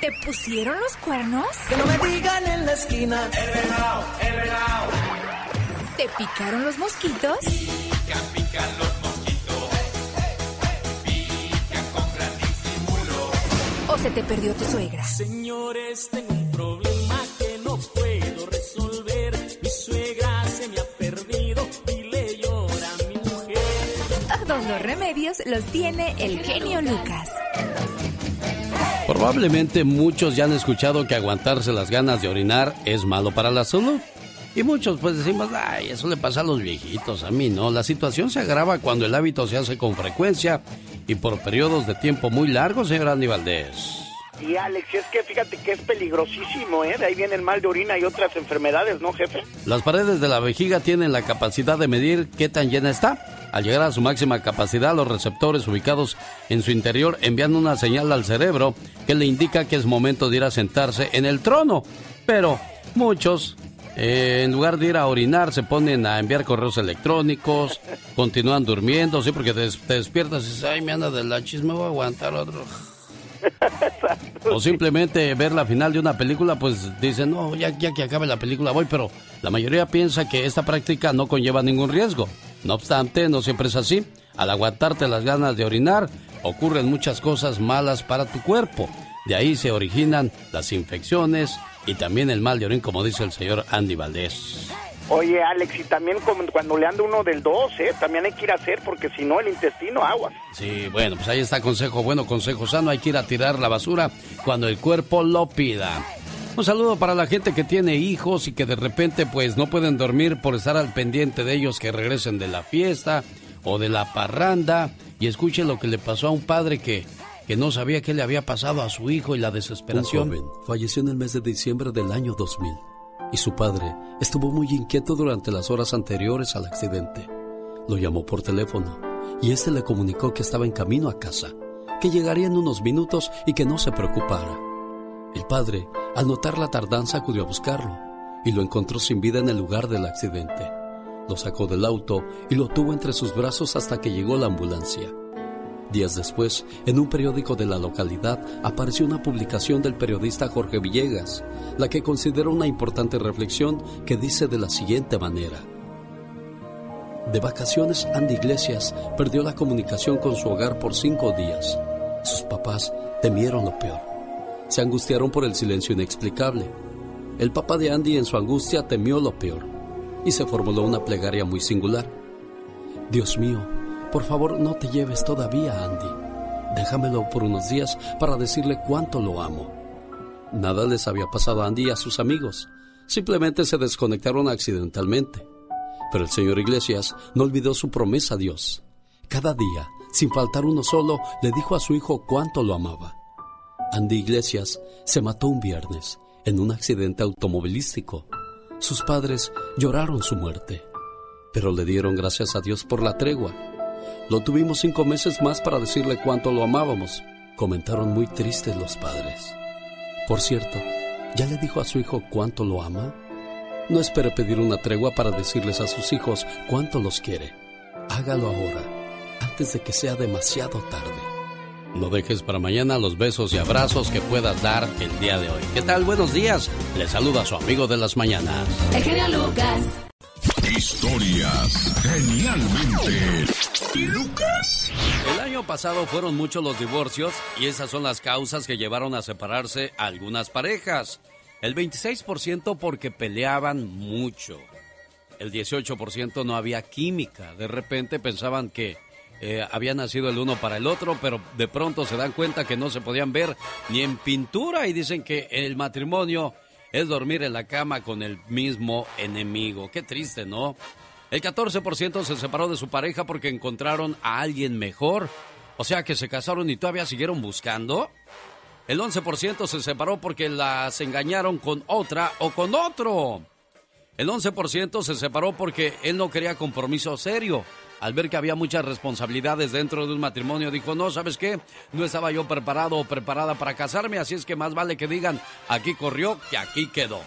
¿Te pusieron los cuernos? Que no me digan en la esquina. El venado, el venado. ¿Te picaron los mosquitos? Pican, pican los mosquitos. Pican con gran disimulo. ¿O se te perdió tu suegra? Señores, tengo un problema que no puedo resolver. Mi suegra se me ha perdido y le llora a mi mujer. Todos los remedios los tiene el genio Lucas. Probablemente muchos ya han escuchado que aguantarse las ganas de orinar es malo para la salud. Y muchos pues decimos, ay, eso le pasa a los viejitos, a mí no. La situación se agrava cuando el hábito se hace con frecuencia y por periodos de tiempo muy largos, señor Andy Valdés. Y Alex, es que fíjate que es peligrosísimo, ¿eh? De ahí viene el mal de orina y otras enfermedades, ¿no, jefe? Las paredes de la vejiga tienen la capacidad de medir qué tan llena está. Al llegar a su máxima capacidad, los receptores ubicados en su interior envían una señal al cerebro que le indica que es momento de ir a sentarse en el trono. Pero muchos, eh, en lugar de ir a orinar, se ponen a enviar correos electrónicos, continúan durmiendo, sí, porque te, te despiertas y dices, ay, me anda de la chisme, voy a aguantar otro. O simplemente ver la final de una película, pues dicen, no, ya, ya que acabe la película voy, pero la mayoría piensa que esta práctica no conlleva ningún riesgo. No obstante, no siempre es así. Al aguantarte las ganas de orinar, ocurren muchas cosas malas para tu cuerpo. De ahí se originan las infecciones y también el mal de orín, como dice el señor Andy Valdés. Oye, Alex, y también cuando le anda uno del 2, ¿eh? También hay que ir a hacer, porque si no, el intestino agua. Sí, bueno, pues ahí está consejo bueno, consejo sano. Hay que ir a tirar la basura cuando el cuerpo lo pida. Un saludo para la gente que tiene hijos y que de repente pues no pueden dormir por estar al pendiente de ellos que regresen de la fiesta o de la parranda y escuche lo que le pasó a un padre que, que no sabía qué le había pasado a su hijo y la desesperación. Un joven falleció en el mes de diciembre del año 2000 y su padre estuvo muy inquieto durante las horas anteriores al accidente. Lo llamó por teléfono y este le comunicó que estaba en camino a casa, que llegaría en unos minutos y que no se preocupara. El padre, al notar la tardanza, acudió a buscarlo y lo encontró sin vida en el lugar del accidente. Lo sacó del auto y lo tuvo entre sus brazos hasta que llegó la ambulancia. Días después, en un periódico de la localidad apareció una publicación del periodista Jorge Villegas, la que considera una importante reflexión que dice de la siguiente manera. De vacaciones, Andy Iglesias perdió la comunicación con su hogar por cinco días. Sus papás temieron lo peor. Se angustiaron por el silencio inexplicable. El papá de Andy en su angustia temió lo peor y se formuló una plegaria muy singular. Dios mío, por favor no te lleves todavía, Andy. Déjamelo por unos días para decirle cuánto lo amo. Nada les había pasado a Andy y a sus amigos. Simplemente se desconectaron accidentalmente. Pero el señor Iglesias no olvidó su promesa a Dios. Cada día, sin faltar uno solo, le dijo a su hijo cuánto lo amaba. Andy Iglesias se mató un viernes en un accidente automovilístico. Sus padres lloraron su muerte, pero le dieron gracias a Dios por la tregua. Lo tuvimos cinco meses más para decirle cuánto lo amábamos, comentaron muy tristes los padres. Por cierto, ¿ya le dijo a su hijo cuánto lo ama? No espere pedir una tregua para decirles a sus hijos cuánto los quiere. Hágalo ahora, antes de que sea demasiado tarde. No dejes para mañana los besos y abrazos que puedas dar el día de hoy. ¿Qué tal? Buenos días. Le saluda a su amigo de las mañanas. El genio Lucas. Historias genialmente El año pasado fueron muchos los divorcios y esas son las causas que llevaron a separarse algunas parejas. El 26% porque peleaban mucho. El 18% no había química. De repente pensaban que eh, había nacido el uno para el otro, pero de pronto se dan cuenta que no se podían ver ni en pintura y dicen que el matrimonio es dormir en la cama con el mismo enemigo. Qué triste, ¿no? El 14% se separó de su pareja porque encontraron a alguien mejor. O sea que se casaron y todavía siguieron buscando. El 11% se separó porque las engañaron con otra o con otro. El 11% se separó porque él no quería compromiso serio. Al ver que había muchas responsabilidades dentro de un matrimonio, dijo, no, ¿sabes qué? No estaba yo preparado o preparada para casarme, así es que más vale que digan, aquí corrió que aquí quedó.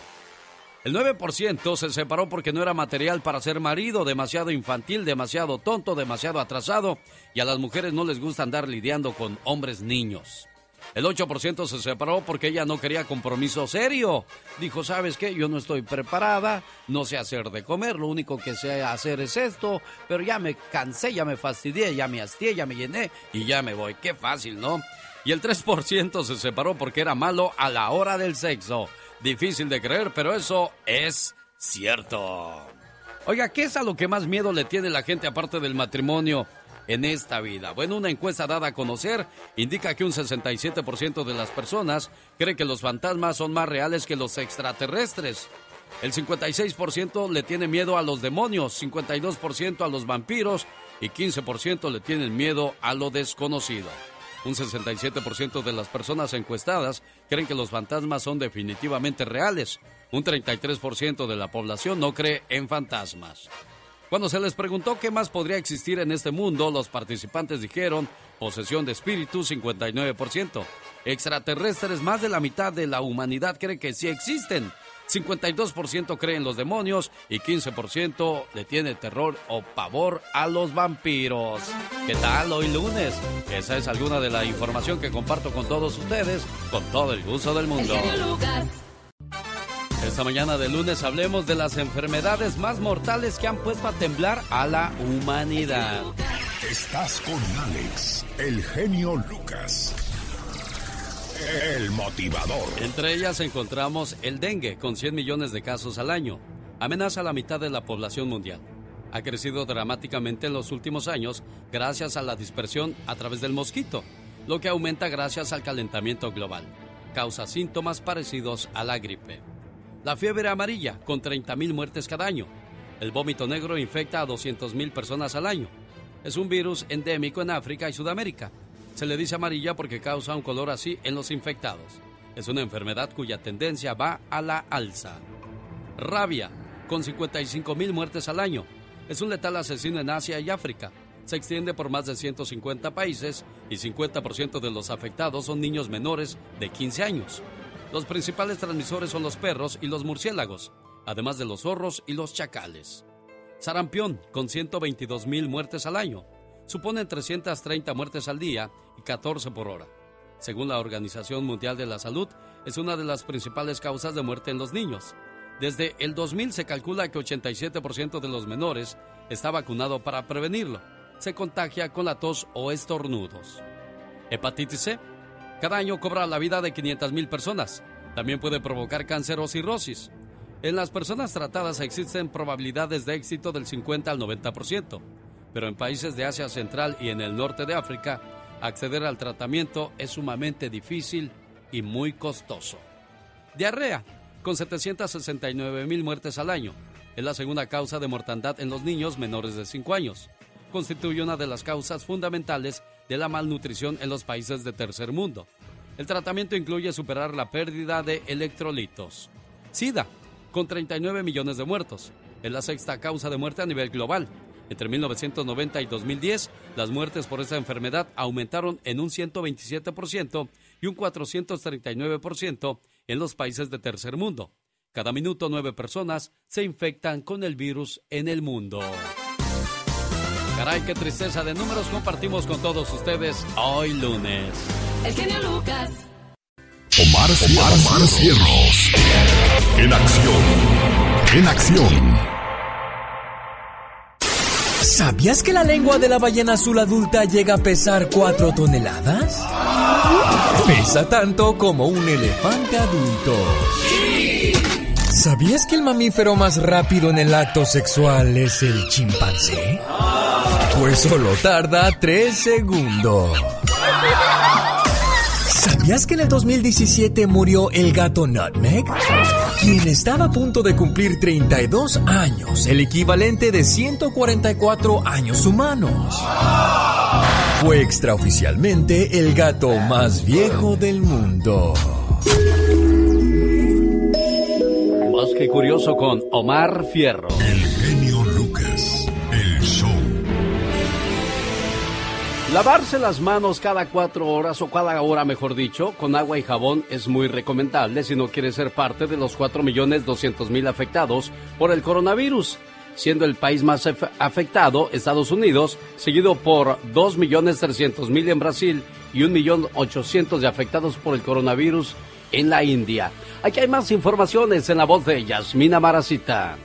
El 9% se separó porque no era material para ser marido, demasiado infantil, demasiado tonto, demasiado atrasado, y a las mujeres no les gusta andar lidiando con hombres niños. El 8% se separó porque ella no quería compromiso serio. Dijo, ¿sabes qué? Yo no estoy preparada, no sé hacer de comer, lo único que sé hacer es esto, pero ya me cansé, ya me fastidié, ya me hastié, ya me llené y ya me voy. Qué fácil, ¿no? Y el 3% se separó porque era malo a la hora del sexo. Difícil de creer, pero eso es cierto. Oiga, ¿qué es a lo que más miedo le tiene la gente aparte del matrimonio? en esta vida? Bueno, una encuesta dada a conocer indica que un 67% de las personas cree que los fantasmas son más reales que los extraterrestres. El 56% le tiene miedo a los demonios, 52% a los vampiros y 15% le tienen miedo a lo desconocido. Un 67% de las personas encuestadas creen que los fantasmas son definitivamente reales. Un 33% de la población no cree en fantasmas. Cuando se les preguntó qué más podría existir en este mundo, los participantes dijeron posesión de espíritu 59%. Extraterrestres, más de la mitad de la humanidad cree que sí existen. 52% creen en los demonios y 15% le tiene terror o pavor a los vampiros. ¿Qué tal hoy lunes? Esa es alguna de la información que comparto con todos ustedes con todo el gusto del mundo. Esta mañana de lunes hablemos de las enfermedades más mortales que han puesto a temblar a la humanidad. Estás con Alex, el genio Lucas. El motivador. Entre ellas encontramos el dengue, con 100 millones de casos al año. Amenaza a la mitad de la población mundial. Ha crecido dramáticamente en los últimos años gracias a la dispersión a través del mosquito, lo que aumenta gracias al calentamiento global. Causa síntomas parecidos a la gripe. La fiebre amarilla, con 30.000 muertes cada año. El vómito negro infecta a 200.000 personas al año. Es un virus endémico en África y Sudamérica. Se le dice amarilla porque causa un color así en los infectados. Es una enfermedad cuya tendencia va a la alza. Rabia, con 55.000 muertes al año. Es un letal asesino en Asia y África. Se extiende por más de 150 países y 50% de los afectados son niños menores de 15 años. Los principales transmisores son los perros y los murciélagos, además de los zorros y los chacales. Sarampión, con 122 mil muertes al año, supone 330 muertes al día y 14 por hora. Según la Organización Mundial de la Salud, es una de las principales causas de muerte en los niños. Desde el 2000 se calcula que 87% de los menores está vacunado para prevenirlo. Se contagia con la tos o estornudos. Hepatitis C cada año cobra la vida de 500.000 personas. También puede provocar cáncer o cirrosis. En las personas tratadas existen probabilidades de éxito del 50 al 90%, pero en países de Asia Central y en el norte de África, acceder al tratamiento es sumamente difícil y muy costoso. Diarrea, con 769 mil muertes al año, es la segunda causa de mortandad en los niños menores de 5 años. Constituye una de las causas fundamentales de la malnutrición en los países de tercer mundo. El tratamiento incluye superar la pérdida de electrolitos. SIDA, con 39 millones de muertos, es la sexta causa de muerte a nivel global. Entre 1990 y 2010, las muertes por esta enfermedad aumentaron en un 127% y un 439% en los países de tercer mundo. Cada minuto nueve personas se infectan con el virus en el mundo. Caray, qué tristeza de números compartimos con todos ustedes hoy lunes. El genio Lucas. Omar, Omar, Omar Cierros. En acción. En acción. ¿Sabías que la lengua de la ballena azul adulta llega a pesar 4 toneladas? Pesa tanto como un elefante adulto. ¿Sabías que el mamífero más rápido en el acto sexual es el chimpancé? Pues solo tarda 3 segundos. ¿Sabías que en el 2017 murió el gato Nutmeg? Quien estaba a punto de cumplir 32 años, el equivalente de 144 años humanos. Fue extraoficialmente el gato más viejo del mundo. Más que curioso con Omar Fierro. Lavarse las manos cada cuatro horas o cada hora, mejor dicho, con agua y jabón es muy recomendable si no quieres ser parte de los 4.200.000 afectados por el coronavirus, siendo el país más afectado Estados Unidos, seguido por 2.300.000 en Brasil y 1.800.000 de afectados por el coronavirus en la India. Aquí hay más informaciones en la voz de Yasmina Maracita.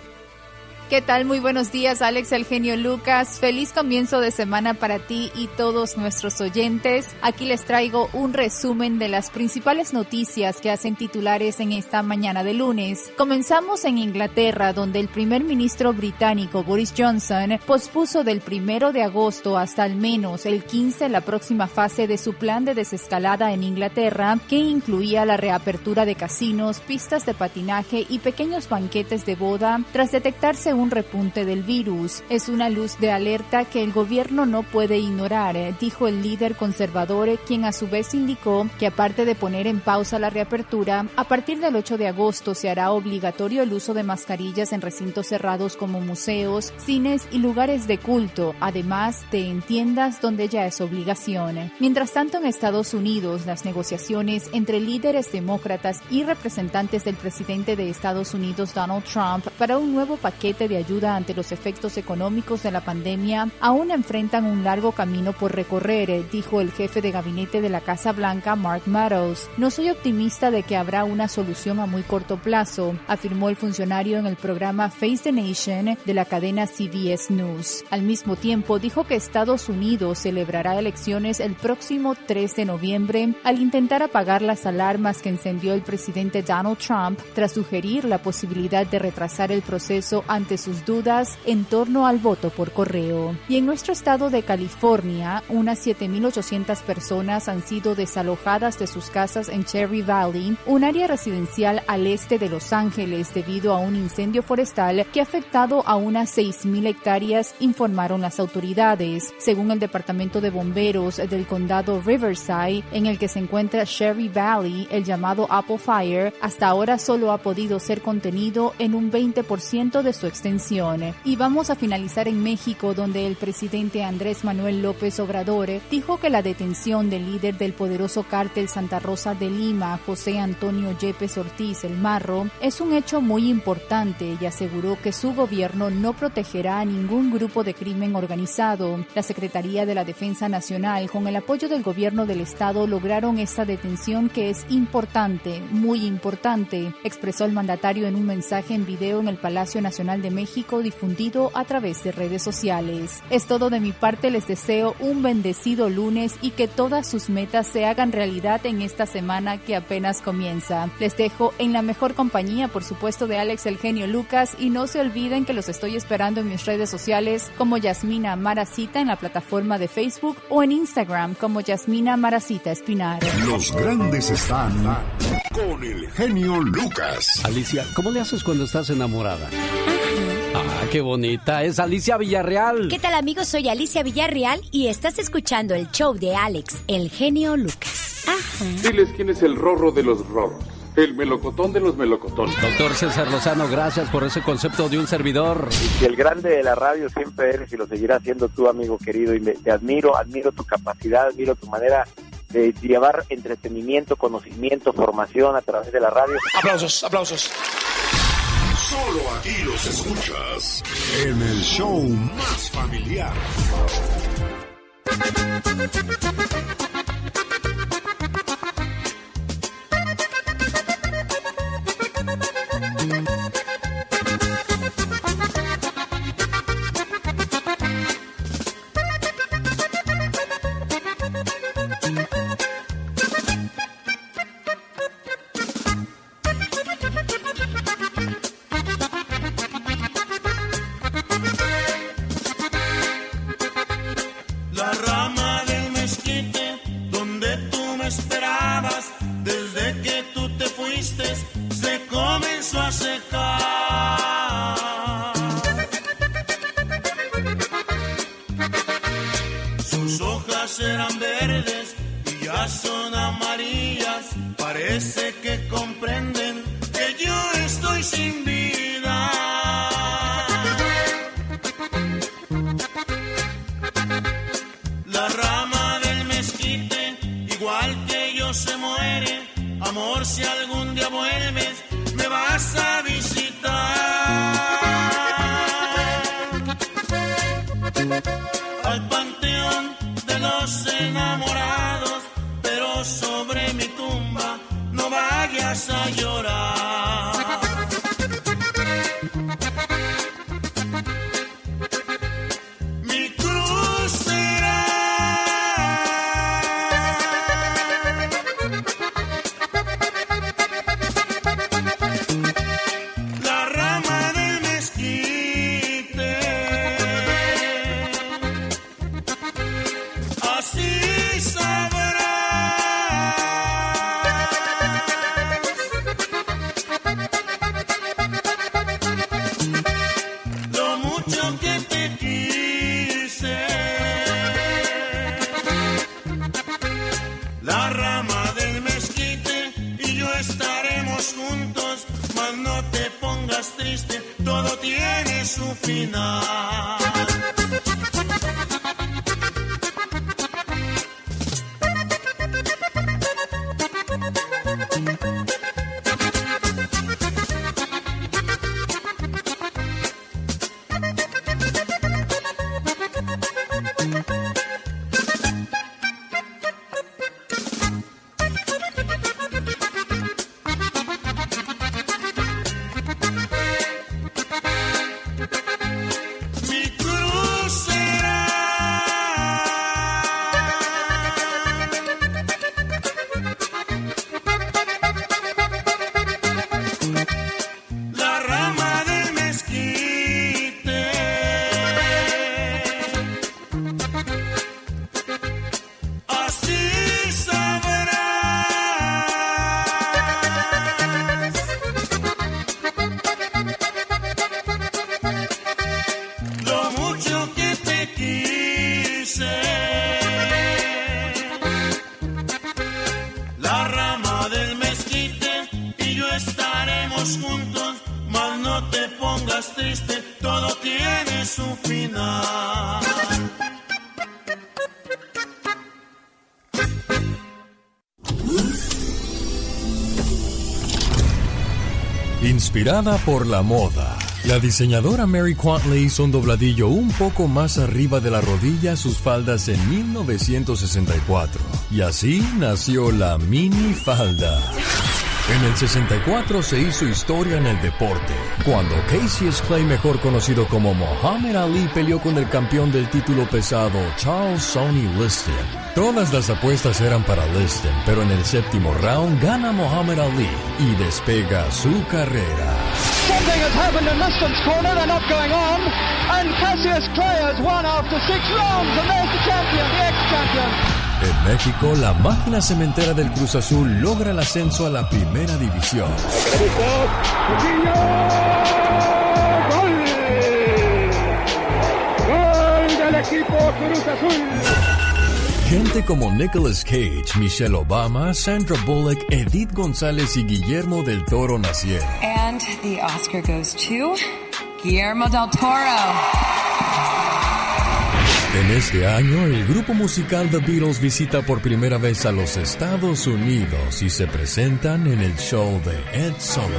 ¿Qué tal? Muy buenos días, Alex, el genio Lucas. Feliz comienzo de semana para ti y todos nuestros oyentes. Aquí les traigo un resumen de las principales noticias que hacen titulares en esta mañana de lunes. Comenzamos en Inglaterra, donde el primer ministro británico Boris Johnson pospuso del primero de agosto hasta al menos el 15 la próxima fase de su plan de desescalada en Inglaterra, que incluía la reapertura de casinos, pistas de patinaje y pequeños banquetes de boda, tras detectarse un repunte del virus. Es una luz de alerta que el gobierno no puede ignorar, eh, dijo el líder conservador, eh, quien a su vez indicó que aparte de poner en pausa la reapertura, a partir del 8 de agosto se hará obligatorio el uso de mascarillas en recintos cerrados como museos, cines y lugares de culto, además de en tiendas donde ya es obligación. Mientras tanto, en Estados Unidos, las negociaciones entre líderes demócratas y representantes del presidente de Estados Unidos, Donald Trump, para un nuevo paquete de ayuda ante los efectos económicos de la pandemia aún enfrentan un largo camino por recorrer, eh, dijo el jefe de gabinete de la Casa Blanca, Mark Meadows. No soy optimista de que habrá una solución a muy corto plazo, afirmó el funcionario en el programa Face the Nation de la cadena CBS News. Al mismo tiempo, dijo que Estados Unidos celebrará elecciones el próximo 3 de noviembre al intentar apagar las alarmas que encendió el presidente Donald Trump tras sugerir la posibilidad de retrasar el proceso ante sus dudas en torno al voto por correo. Y en nuestro estado de California, unas 7.800 personas han sido desalojadas de sus casas en Cherry Valley, un área residencial al este de Los Ángeles debido a un incendio forestal que ha afectado a unas 6.000 hectáreas, informaron las autoridades. Según el Departamento de Bomberos del condado Riverside, en el que se encuentra Cherry Valley, el llamado Apple Fire, hasta ahora solo ha podido ser contenido en un 20% de su extensión y vamos a finalizar en México, donde el presidente Andrés Manuel López Obrador dijo que la detención del líder del poderoso cártel Santa Rosa de Lima, José Antonio Yepes Ortiz, el Marro, es un hecho muy importante y aseguró que su gobierno no protegerá a ningún grupo de crimen organizado. La Secretaría de la Defensa Nacional, con el apoyo del gobierno del Estado, lograron esta detención que es importante, muy importante, expresó el mandatario en un mensaje en video en el Palacio Nacional de México difundido a través de redes sociales. Es todo de mi parte, les deseo un bendecido lunes y que todas sus metas se hagan realidad en esta semana que apenas comienza. Les dejo en la mejor compañía, por supuesto, de Alex el genio Lucas y no se olviden que los estoy esperando en mis redes sociales como Yasmina Maracita en la plataforma de Facebook o en Instagram como Yasmina Maracita Espinar. Los grandes están con el genio Lucas. Alicia, ¿cómo le haces cuando estás enamorada? Ah, qué bonita. Es Alicia Villarreal. ¿Qué tal amigos? Soy Alicia Villarreal y estás escuchando el show de Alex, el genio Lucas. Ajá. Diles quién es el rorro de los rorros. El melocotón de los melocotones. Doctor César Lozano, gracias por ese concepto de un servidor. Y el grande de la radio siempre eres y lo seguirás siendo tú, amigo querido. Y me- te admiro, admiro tu capacidad, admiro tu manera de llevar entretenimiento, conocimiento, formación a través de la radio. Aplausos, aplausos. Solo aquí los escuchas en el show más familiar. Por la moda, la diseñadora Mary Quant le hizo un dobladillo un poco más arriba de la rodilla a sus faldas en 1964. Y así nació la mini falda. En el 64 se hizo historia en el deporte, cuando Cassius Clay, mejor conocido como Muhammad Ali, peleó con el campeón del título pesado, Charles Sonny Liston. Todas las apuestas eran para Liston, pero en el séptimo round gana Muhammad Ali y despega su carrera. In Liston's. En México, la máquina cementera del Cruz Azul logra el ascenso a la primera división. ¡Gol del equipo Cruz Azul! Gente como Nicolas Cage, Michelle Obama, Sandra Bullock, Edith González y Guillermo del Toro nacieron. And the Oscar goes to Guillermo del Toro. En este año, el grupo musical The Beatles visita por primera vez a los Estados Unidos y se presentan en el show de Ed Sullivan.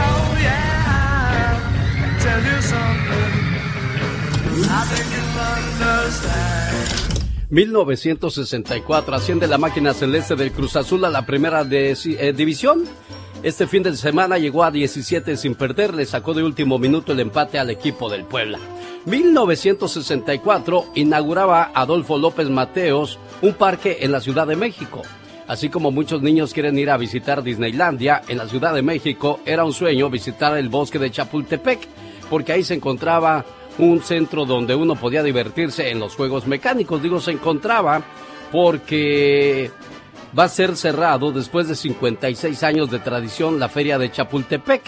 Oh yeah, tell you something. I think you'll understand. 1964 asciende la máquina celeste del Cruz Azul a la primera de- eh, división. Este fin de semana llegó a 17 sin perder, le sacó de último minuto el empate al equipo del Puebla. 1964 inauguraba Adolfo López Mateos un parque en la Ciudad de México. Así como muchos niños quieren ir a visitar Disneylandia, en la Ciudad de México era un sueño visitar el bosque de Chapultepec, porque ahí se encontraba un centro donde uno podía divertirse en los juegos mecánicos. Digo, se encontraba porque va a ser cerrado después de 56 años de tradición la feria de Chapultepec.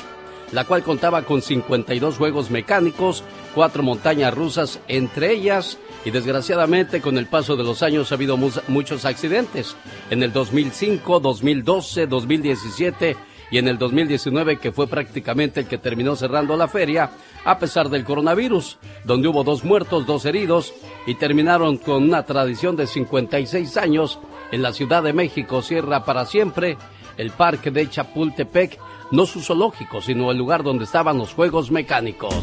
la cual contaba con 52 juegos mecánicos, cuatro montañas rusas entre ellas y desgraciadamente con el paso de los años ha habido muchos accidentes. En el 2005, 2012, 2017 y en el 2019 que fue prácticamente el que terminó cerrando la feria a pesar del coronavirus, donde hubo dos muertos, dos heridos y terminaron con una tradición de 56 años en la Ciudad de México cierra para siempre el parque de Chapultepec, no su zoológico, sino el lugar donde estaban los juegos mecánicos.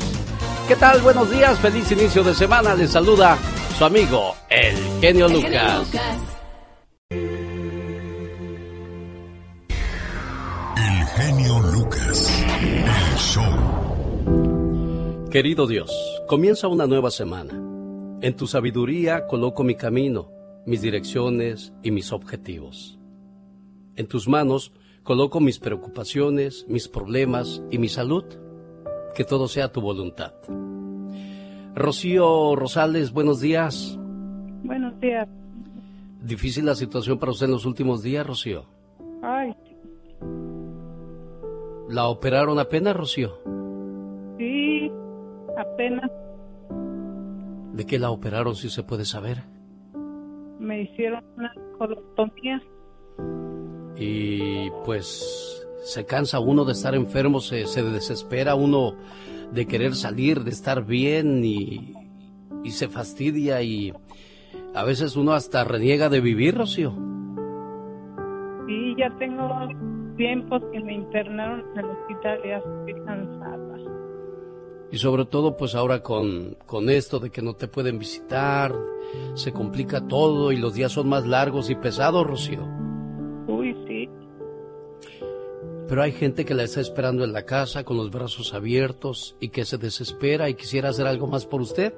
¿Qué tal? Buenos días, feliz inicio de semana. Les saluda su amigo, el genio Lucas. El genio Lucas, el show. Querido Dios, comienza una nueva semana. En tu sabiduría coloco mi camino, mis direcciones y mis objetivos. En tus manos coloco mis preocupaciones, mis problemas y mi salud que todo sea tu voluntad. Rocío Rosales, buenos días. Buenos días. ¿Difícil la situación para usted en los últimos días, Rocío? Ay. ¿La operaron apenas, Rocío? Sí, apenas. ¿De qué la operaron, si se puede saber? Me hicieron una colotomía. Y pues se cansa uno de estar enfermo, se, desespera uno de querer salir, de estar bien y, y, se fastidia y a veces uno hasta reniega de vivir, Rocío. Sí, ya tengo tiempos que me internaron en el hospital y. Y sobre todo pues ahora con, con esto de que no te pueden visitar, se complica todo y los días son más largos y pesados, Rocío. Uy, sí. Pero hay gente que la está esperando en la casa con los brazos abiertos y que se desespera y quisiera hacer algo más por usted.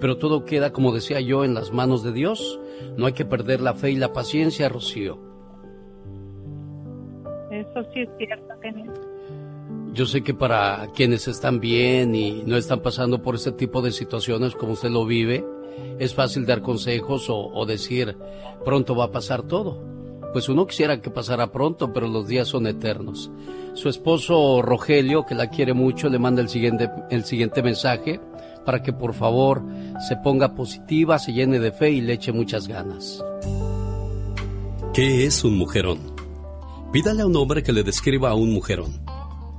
Pero todo queda, como decía yo, en las manos de Dios. No hay que perder la fe y la paciencia, Rocío. Eso sí es cierto. Yo sé que para quienes están bien y no están pasando por este tipo de situaciones como usted lo vive, es fácil dar consejos o, decir, pronto va a pasar todo pues uno quisiera que pasara pronto, pero los días son eternos. Su esposo Rogelio, que la quiere mucho, le manda el siguiente, el siguiente mensaje para que por favor se ponga positiva, se llene de fe y le eche muchas ganas. ¿Qué es un mujerón? Pídale a un hombre que le describa a un mujerón.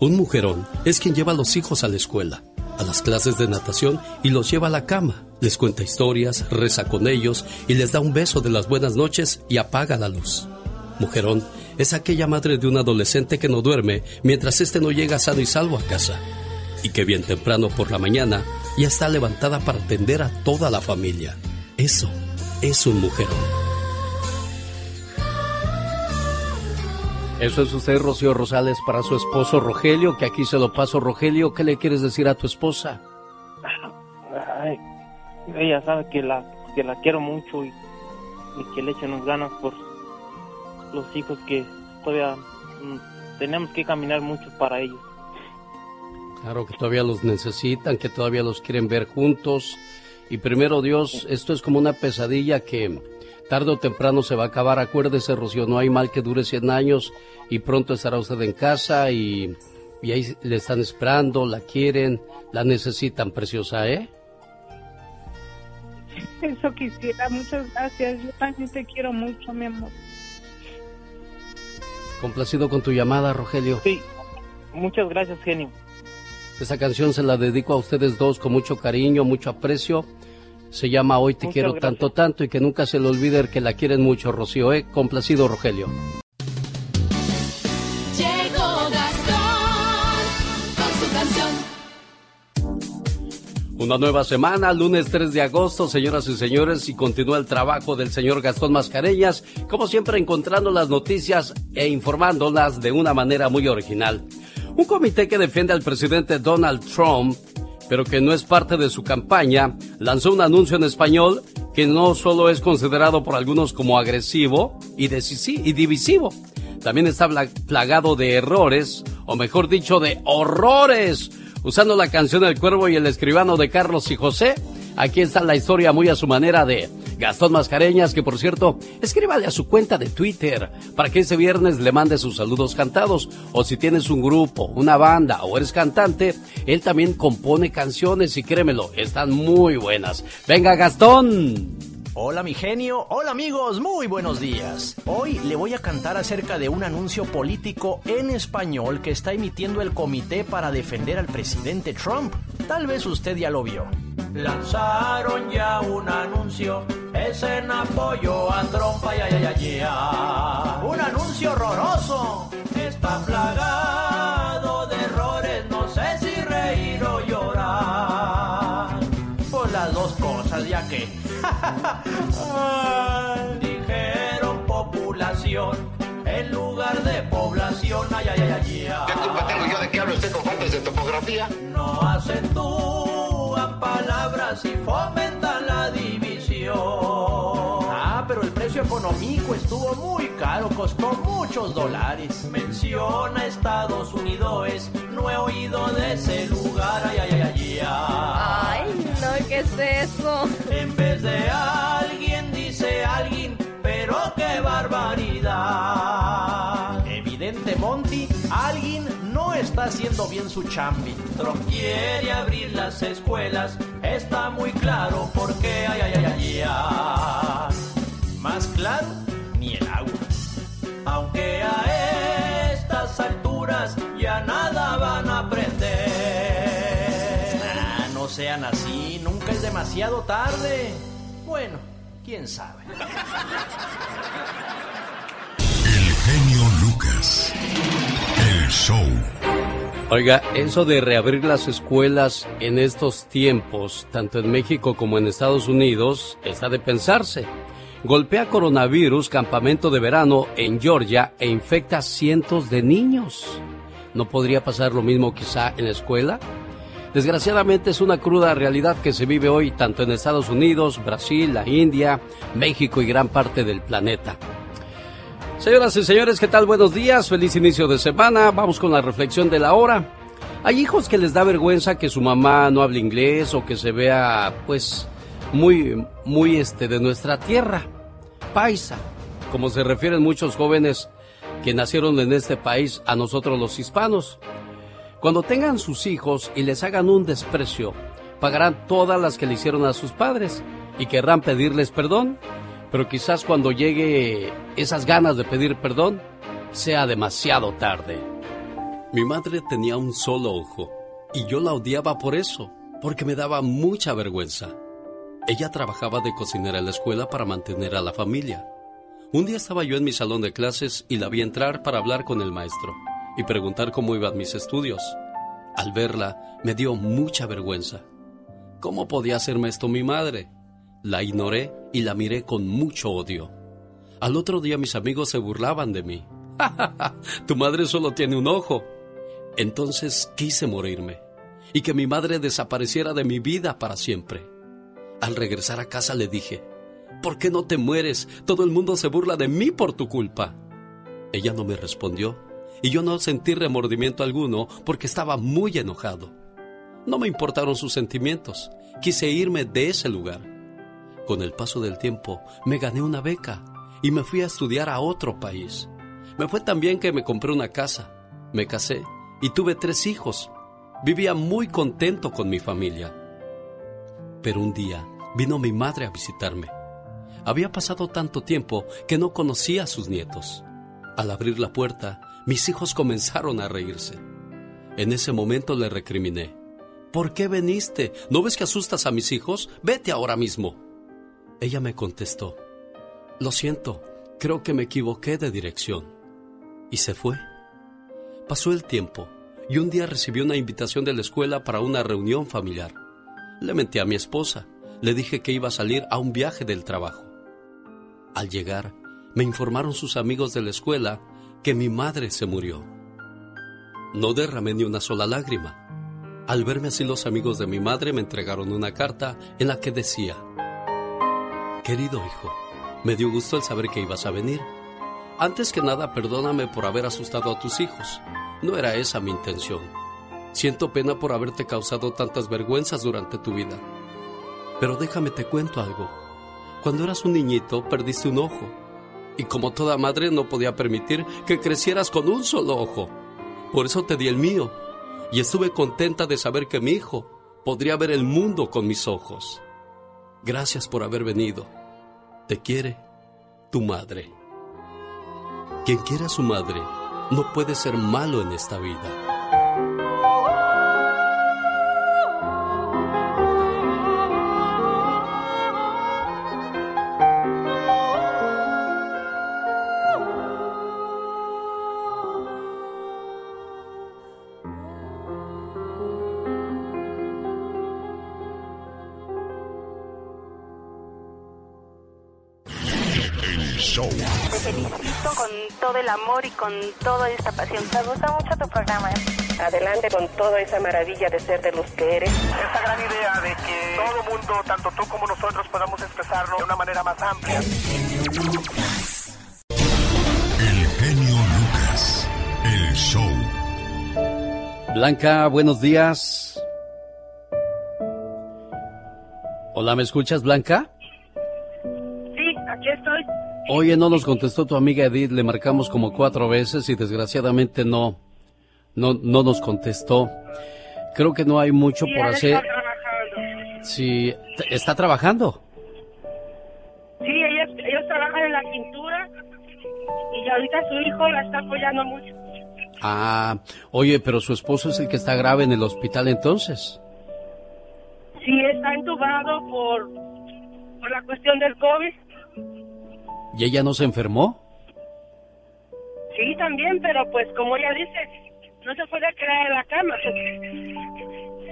Un mujerón es quien lleva a los hijos a la escuela, a las clases de natación y los lleva a la cama, les cuenta historias, reza con ellos y les da un beso de las buenas noches y apaga la luz. Mujerón es aquella madre de un adolescente que no duerme mientras éste no llega sano y salvo a casa y que bien temprano por la mañana ya está levantada para atender a toda la familia. Eso es un mujerón. Eso es usted, Rocío Rosales, para su esposo Rogelio, que aquí se lo paso. Rogelio, ¿qué le quieres decir a tu esposa? ella sabe que la, que la quiero mucho y, y que le echen ganas por los hijos que todavía mm, tenemos que caminar mucho para ellos. Claro que todavía los necesitan, que todavía los quieren ver juntos. Y primero Dios, esto es como una pesadilla que tarde o temprano se va a acabar. Acuérdese, Rocío, no hay mal que dure 100 años y pronto estará usted en casa y, y ahí le están esperando, la quieren, la necesitan, preciosa, ¿eh? Eso quisiera, muchas gracias. Yo también te quiero mucho, mi amor. Complacido con tu llamada, Rogelio. Sí, muchas gracias, genio. Esta canción se la dedico a ustedes dos con mucho cariño, mucho aprecio. Se llama Hoy te quiero tanto, tanto y que nunca se le olvide que la quieren mucho, Rocío. ¿eh? Complacido, Rogelio. Llegó Gastón con su canción. Una nueva semana, lunes 3 de agosto, señoras y señores, y continúa el trabajo del señor Gastón Mascareñas, como siempre encontrando las noticias e informándolas de una manera muy original. Un comité que defiende al presidente Donald Trump, pero que no es parte de su campaña, lanzó un anuncio en español que no solo es considerado por algunos como agresivo y, y divisivo, también está plagado de errores, o mejor dicho, de horrores usando la canción El Cuervo y el Escribano de Carlos y José. Aquí está la historia muy a su manera de Gastón Mascareñas, que por cierto, escríbale a su cuenta de Twitter para que ese viernes le mande sus saludos cantados. O si tienes un grupo, una banda o eres cantante, él también compone canciones y créemelo, están muy buenas. Venga Gastón. Hola mi genio, hola amigos, muy buenos días. Hoy le voy a cantar acerca de un anuncio político en español que está emitiendo el comité para defender al presidente Trump. Tal vez usted ya lo vio. Lanzaron ya un anuncio, es en apoyo a Trump, ay, ay, ay, ay, Un anuncio horroroso. Está plagado Dijeron población en lugar de población. Ay, ay, ay, ay. ¿Qué culpa tengo yo de que hable usted con faltas de topografía? No acentúan palabras y fomentan la división. Ah, pero el precio económico estuvo muy caro, costó muchos dólares. Menciona Estados Unidos, no he oído de ese lugar. Ay, ay, ay, ay, ay. Ay, ¿qué es eso? En vez de alguien dice alguien, pero qué barbaridad. Evidente, Monty, alguien no está haciendo bien su chambi. Trump quiere abrir las escuelas, está muy claro porque ay, ay, ay, ay, ay. Más claro, ni el agua. Aunque a estas alturas ya nada van a sean así, nunca es demasiado tarde. Bueno, quién sabe. El genio Lucas. El show. Oiga, eso de reabrir las escuelas en estos tiempos, tanto en México como en Estados Unidos, está de pensarse. Golpea coronavirus campamento de verano en Georgia e infecta cientos de niños. ¿No podría pasar lo mismo quizá en la escuela? Desgraciadamente es una cruda realidad que se vive hoy tanto en Estados Unidos, Brasil, la India, México y gran parte del planeta. Señoras y señores, ¿qué tal? Buenos días, feliz inicio de semana. Vamos con la reflexión de la hora. Hay hijos que les da vergüenza que su mamá no hable inglés o que se vea, pues, muy, muy este de nuestra tierra, paisa, como se refieren muchos jóvenes que nacieron en este país a nosotros los hispanos. Cuando tengan sus hijos y les hagan un desprecio, pagarán todas las que le hicieron a sus padres y querrán pedirles perdón, pero quizás cuando llegue esas ganas de pedir perdón, sea demasiado tarde. Mi madre tenía un solo ojo y yo la odiaba por eso, porque me daba mucha vergüenza. Ella trabajaba de cocinera en la escuela para mantener a la familia. Un día estaba yo en mi salón de clases y la vi entrar para hablar con el maestro y preguntar cómo iban mis estudios. Al verla, me dio mucha vergüenza. ¿Cómo podía hacerme esto mi madre? La ignoré y la miré con mucho odio. Al otro día mis amigos se burlaban de mí. tu madre solo tiene un ojo. Entonces quise morirme y que mi madre desapareciera de mi vida para siempre. Al regresar a casa le dije, ¿por qué no te mueres? Todo el mundo se burla de mí por tu culpa. Ella no me respondió y yo no sentí remordimiento alguno porque estaba muy enojado. No me importaron sus sentimientos, quise irme de ese lugar. Con el paso del tiempo me gané una beca y me fui a estudiar a otro país. Me fue tan bien que me compré una casa, me casé y tuve tres hijos. Vivía muy contento con mi familia. Pero un día vino mi madre a visitarme. Había pasado tanto tiempo que no conocía a sus nietos. Al abrir la puerta, mis hijos comenzaron a reírse. En ese momento le recriminé. ¿Por qué veniste? ¿No ves que asustas a mis hijos? Vete ahora mismo. Ella me contestó. Lo siento, creo que me equivoqué de dirección. Y se fue. Pasó el tiempo y un día recibí una invitación de la escuela para una reunión familiar. Le menté a mi esposa. Le dije que iba a salir a un viaje del trabajo. Al llegar, me informaron sus amigos de la escuela que mi madre se murió. No derramé ni una sola lágrima. Al verme así los amigos de mi madre me entregaron una carta en la que decía, Querido hijo, me dio gusto el saber que ibas a venir. Antes que nada, perdóname por haber asustado a tus hijos. No era esa mi intención. Siento pena por haberte causado tantas vergüenzas durante tu vida. Pero déjame te cuento algo. Cuando eras un niñito perdiste un ojo. Y como toda madre no podía permitir que crecieras con un solo ojo. Por eso te di el mío. Y estuve contenta de saber que mi hijo podría ver el mundo con mis ojos. Gracias por haber venido. Te quiere tu madre. Quien quiera a su madre no puede ser malo en esta vida. El amor y con toda esta pasión. Me gusta mucho tu programa. Adelante con toda esa maravilla de ser de los que eres. Esa gran idea de que todo mundo, tanto tú como nosotros, podamos expresarlo de una manera más amplia. El genio Lucas. El show. Blanca, buenos días. Hola, ¿me escuchas, Blanca? Sí, aquí estoy. Oye, no nos contestó tu amiga Edith, le marcamos como cuatro veces y desgraciadamente no, no, no nos contestó. Creo que no hay mucho por hacer. Sí, ¿t- ¿está trabajando? Sí, ellos, ellos trabajan en la pintura y ahorita su hijo la está apoyando mucho. Ah, oye, pero su esposo es el que está grave en el hospital entonces. Sí, está entubado por, por la cuestión del COVID. ¿Y ella no se enfermó? Sí, también, pero pues como ella dice, no se puede quedar en la cama.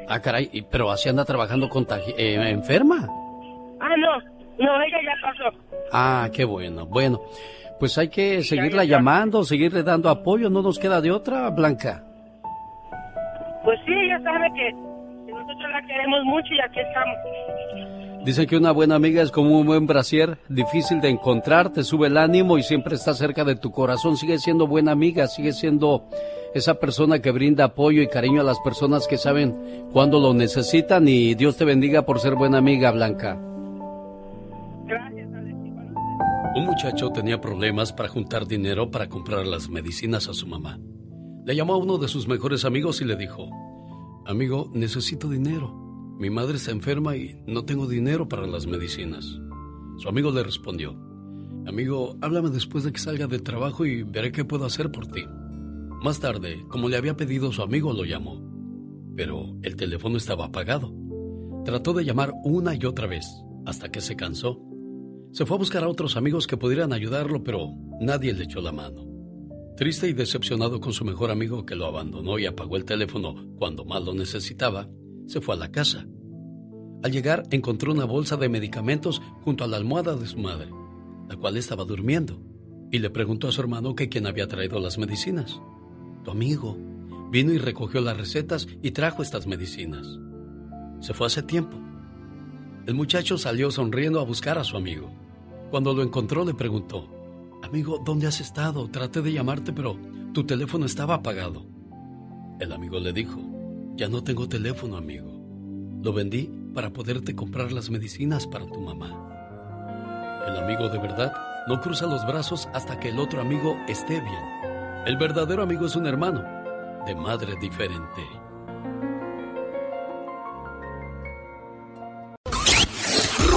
Ah, caray, pero así anda trabajando contagi- eh, enferma. Ah, no, no, ella ya pasó. Ah, qué bueno. Bueno, pues hay que seguirla llamando, seguirle dando apoyo, no nos queda de otra, Blanca. Pues sí, ella sabe que nosotros la queremos mucho y aquí estamos. Dicen que una buena amiga es como un buen brasier, difícil de encontrar, te sube el ánimo y siempre está cerca de tu corazón. Sigue siendo buena amiga, sigue siendo esa persona que brinda apoyo y cariño a las personas que saben cuándo lo necesitan y Dios te bendiga por ser buena amiga, Blanca. Un muchacho tenía problemas para juntar dinero para comprar las medicinas a su mamá. Le llamó a uno de sus mejores amigos y le dijo, Amigo, necesito dinero. Mi madre está enferma y no tengo dinero para las medicinas. Su amigo le respondió, Amigo, háblame después de que salga del trabajo y veré qué puedo hacer por ti. Más tarde, como le había pedido su amigo, lo llamó. Pero el teléfono estaba apagado. Trató de llamar una y otra vez, hasta que se cansó. Se fue a buscar a otros amigos que pudieran ayudarlo, pero nadie le echó la mano. Triste y decepcionado con su mejor amigo que lo abandonó y apagó el teléfono cuando más lo necesitaba, se fue a la casa. Al llegar encontró una bolsa de medicamentos junto a la almohada de su madre, la cual estaba durmiendo, y le preguntó a su hermano que quién había traído las medicinas. Tu amigo vino y recogió las recetas y trajo estas medicinas. Se fue hace tiempo. El muchacho salió sonriendo a buscar a su amigo. Cuando lo encontró le preguntó, Amigo, ¿dónde has estado? Traté de llamarte, pero tu teléfono estaba apagado. El amigo le dijo, Ya no tengo teléfono, amigo. Lo vendí para poderte comprar las medicinas para tu mamá. El amigo de verdad no cruza los brazos hasta que el otro amigo esté bien. El verdadero amigo es un hermano, de madre diferente.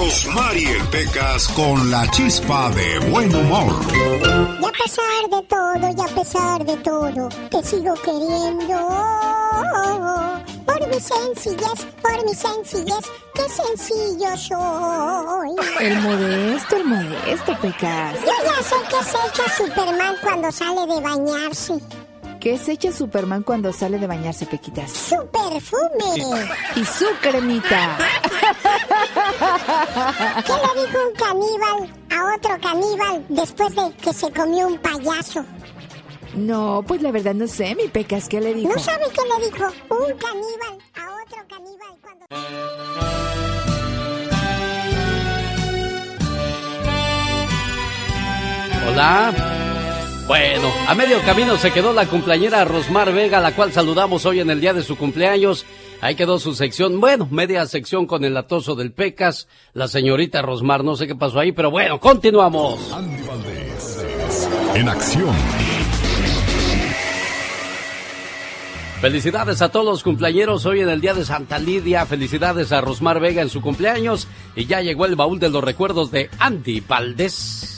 Rosmarie Pecas con la chispa de buen humor. Y a pesar de todo, y a pesar de todo, te sigo queriendo. Por mi sencillez, por mi sencillez, qué sencillo soy. El modesto, el modesto, Pecas. Yo ya sé que se echa Superman cuando sale de bañarse. ¿Qué se echa Superman cuando sale de bañarse, Pequitas? Su perfume. Y su cremita. ¿Qué le dijo un caníbal a otro caníbal después de que se comió un payaso? No, pues la verdad no sé, mi Pecas, ¿qué le dijo? ¿No sabe qué le dijo un caníbal a otro caníbal cuando... Hola. Bueno, a medio camino se quedó la cumpleañera Rosmar Vega, la cual saludamos hoy en el día de su cumpleaños. Ahí quedó su sección, bueno, media sección con el atoso del Pecas, la señorita Rosmar, no sé qué pasó ahí, pero bueno, continuamos. Andy Valdés, en acción. Felicidades a todos los cumpleañeros hoy en el día de Santa Lidia. Felicidades a Rosmar Vega en su cumpleaños. Y ya llegó el baúl de los recuerdos de Andy Valdés.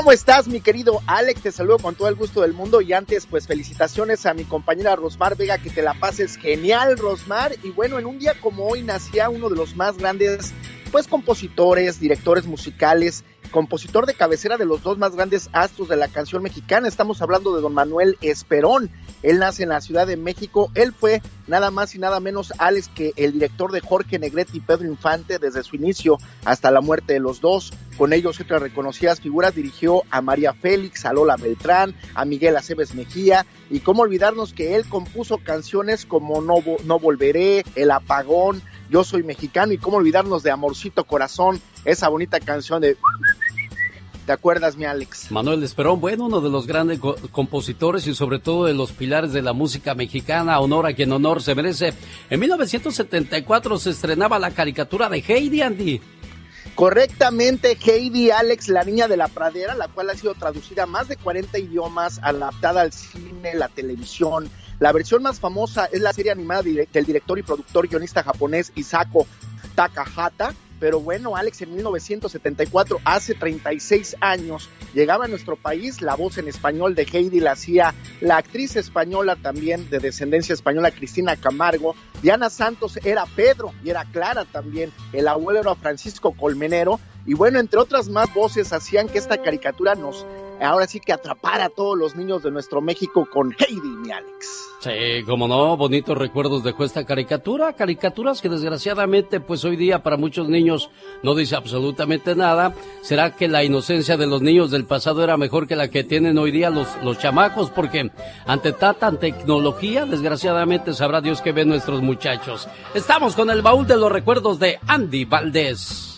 ¿Cómo estás, mi querido Alex? Te saludo con todo el gusto del mundo y antes, pues felicitaciones a mi compañera Rosmar Vega, que te la pases genial, Rosmar. Y bueno, en un día como hoy nacía uno de los más grandes, pues compositores, directores musicales, compositor de cabecera de los dos más grandes astros de la canción mexicana. Estamos hablando de don Manuel Esperón. Él nace en la Ciudad de México. Él fue nada más y nada menos, Alex, que el director de Jorge Negrete y Pedro Infante desde su inicio hasta la muerte de los dos. Con ellos otras reconocidas figuras dirigió a María Félix, a Lola Beltrán, a Miguel Aceves Mejía. Y cómo olvidarnos que él compuso canciones como No, no Volveré, El Apagón, Yo Soy Mexicano y cómo olvidarnos de Amorcito Corazón, esa bonita canción de ¿Te acuerdas, mi Alex? Manuel Esperón, bueno, uno de los grandes co compositores y sobre todo de los pilares de la música mexicana, honor a quien honor se merece. En 1974 se estrenaba la caricatura de Heidi Andy. Correctamente, Heidi Alex, la niña de la pradera, la cual ha sido traducida a más de 40 idiomas, adaptada al cine, la televisión. La versión más famosa es la serie animada del director y productor guionista japonés Isako Takahata, pero bueno, Alex, en 1974, hace 36 años, llegaba a nuestro país la voz en español de Heidi, la hacía la actriz española también de descendencia española, Cristina Camargo. Diana Santos era Pedro y era Clara también. El abuelo era Francisco Colmenero. Y bueno, entre otras más voces hacían que esta caricatura nos, ahora sí que atrapara a todos los niños de nuestro México con Heidi, mi Alex. Sí, como no, bonitos recuerdos dejó esta caricatura, caricaturas que desgraciadamente pues hoy día para muchos niños no dice absolutamente nada. ¿Será que la inocencia de los niños del pasado era mejor que la que tienen hoy día los, los chamacos? Porque ante tanta tecnología, desgraciadamente sabrá Dios que ven nuestros muchachos. Estamos con el baúl de los recuerdos de Andy Valdés.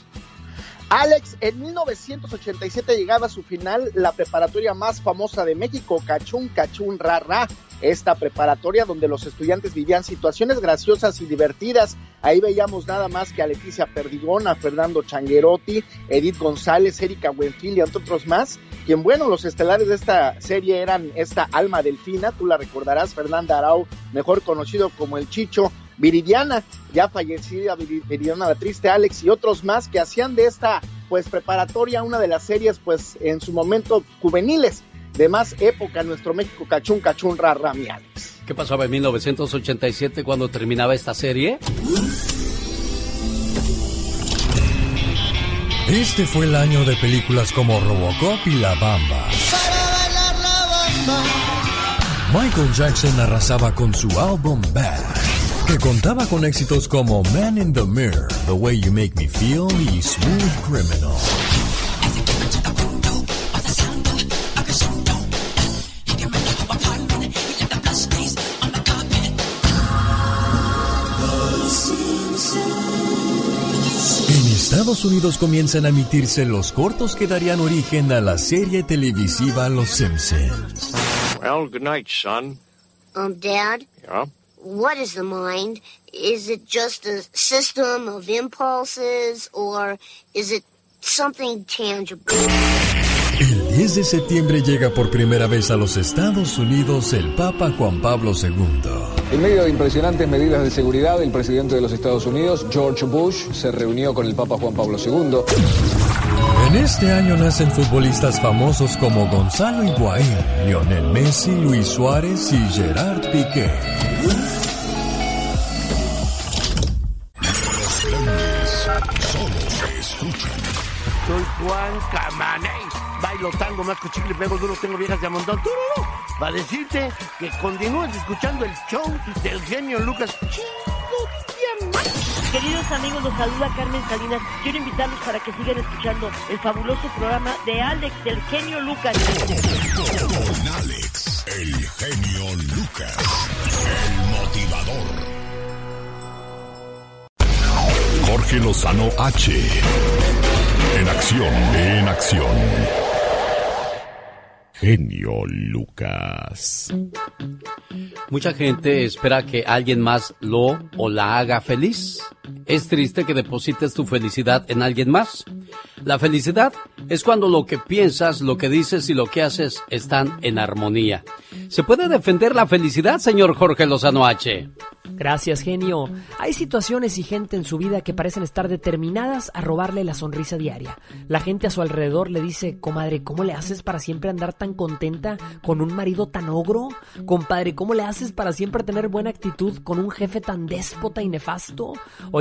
Alex, en 1987 llegaba a su final la preparatoria más famosa de México, Cachún Cachún Ra Ra. Esta preparatoria donde los estudiantes vivían situaciones graciosas y divertidas. Ahí veíamos nada más que a Leticia Perdigón, a Fernando Changuerotti, Edith González, Erika Buenfil y entre otros más. Quien, bueno, los estelares de esta serie eran esta Alma Delfina, tú la recordarás, Fernanda Arau, mejor conocido como el Chicho, Viridiana, ya fallecida Viridiana la triste Alex y otros más que hacían de esta pues preparatoria una de las series pues en su momento juveniles de más época en nuestro México cachún cachún rara mi Alex. ¿Qué pasaba en 1987 cuando terminaba esta serie? Este fue el año de películas como Robocop y La Bamba. Michael Jackson arrasaba con su álbum Bad, que contaba con éxitos como Man in the Mirror, The Way You Make Me Feel y Smooth Criminal. En Estados Unidos comienzan a emitirse los cortos que darían origen a la serie televisiva Los Simpsons. Well, good night, son. Um, Dad, Yeah? What is the mind? Is it just a system of impulses or is it something tangible? El 10 de septiembre llega por primera vez a los Estados Unidos el Papa Juan Pablo II. En medio de impresionantes medidas de seguridad, el presidente de los Estados Unidos, George Bush, se reunió con el Papa Juan Pablo II. En este año nacen futbolistas famosos como Gonzalo Higuaín, Lionel Messi, Luis Suárez y Gerard Piqué. Los grandes solo se escuchan. Soy Juan Camaney. Bailo tango, más chicle, pego duro, tengo viejas de a montón. ¡Tururú! Para decirte que continúes escuchando el show del genio Lucas. Queridos amigos, los saluda Carmen Salinas. Quiero invitarlos para que sigan escuchando el fabuloso programa de Alex del genio Lucas. Con Alex, el genio Lucas, el motivador. Jorge Lozano H. En acción, en acción. Genio Lucas. Mucha gente espera que alguien más lo o la haga feliz. Es triste que deposites tu felicidad en alguien más. La felicidad es cuando lo que piensas, lo que dices y lo que haces están en armonía. ¿Se puede defender la felicidad, señor Jorge Lozano H? Gracias, genio. Hay situaciones y gente en su vida que parecen estar determinadas a robarle la sonrisa diaria. La gente a su alrededor le dice, comadre, ¿cómo le haces para siempre andar tan contenta con un marido tan ogro? Compadre, ¿cómo le haces para siempre tener buena actitud con un jefe tan déspota y nefasto?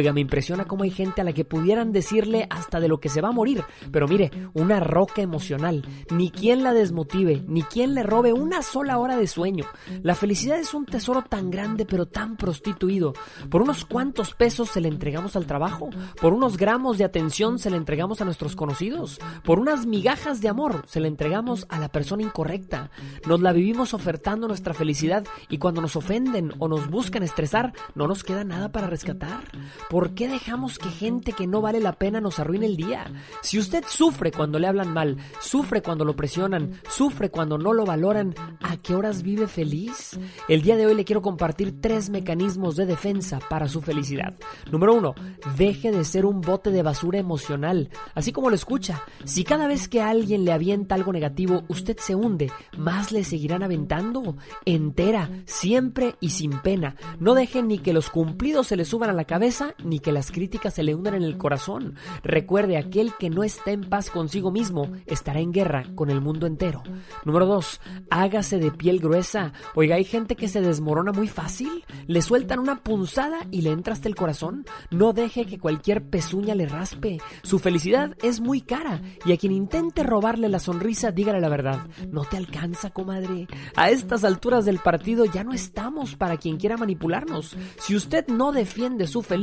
Oiga, me impresiona cómo hay gente a la que pudieran decirle hasta de lo que se va a morir. Pero mire, una roca emocional. Ni quien la desmotive, ni quien le robe una sola hora de sueño. La felicidad es un tesoro tan grande pero tan prostituido. Por unos cuantos pesos se le entregamos al trabajo, por unos gramos de atención se le entregamos a nuestros conocidos, por unas migajas de amor se le entregamos a la persona incorrecta. Nos la vivimos ofertando nuestra felicidad y cuando nos ofenden o nos buscan estresar, no nos queda nada para rescatar. ¿Por qué dejamos que gente que no vale la pena nos arruine el día? Si usted sufre cuando le hablan mal, sufre cuando lo presionan, sufre cuando no lo valoran, ¿a qué horas vive feliz? El día de hoy le quiero compartir tres mecanismos de defensa para su felicidad. Número uno, deje de ser un bote de basura emocional. Así como lo escucha, si cada vez que alguien le avienta algo negativo, usted se hunde, más le seguirán aventando. Entera, siempre y sin pena. No deje ni que los cumplidos se le suban a la cabeza, ni que las críticas se le hundan en el corazón. Recuerde, aquel que no está en paz consigo mismo, estará en guerra con el mundo entero. Número dos, hágase de piel gruesa. Oiga, hay gente que se desmorona muy fácil. Le sueltan una punzada y le entra hasta el corazón. No deje que cualquier pezuña le raspe. Su felicidad es muy cara y a quien intente robarle la sonrisa, dígale la verdad. No te alcanza, comadre. A estas alturas del partido ya no estamos para quien quiera manipularnos. Si usted no defiende su felicidad,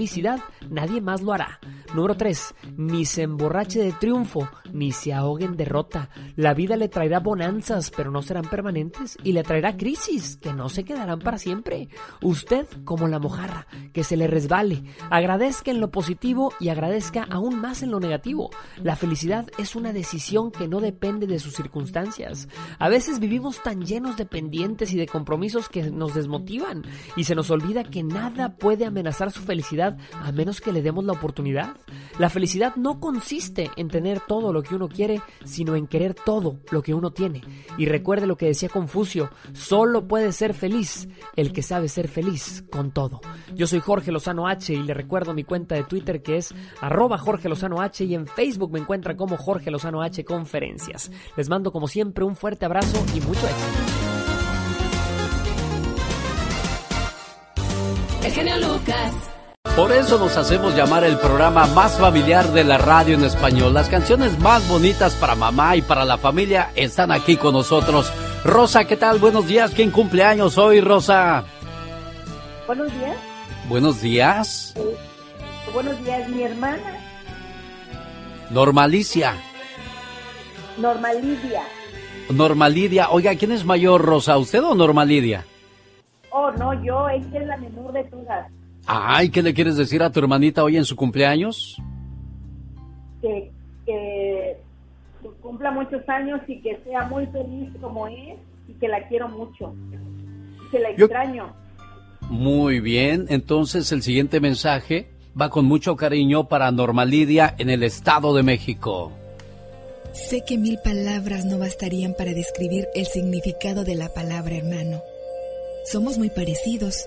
nadie más lo hará. Número 3. Ni se emborrache de triunfo, ni se ahogue en derrota. La vida le traerá bonanzas, pero no serán permanentes, y le traerá crisis, que no se quedarán para siempre. Usted, como la mojarra, que se le resbale, agradezca en lo positivo y agradezca aún más en lo negativo. La felicidad es una decisión que no depende de sus circunstancias. A veces vivimos tan llenos de pendientes y de compromisos que nos desmotivan, y se nos olvida que nada puede amenazar su felicidad a menos que le demos la oportunidad. La felicidad no consiste en tener todo lo que uno quiere, sino en querer todo lo que uno tiene. Y recuerde lo que decía Confucio, solo puede ser feliz el que sabe ser feliz con todo. Yo soy Jorge Lozano H y le recuerdo mi cuenta de Twitter que es arroba Jorge Lozano H y en Facebook me encuentra como Jorge Lozano H Conferencias. Les mando como siempre un fuerte abrazo y mucho éxito. El genio Lucas. Por eso nos hacemos llamar el programa más familiar de la radio en español. Las canciones más bonitas para mamá y para la familia están aquí con nosotros. Rosa, ¿qué tal? Buenos días. ¿Quién cumple años hoy, Rosa? Buenos días. Buenos días. Eh, buenos días, mi hermana, Normalicia. Normalidia. Normalidia. Oiga, ¿quién es mayor, Rosa? ¿Usted o Normalidia? Oh, no, yo, esta es la menor de todas. Ay, ¿qué le quieres decir a tu hermanita hoy en su cumpleaños? Que, que cumpla muchos años y que sea muy feliz como es y que la quiero mucho. Que la Yo- extraño. Muy bien, entonces el siguiente mensaje va con mucho cariño para Normalidia en el Estado de México. Sé que mil palabras no bastarían para describir el significado de la palabra hermano. Somos muy parecidos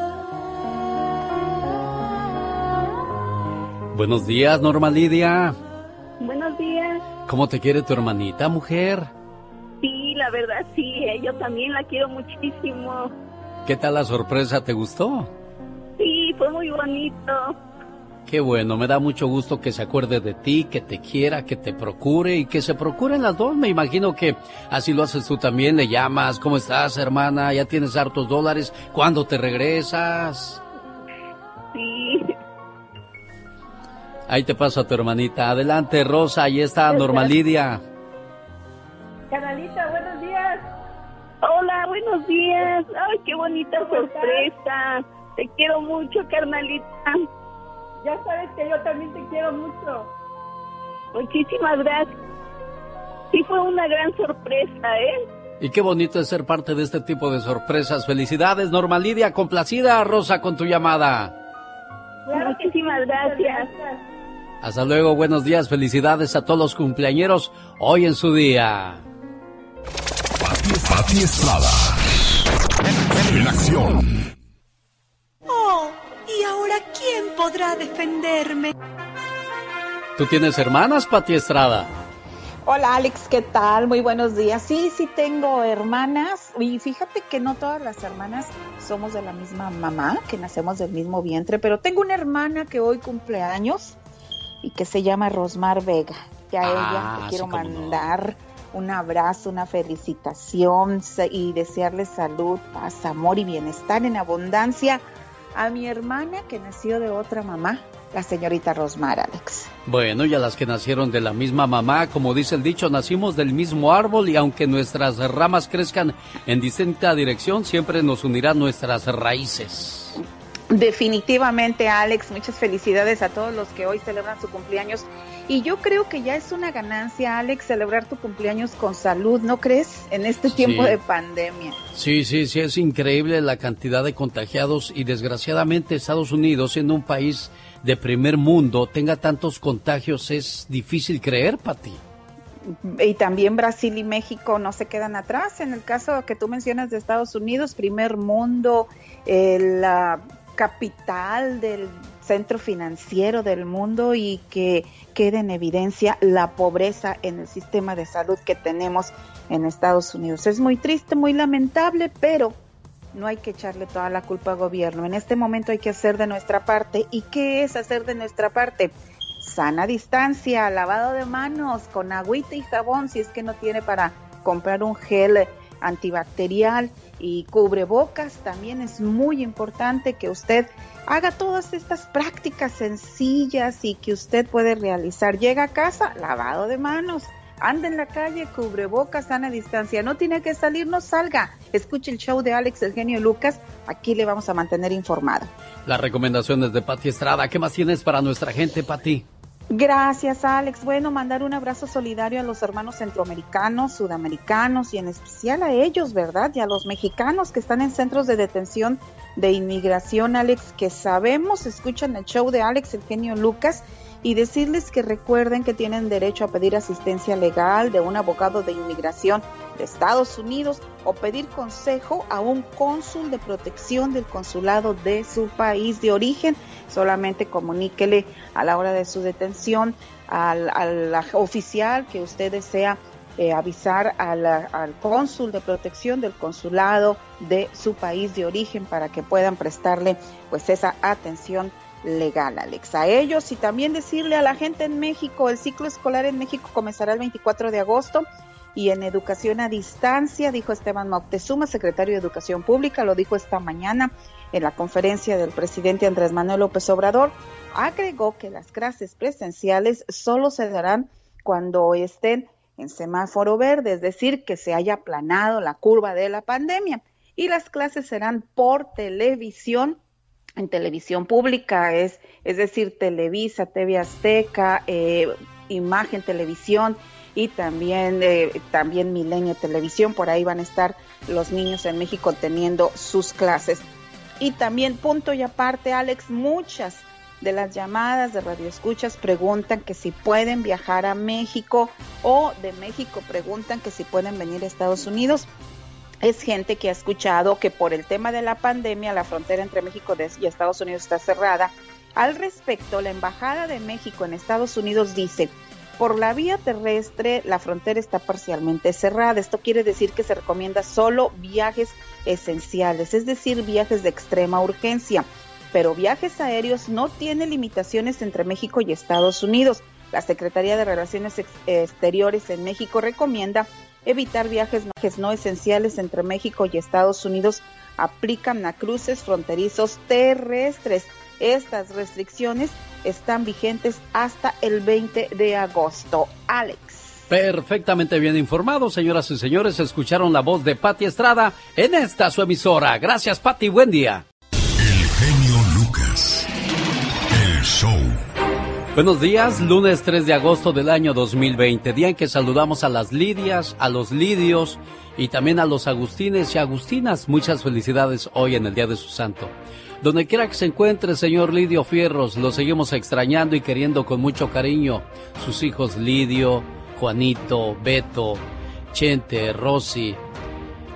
Buenos días, Norma Lidia. Buenos días. ¿Cómo te quiere tu hermanita, mujer? Sí, la verdad sí, eh, yo también la quiero muchísimo. ¿Qué tal la sorpresa? ¿Te gustó? Sí, fue muy bonito. Qué bueno, me da mucho gusto que se acuerde de ti, que te quiera, que te procure y que se procuren las dos. Me imagino que así lo haces tú también, le llamas, ¿cómo estás, hermana? ¿Ya tienes hartos dólares? ¿Cuándo te regresas? Ahí te paso a tu hermanita. Adelante, Rosa, ahí está Norma Lidia. Carnalita, buenos días. Hola, buenos días. Ay, qué bonita sorpresa. Te quiero mucho, carnalita. Ya sabes que yo también te quiero mucho. Muchísimas gracias. Sí fue una gran sorpresa, ¿eh? Y qué bonito es ser parte de este tipo de sorpresas. Felicidades, Norma Lidia. Complacida, Rosa, con tu llamada. Muchísimas gracias. Hasta luego, buenos días. Felicidades a todos los cumpleañeros hoy en su día. Pati Estrada. En acción. Oh, ¿y ahora quién podrá defenderme? ¿Tú tienes hermanas, Pati Estrada? Hola Alex, ¿qué tal? Muy buenos días. Sí, sí tengo hermanas y fíjate que no todas las hermanas somos de la misma mamá, que nacemos del mismo vientre, pero tengo una hermana que hoy cumple años y que se llama Rosmar Vega. Y a Ah, ella le sí, quiero no. mandar un abrazo, una felicitación y desearle salud, paz, amor y bienestar en abundancia a mi hermana que nació de otra mamá, la señorita Rosmar, Alex. Bueno, y a las que nacieron de la misma mamá, como dice el dicho, nacimos del mismo árbol y aunque nuestras ramas crezcan en distinta dirección, siempre nos unirán nuestras raíces. Definitivamente, Alex, muchas felicidades a todos los que hoy celebran su cumpleaños. Y yo creo que ya es una ganancia, Alex, celebrar tu cumpleaños con salud, ¿no crees? En este tiempo Sí. de pandemia. Sí, sí, sí, es increíble la cantidad de contagiados y desgraciadamente Estados Unidos, siendo un país de primer mundo, tenga tantos contagios, es difícil creer, Pati. Y también Brasil y México no se quedan atrás. En el caso que tú mencionas de Estados Unidos, primer mundo, eh, la capital del centro financiero del mundo y que quede en evidencia la pobreza en el sistema de salud que tenemos en Estados Unidos. Es muy triste, muy lamentable, pero no hay que echarle toda la culpa al gobierno. En este momento hay que hacer de nuestra parte. ¿Y qué es hacer de nuestra parte? Sana distancia, lavado de manos con agüita y jabón si es que no tiene para comprar un gel antibacterial y cubrebocas. También es muy importante que usted haga todas estas prácticas sencillas y que usted puede realizar. Llega a casa, lavado de manos. Anda en la calle, cubrebocas, sana distancia. No tiene que salir, no salga. Escuche el show de Alex Eugenio Lucas. Aquí le vamos a mantener informado. Las recomendaciones de Pati Estrada, ¿qué más tienes para nuestra gente, Pati? Gracias, Alex. Bueno, mandar un abrazo solidario a los hermanos centroamericanos, sudamericanos y en especial a ellos, ¿verdad? Y a los mexicanos que están en centros de detención de inmigración, Alex, que sabemos escuchan el show de Alex Eugenio Lucas y decirles que recuerden que tienen derecho a pedir asistencia legal de un abogado de inmigración de Estados Unidos o pedir consejo a un cónsul de protección del consulado de su país de origen. Solamente comuníquele a la hora de su detención al, al oficial que usted desea eh, avisar al cónsul de protección del consulado de su país de origen para que puedan prestarle pues esa atención legal, Alex. A ellos y también decirle a la gente en México, el ciclo escolar en México comenzará el 24 de agosto y en educación a distancia, dijo Esteban Moctezuma, secretario de Educación Pública, lo dijo esta mañana en la conferencia del presidente Andrés Manuel López Obrador, agregó que las clases presenciales solo se darán cuando estén en semáforo verde, es decir, que se haya aplanado la curva de la pandemia y las clases serán por televisión en televisión pública, es, es decir, Televisa, TV Azteca, eh, Imagen Televisión y también, eh, también Milenio Televisión, por ahí van a estar los niños en México teniendo sus clases. Y también, punto y aparte, Alex, muchas de las llamadas de radioescuchas preguntan que si pueden viajar a México o de México preguntan que si pueden venir a Estados Unidos. Es gente que ha escuchado que por el tema de la pandemia la frontera entre México y Estados Unidos está cerrada. Al respecto, la Embajada de México en Estados Unidos dice, por la vía terrestre la frontera está parcialmente cerrada. Esto quiere decir que se recomienda solo viajes esenciales, es decir, viajes de extrema urgencia pero viajes aéreos no tiene limitaciones entre México y Estados Unidos. La Secretaría de Relaciones Exteriores en México recomienda evitar viajes no esenciales entre México y Estados Unidos. Aplican a cruces fronterizos terrestres. Estas restricciones están vigentes hasta el 20 de agosto. Alex. Perfectamente bien informados, señoras y señores. Escucharon la voz de Patti Estrada en esta su emisora. Gracias, Patti. Buen día. Buenos días, lunes 3 de agosto del año 2020, día en que saludamos a las Lidias, a los Lidios y también a los Agustines y Agustinas. Muchas felicidades hoy en el Día de su Santo. Donde quiera que se encuentre, señor Lidio Fierros, lo seguimos extrañando y queriendo con mucho cariño. Sus hijos Lidio, Juanito, Beto, Chente, Rosy,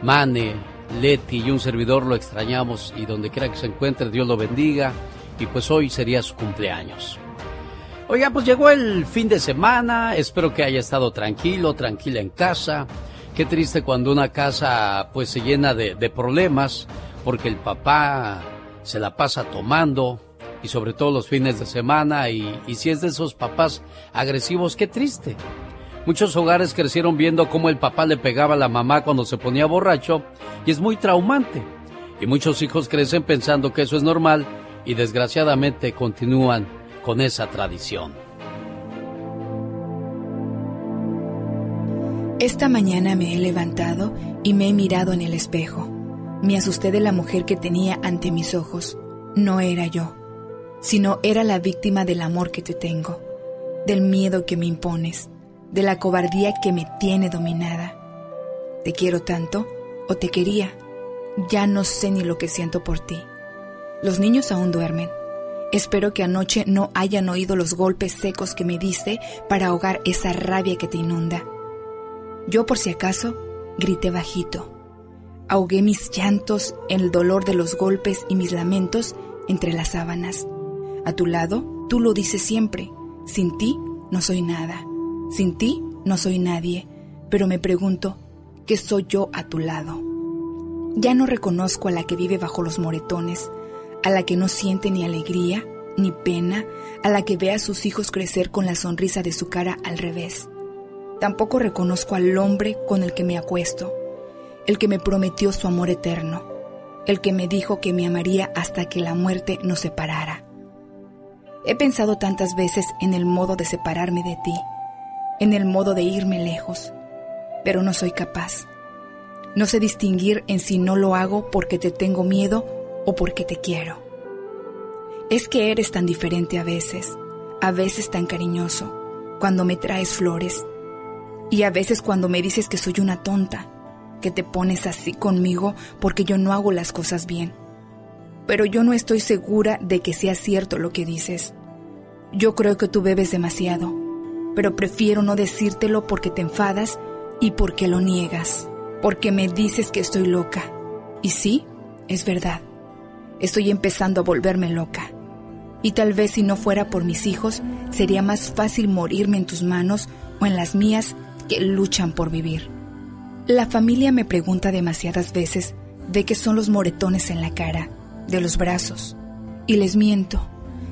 Mane, Leti y un servidor lo extrañamos y donde quiera que se encuentre, Dios lo bendiga. Y pues hoy sería su cumpleaños. Oiga, pues llegó el fin de semana, espero que haya estado tranquilo, tranquila en casa. Qué triste cuando una casa pues se llena de, problemas porque el papá se la pasa tomando y sobre todo los fines de semana y, y si es de esos papás agresivos, qué triste. Muchos hogares crecieron viendo cómo el papá le pegaba a la mamá cuando se ponía borracho y es muy traumante. Y muchos hijos crecen pensando que eso es normal y desgraciadamente continúan con esa tradición. Esta mañana me he levantado y me he mirado en el espejo. Me asusté de la mujer que tenía ante mis ojos. No era yo, sino era la víctima del amor que te tengo, del miedo que me impones, de la cobardía que me tiene dominada. Te quiero tanto o te quería. Ya no sé ni lo que siento por ti. Los niños aún duermen Espero que anoche no hayan oído los golpes secos que me diste para ahogar esa rabia que te inunda. Yo por si acaso grité bajito. Ahogué mis llantos en el dolor de los golpes y mis lamentos entre las sábanas. A tu lado, tú lo dices siempre. Sin ti no soy nada. Sin ti no soy nadie. Pero me pregunto, ¿qué soy yo a tu lado? Ya no reconozco a la que vive bajo los moretones, a la que no siente ni alegría ni pena, a la que ve a sus hijos crecer con la sonrisa de su cara al revés. Tampoco reconozco al hombre con el que me acuesto, el que me prometió su amor eterno, el que me dijo que me amaría hasta que la muerte nos separara. He pensado tantas veces en el modo de separarme de ti, en el modo de irme lejos, pero no soy capaz. No sé distinguir en si no lo hago porque te tengo miedo o porque te quiero. Es que eres tan diferente a veces, a veces tan cariñoso, cuando me traes flores, y a veces cuando me dices que soy una tonta, que te pones así conmigo porque yo no hago las cosas bien. Pero yo no estoy segura de que sea cierto lo que dices. Yo creo que tú bebes demasiado, pero prefiero no decírtelo porque te enfadas y porque lo niegas, porque me dices que estoy loca. Y sí, es verdad. Estoy empezando a volverme loca. Y tal vez si no fuera por mis hijos, sería más fácil morirme en tus manos o en las mías que luchan por vivir. La familia me pregunta demasiadas veces de qué son los moretones en la cara, de los brazos. Y les miento.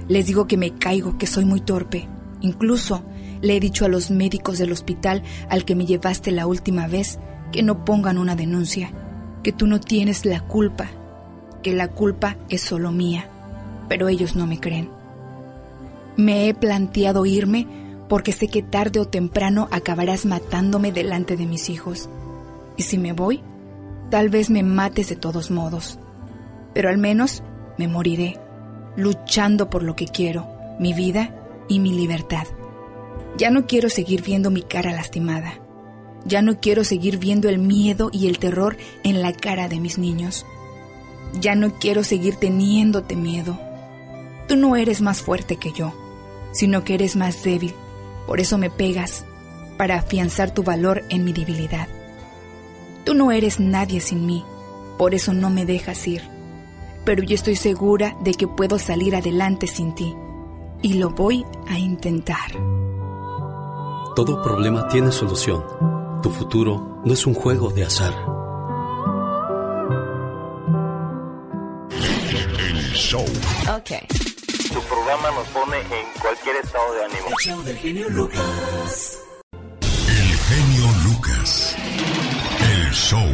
Les digo que me caigo, que soy muy torpe. Incluso le he dicho a los médicos del hospital al que me llevaste la última vez que no pongan una denuncia, que tú no tienes la culpa que la culpa es solo mía, pero ellos no me creen. Me he planteado irme porque sé que tarde o temprano acabarás matándome delante de mis hijos. Y si me voy, tal vez me mates de todos modos. Pero al menos me moriré, luchando por lo que quiero, mi vida y mi libertad. Ya no quiero seguir viendo mi cara lastimada. Ya no quiero seguir viendo el miedo y el terror en la cara de mis niños. Ya no quiero seguir teniéndote miedo. Tú no eres más fuerte que yo, sino que eres más débil. Por eso me pegas, para afianzar tu valor en mi debilidad. Tú no eres nadie sin mí, por eso no me dejas ir. Pero yo estoy segura de que puedo salir adelante sin ti. Y lo voy a intentar. Todo problema tiene solución. Tu futuro no es un juego de azar. Show. Ok. Tu programa nos pone en cualquier estado de ánimo. El show del genio Lucas. El genio Lucas. El show.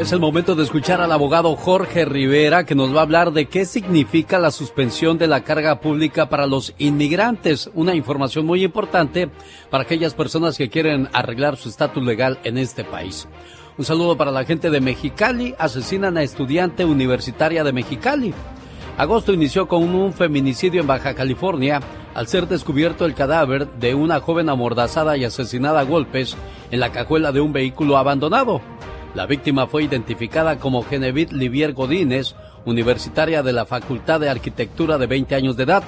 Es el momento de escuchar al abogado Jorge Rivera que nos va a hablar de qué significa la suspensión de la carga pública para los inmigrantes. Una información muy importante para aquellas personas que quieren arreglar su estatus legal en este país. Un saludo para la gente de Mexicali. Asesinan a estudiante universitaria de Mexicali. Agosto inició con un feminicidio en Baja California al ser descubierto el cadáver de una joven amordazada y asesinada a golpes en la cajuela de un vehículo abandonado. La víctima fue identificada como Genevieve Livier Godínez, universitaria de la Facultad de Arquitectura de 20 años de edad.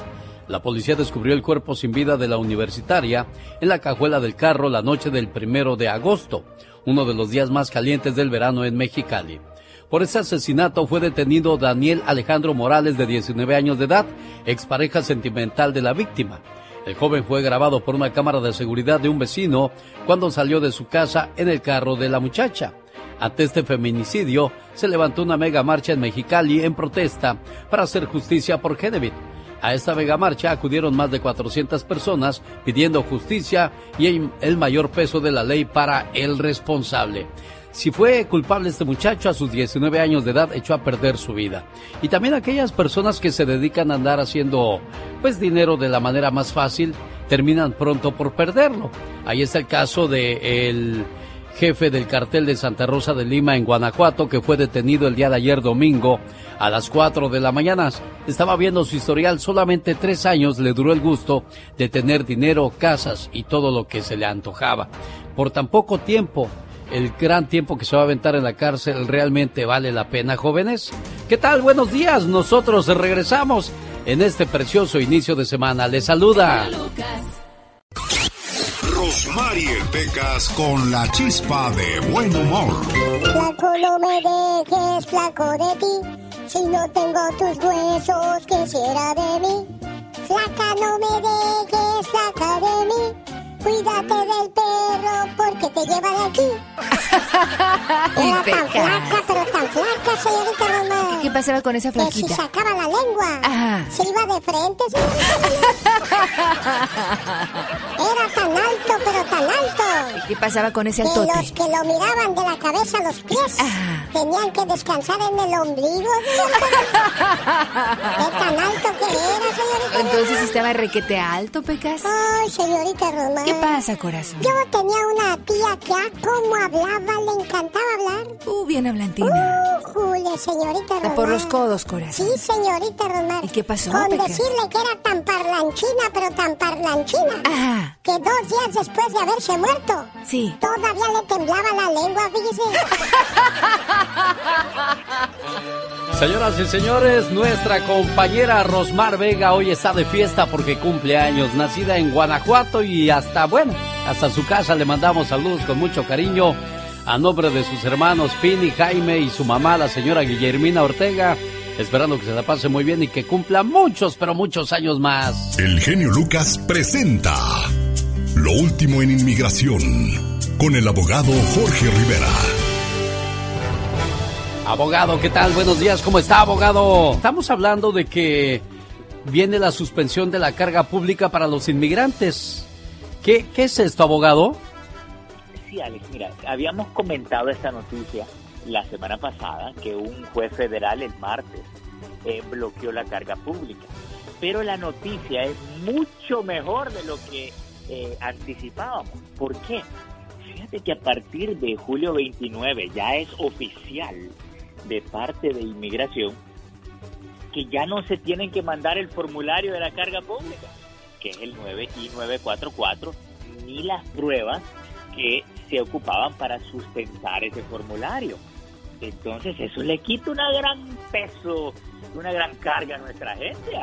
La policía descubrió el cuerpo sin vida de la universitaria en la cajuela del carro la noche del primero de agosto, uno de los días más calientes del verano en Mexicali. Por ese asesinato fue detenido Daniel Alejandro Morales, de 19 años de edad, expareja sentimental de la víctima. El joven fue grabado por una cámara de seguridad de un vecino cuando salió de su casa en el carro de la muchacha. Ante este feminicidio, se levantó una mega marcha en Mexicali en protesta para hacer justicia por Genevieve. A esta mega marcha acudieron más de 400 personas pidiendo justicia y el mayor peso de la ley para el responsable. Si fue culpable este muchacho a sus 19 años de edad, echó a perder su vida. Y también aquellas personas que se dedican a andar haciendo pues dinero de la manera más fácil, terminan pronto por perderlo. Ahí está el caso de el jefe del cartel de Santa Rosa de Lima en Guanajuato, que fue detenido el día de ayer domingo a las 4 de la mañana. Estaba viendo su historial, solamente tres años le duró el gusto de tener dinero, casas y todo lo que se le antojaba. Por tan poco tiempo, el gran tiempo que se va a aventar en la cárcel realmente vale la pena, jóvenes. ¿Qué tal? Buenos días, nosotros regresamos en este precioso inicio de semana. Les saluda. Rosmarie Pecas con la chispa de buen humor. Flaco, no me dejes, flaco de ti. Si no tengo tus huesos, ¿qué será de mí? Flaca, no me dejes, flaca de mí. Cuídate del perro porque te lleva de aquí. Era tan flaca, pero tan flaca, señorita Román. ¿Qué pasaba con esa Que si flaquita? sacaba la lengua, Ajá. se iba de frente, señorita Era tan tan alto. ¿Qué pasaba con ese Que altote? los que lo miraban de la cabeza a los pies tenían que descansar en el ombligo. De tan alto que era, señorita Entonces estaba requete alto, Pecas. Ay, señorita Román. ¿Qué pasa, corazón? Yo tenía una tía que a cómo hablaba, le encantaba hablar. Uh, bien hablantina. Uh, Julia, señorita Román. Por los codos, corazón. Sí, señorita Román. ¿Y qué pasó, Con Pecas? decirle que era tan parlanchina, pero tan parlanchina. Ajá. Que dos días después de haberse muerto. Sí. Todavía le temblaba la lengua, fíjese. Señoras y señores, nuestra compañera Rosmar Vega hoy está de fiesta porque cumple años, nacida en Guanajuato y hasta, bueno, hasta su casa le mandamos saludos con mucho cariño a nombre de sus hermanos Pini, Jaime y su mamá, la señora Guillermina Ortega, esperando que se la pase muy bien y que cumpla muchos, pero muchos años más. El genio Lucas presenta Lo último en inmigración con el abogado Jorge Rivera. Abogado, ¿qué tal? Buenos días, ¿cómo está, abogado? Estamos hablando de que viene la suspensión de la carga pública para los inmigrantes. ¿Qué, qué es esto, abogado? Sí, Alex, mira, habíamos comentado esta noticia la semana pasada que un juez federal el martes eh, bloqueó la carga pública. Pero la noticia es mucho mejor de lo que eh, anticipábamos. ¿Por qué? Fíjate que a partir de julio 29 ya es oficial de parte de inmigración que ya no se tienen que mandar el formulario de la carga pública, que es el 9 y 944, ni las pruebas que se ocupaban para sustentar ese formulario. Entonces eso le quita una gran peso, una gran carga a nuestra gente.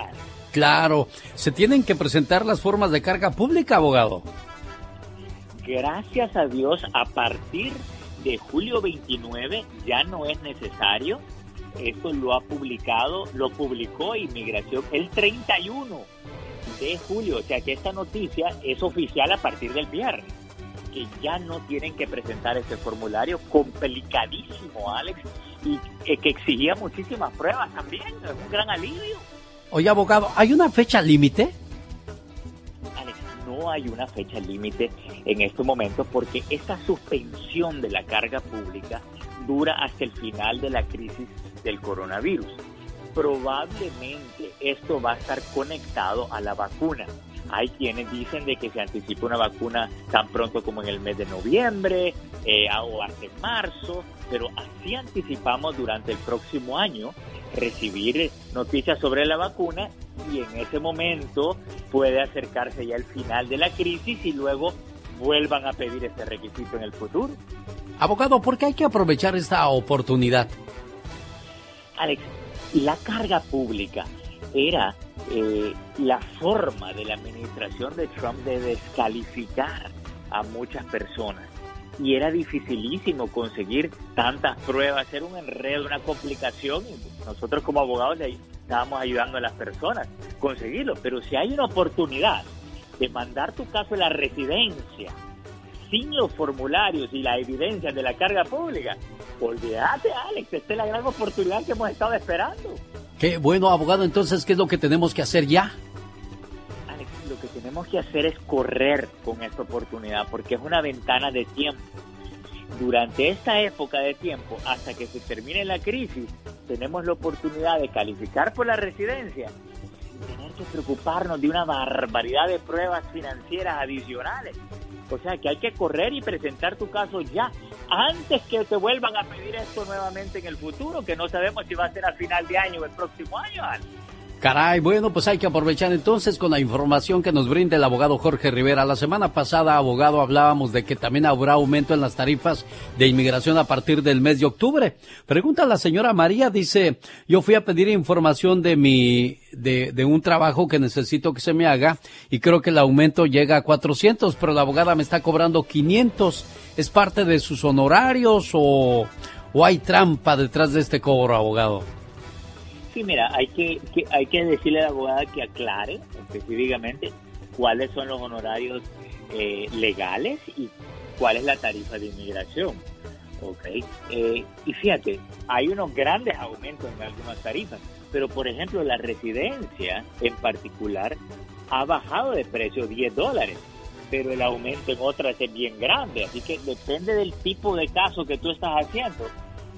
Claro, se tienen que presentar las formas de carga pública, abogado. Gracias a Dios, a partir de julio 29 ya no es necesario. Esto lo ha publicado, lo publicó Inmigración el 31 de julio, o sea que esta noticia es oficial a partir del viernes que ya no tienen que presentar ese formulario complicadísimo, Alex, y que exigía muchísimas pruebas también, es un gran alivio. Oye, abogado, ¿hay una fecha límite? No hay una fecha límite en estos momentos porque esta suspensión de la carga pública dura hasta el final de la crisis del coronavirus. Probablemente esto va a estar conectado a la vacuna. Hay quienes dicen de que se anticipa una vacuna tan pronto como en el mes de noviembre eh, o hasta marzo, pero así anticipamos durante el próximo año recibir noticias sobre la vacuna y en ese momento puede acercarse ya el final de la crisis y luego vuelvan a pedir este requisito en el futuro. Abogado, ¿por qué hay que aprovechar esta oportunidad? Alex, la carga pública era eh, la forma de la administración de Trump de descalificar a muchas personas. Y era dificilísimo conseguir tantas pruebas, era un enredo, una complicación. Nosotros como abogados le estábamos ayudando a las personas a conseguirlo. Pero si hay una oportunidad de mandar tu caso a la residencia sin los formularios y la evidencia de la carga pública, olvídate Alex, esta es la gran oportunidad que hemos estado esperando. Qué bueno, abogado, entonces, ¿qué es lo que tenemos que hacer ya? Tenemos que hacer es correr con esta oportunidad porque es una ventana de tiempo. Durante esta época de tiempo, hasta que se termine la crisis, tenemos la oportunidad de calificar por la residencia sin tener que preocuparnos de una barbaridad de pruebas financieras adicionales. O sea que hay que correr y presentar tu caso ya, antes que te vuelvan a pedir esto nuevamente en el futuro, que no sabemos si va a ser a final de año o el próximo año. Caray, bueno, pues hay que aprovechar entonces con la información que nos brinda el abogado Jorge Rivera. La semana pasada, abogado, hablábamos de que también habrá aumento en las tarifas de inmigración a partir del mes de octubre. Pregunta la señora María, dice, yo fui a pedir información de mi, de, de un trabajo que necesito que se me haga y creo que el aumento llega a 400, pero la abogada me está cobrando 500. ¿Es parte de sus honorarios o, o hay trampa detrás de este cobro, abogado? Sí, mira, hay que, hay que decirle a la abogada que aclare específicamente cuáles son los honorarios eh, legales y cuál es la tarifa de inmigración. ¿ok? Eh, y fíjate, hay unos grandes aumentos en algunas tarifas, pero por ejemplo la residencia en particular ha bajado de precio 10 dólares, pero el aumento en otras es bien grande, así que depende del tipo de caso que tú estás haciendo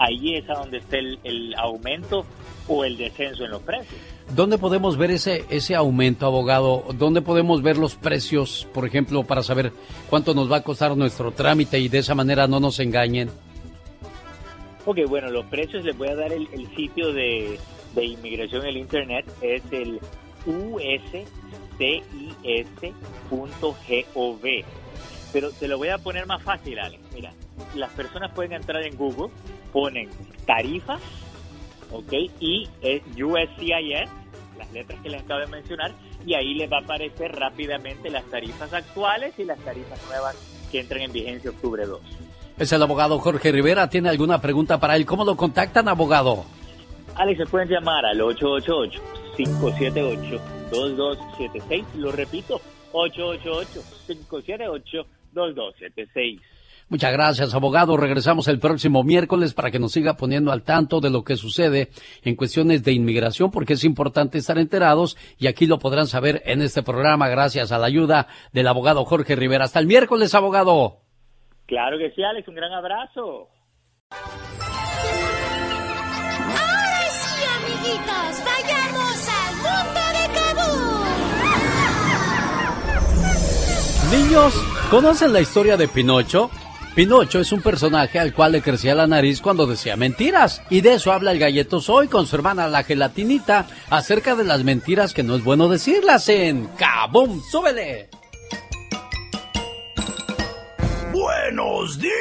ahí es a donde está el, aumento o el descenso en los precios. ¿Dónde podemos ver ese, ese aumento, abogado? ¿Dónde podemos ver los precios, por ejemplo, para saber cuánto nos va a costar nuestro trámite y de esa manera no nos engañen? Ok, bueno, los precios les voy a dar el, sitio de, de inmigración en el internet, es el uscis.gov. Pero te lo voy a poner más fácil, Alex. Mira, las personas pueden entrar en Google, ponen tarifas, ¿ok? Y es USCIS, las letras que les acabo de mencionar, y ahí les va a aparecer rápidamente las tarifas actuales y las tarifas nuevas que entran en vigencia octubre 2. Es el abogado Jorge Rivera. ¿Tiene alguna pregunta para él? ¿Cómo lo contactan, abogado? Alex, se pueden llamar al 888-578-2276. Lo repito, 888-578-2276. Muchas gracias, abogado. Regresamos el próximo miércoles para que nos siga poniendo al tanto de lo que sucede en cuestiones de inmigración, porque es importante estar enterados y aquí lo podrán saber en este programa gracias a la ayuda del abogado Jorge Rivera. Hasta el miércoles, abogado. Claro que sí, Alex. Un gran abrazo. Ahora sí, amiguitos, vayamos al mundo de Niños, ¿conocen la historia de Pinocho? Pinocho es un personaje al cual le crecía la nariz cuando decía mentiras. Y de eso habla el galletoso hoy con su hermana la gelatinita acerca de las mentiras que no es bueno decirlas en Kabum. ¡Súbele! ¡Buenos días!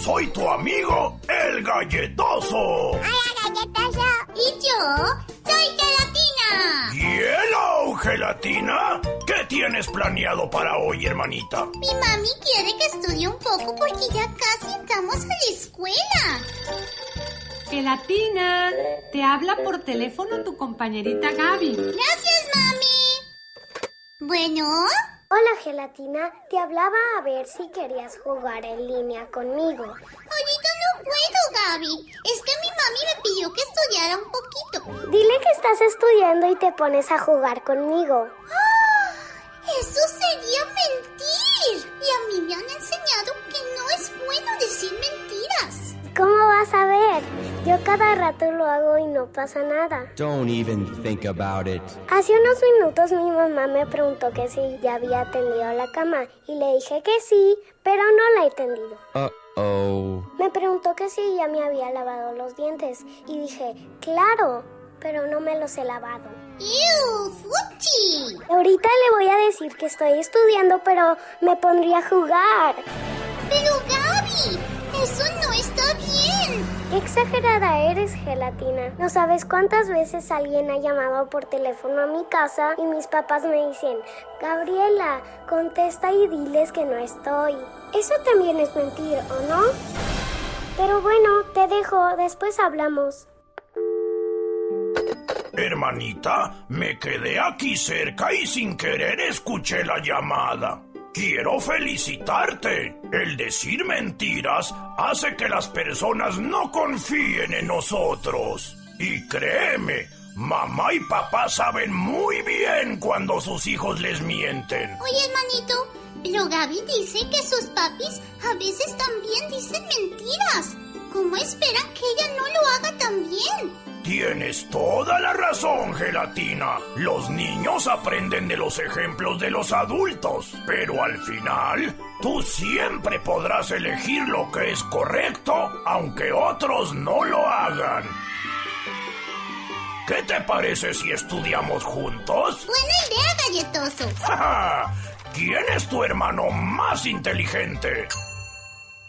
Soy tu amigo, el galletoso. Hola, galletoso. ¿Y yo? ¡Soy gelatina! ¡Hello, gelatina! ¿Qué tienes planeado para hoy, hermanita? Mi mami quiere que estudie un poco porque ya casi entramos a la escuela. Gelatina, te habla por teléfono tu compañerita Gaby. Gracias, mami. Bueno. Hola, Gelatina. Te hablaba a ver si querías jugar en línea conmigo. Ahorita no puedo, Gaby. Es que mi mami me pidió que estudiara un poquito. Dile que estás estudiando y te pones a jugar conmigo. ¡Ah! Eso sería mentir. Y a mí me han enseñado que no es bueno decir mentiras. ¿Cómo vas a ver? Yo cada rato lo hago y no pasa nada. Don't even think about it. Hace unos minutos mi mamá me preguntó que si ya había tendido la cama y le dije que sí, pero no la he tendido. Uh-oh. Me preguntó que si ya me había lavado los dientes y dije, claro, pero no me los he lavado. ¡Ew! ¡Fuchi! Ahorita le voy a decir que estoy estudiando, pero me pondría a jugar. Pero Gaby, eso no está bien. Qué exagerada eres, gelatina. No sabes cuántas veces alguien ha llamado por teléfono a mi casa y mis papás me dicen, Gabriela, contesta y diles que no estoy. Eso también es mentir, ¿o no? Pero bueno, te dejo, después hablamos. Hermanita, me quedé aquí cerca y sin querer escuché la llamada. Quiero felicitarte. El decir mentiras hace que las personas no confíen en nosotros. Y créeme, mamá y papá saben muy bien cuando sus hijos les mienten. Oye, hermanito, pero Gaby dice que sus papis a veces también dicen mentiras. ¿Cómo esperan que ella no lo haga también? Tienes toda la razón, gelatina. Los niños aprenden de los ejemplos de los adultos, pero al final, tú siempre podrás elegir lo que es correcto, aunque otros no lo hagan. ¿Qué te parece si estudiamos juntos? Buena idea, galletoso. ¿Quién es tu hermano más inteligente?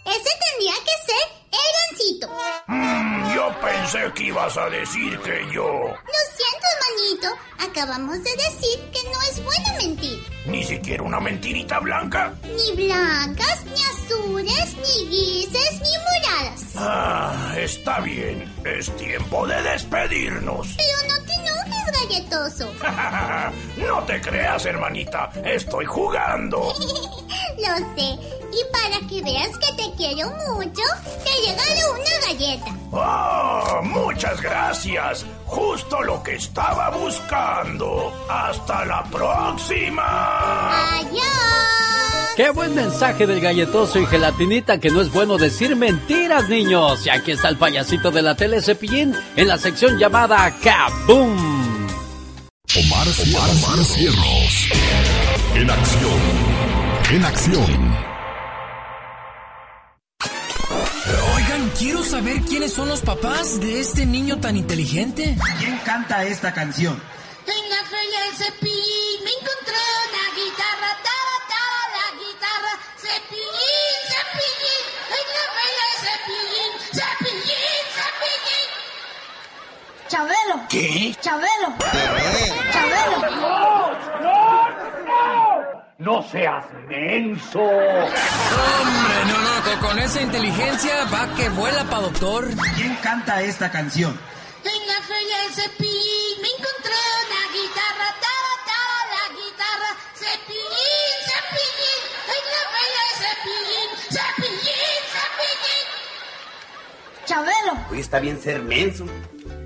Ese tendría que ser el gancito. Mm, yo pensé que ibas a decir que yo. Lo siento, hermanito. Acabamos de decir que no es bueno mentir. Ni siquiera una mentirita blanca. Ni blancas, ni azules, ni grises, ni moradas. Ah, está bien. Es tiempo de despedirnos. Pero no te enojes, galletoso. no te creas, hermanita. Estoy jugando. Lo sé. Y para que veas que te quiero mucho, te regalo una galleta. ¡Ah! muchas gracias. Justo lo que estaba buscando. Hasta la próxima. Adiós. Qué buen mensaje del galletoso y gelatinita que no es bueno decir mentiras, niños. Y aquí está el payasito de la tele Cepillín en la sección llamada Kaboom. Omar, Omar, Omar Cierros. En acción. En acción. Quiero saber quiénes son los papás de este niño tan inteligente. ¿Quién canta esta canción? En la feria del cepillín me encontré una guitarra, tara, tara, la guitarra, cepillín, cepillín, en la feria del cepillín, cepillín, cepillín. Chabelo. ¿Qué? Chabelo. Chabelo. No, seas menso. Hombre, no, no, con, esa inteligencia va que vuela pa' doctor. ¿Quién canta esta canción? En la feria del cepillín me encontré una guitarra, tara, tara, la guitarra, cepillín, cepillín, en la feria del cepillín, cepillín, cepillín. Chabelo. Hoy está bien ser menso.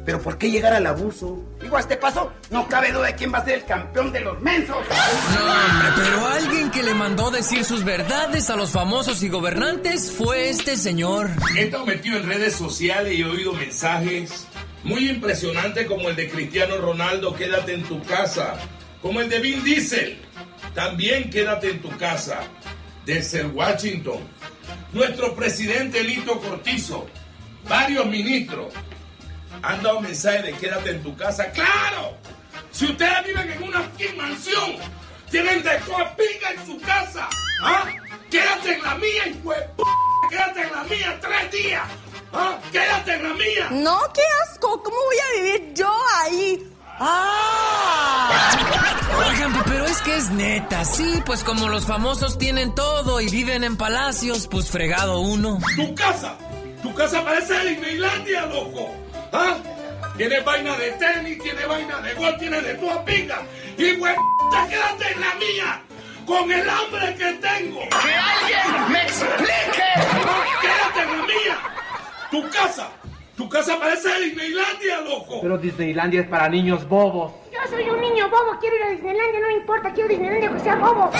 Pero ¿por qué llegar al abuso? Digo, a este paso, no cabe duda de quién va a ser el campeón de los mensos. No, hombre, pero alguien que le mandó decir sus verdades a los famosos y gobernantes fue este señor. He estado metido en redes sociales y he oído mensajes muy impresionantes como el de Cristiano Ronaldo, quédate en tu casa, como el de Vin Diesel, también quédate en tu casa. desde el Washington, nuestro presidente Lito Cortizo, varios ministros, han dado mensaje de quédate en tu casa. ¡Claro! Si ustedes viven en una mansión, tienen de pinga en su casa. ¿Ah? Quédate en la mía, hijo de p Quédate en la mía tres días. ¿Ah? Quédate en la mía. No, qué asco. ¿Cómo voy a vivir yo ahí? ¡Ah! Oigan, pero es que es neta, sí, pues como los famosos tienen todo y viven en palacios, pues fregado uno. Tu casa, tu casa parece Disneylandia, loco. ¿Ah? Tiene vaina de tenis, tiene vaina de gol, tiene de tu pinga. Y güey, quédate en la mía con el hambre que tengo. ¡Que alguien me explique! ¡Quédate en la mía! ¡Tu casa! ¡Tu casa parece Disneylandia, loco! Pero Disneylandia es para niños bobos. Yo soy un niño bobo, quiero ir a Disneylandia, no me importa, quiero Disneylandia que sea bobo.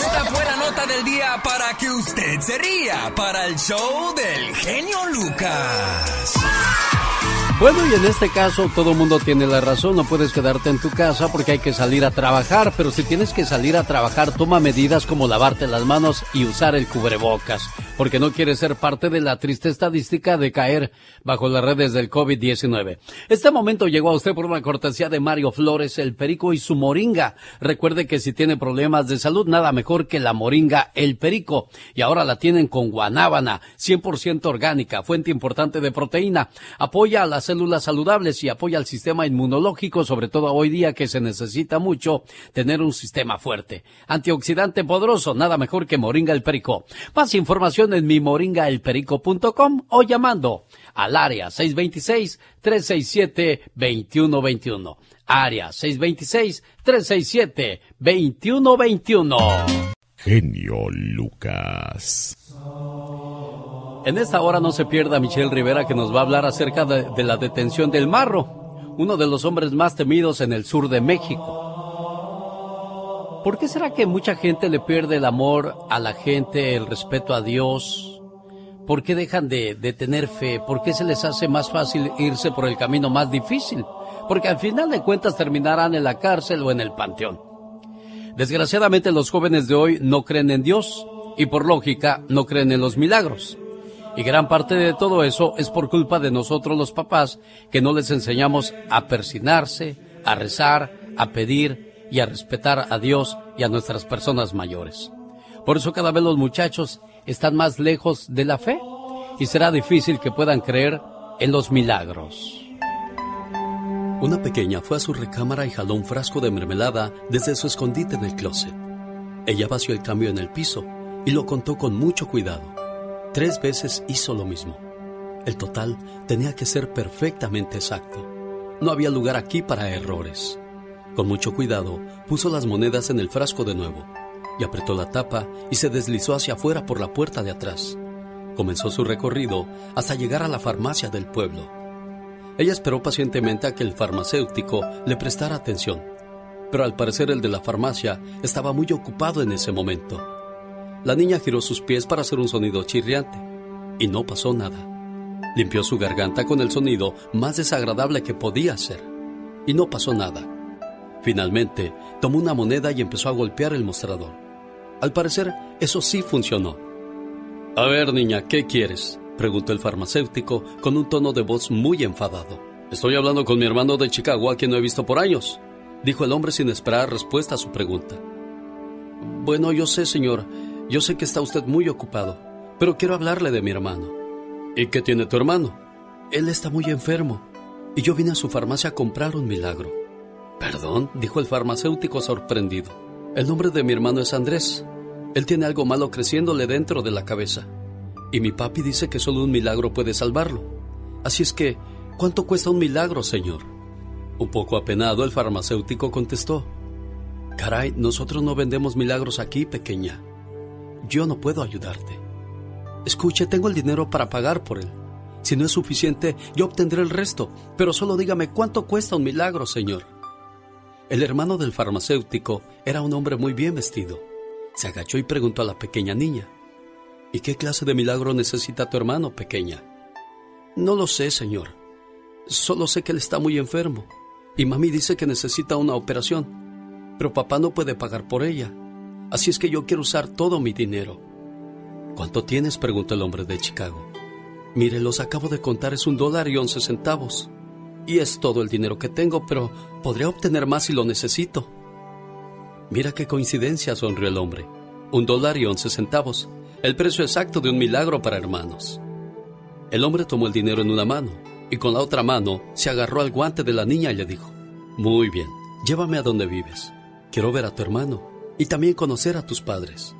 Esta fue la nota del día para que usted se ría para el show del genio Lucas. Bueno, y en este caso todo mundo tiene la razón, no puedes quedarte en tu casa porque hay que salir a trabajar, pero si tienes que salir a trabajar, toma medidas como lavarte las manos y usar el cubrebocas, porque no quieres ser parte de la triste estadística de caer bajo las redes del COVID-19. Este momento llegó a usted por una cortesía de Mario Flores, el perico y su moringa. Recuerde que si tiene problemas de salud, nada mejor que la moringa, el perico, y ahora la tienen con guanábana, 100% orgánica, fuente importante de proteína, apoya a las células saludables y apoya al sistema inmunológico, sobre todo hoy día que se necesita mucho tener un sistema fuerte. Antioxidante poderoso, nada mejor que Moringa el Perico. Más información en mi moringaelperico.com o llamando al área 626-367-2121. Área 626-367-2121. Genio Lucas. En esta hora no se pierda Michelle Rivera que nos va a hablar acerca de, la detención del Marro, uno de los hombres más temidos en el sur de México. ¿Por qué será que mucha gente le pierde el amor a la gente, el respeto a Dios? ¿Por qué dejan de, de tener fe? ¿Por qué se les hace más fácil irse por el camino más difícil? Porque al final de cuentas terminarán en la cárcel o en el panteón. Desgraciadamente los jóvenes de hoy no creen en Dios y por lógica no creen en los milagros. Y gran parte de todo eso es por culpa de nosotros los papás que no les enseñamos a persinarse, a rezar, a pedir y a respetar a Dios y a nuestras personas mayores. Por eso cada vez los muchachos están más lejos de la fe y será difícil que puedan creer en los milagros. Una pequeña fue a su recámara y jaló un frasco de mermelada desde su escondite en el closet. Ella vació el cambio en el piso y lo contó con mucho cuidado. Tres veces hizo lo mismo. El total tenía que ser perfectamente exacto. No había lugar aquí para errores. Con mucho cuidado, puso las monedas en el frasco de nuevo y apretó la tapa y se deslizó hacia afuera por la puerta de atrás. Comenzó su recorrido hasta llegar a la farmacia del pueblo. Ella esperó pacientemente a que el farmacéutico le prestara atención, pero al parecer el de la farmacia estaba muy ocupado en ese momento. La niña giró sus pies para hacer un sonido chirriante y no pasó nada. Limpió su garganta con el sonido más desagradable que podía hacer y no pasó nada. Finalmente, tomó una moneda y empezó a golpear el mostrador. Al parecer, eso sí funcionó. A ver, niña, ¿qué quieres? preguntó el farmacéutico con un tono de voz muy enfadado. Estoy hablando con mi hermano de Chicago a quien no he visto por años, dijo el hombre sin esperar respuesta a su pregunta. Bueno, yo sé, señor, yo sé que está usted muy ocupado, pero quiero hablarle de mi hermano. ¿Y qué tiene tu hermano? Él está muy enfermo, y yo vine a su farmacia a comprar un milagro. Perdón, dijo el farmacéutico sorprendido. El nombre de mi hermano es Andrés. Él tiene algo malo creciéndole dentro de la cabeza. Y mi papi dice que solo un milagro puede salvarlo. Así es que, ¿cuánto cuesta un milagro, señor? Un poco apenado, el farmacéutico contestó. Caray, nosotros no vendemos milagros aquí, pequeña. Yo no puedo ayudarte. Escuche, tengo el dinero para pagar por él. Si no es suficiente, yo obtendré el resto, pero solo dígame cuánto cuesta un milagro, señor. El hermano del farmacéutico era un hombre muy bien vestido. Se agachó y preguntó a la pequeña niña. ¿Y qué clase de milagro necesita tu hermano, pequeña? No lo sé, señor. Solo sé que él está muy enfermo. Y mami dice que necesita una operación. Pero papá no puede pagar por ella. Así es que yo quiero usar todo mi dinero. ¿Cuánto tienes? preguntó el hombre de Chicago. Mire, los acabo de contar, es un dólar y once centavos. Y es todo el dinero que tengo, pero podría obtener más si lo necesito. Mira qué coincidencia, sonrió el hombre. Un dólar y once centavos, el precio exacto de un milagro para hermanos. El hombre tomó el dinero en una mano y con la otra mano se agarró al guante de la niña y le dijo, Muy bien, llévame a donde vives. Quiero ver a tu hermano y también conocer a tus padres.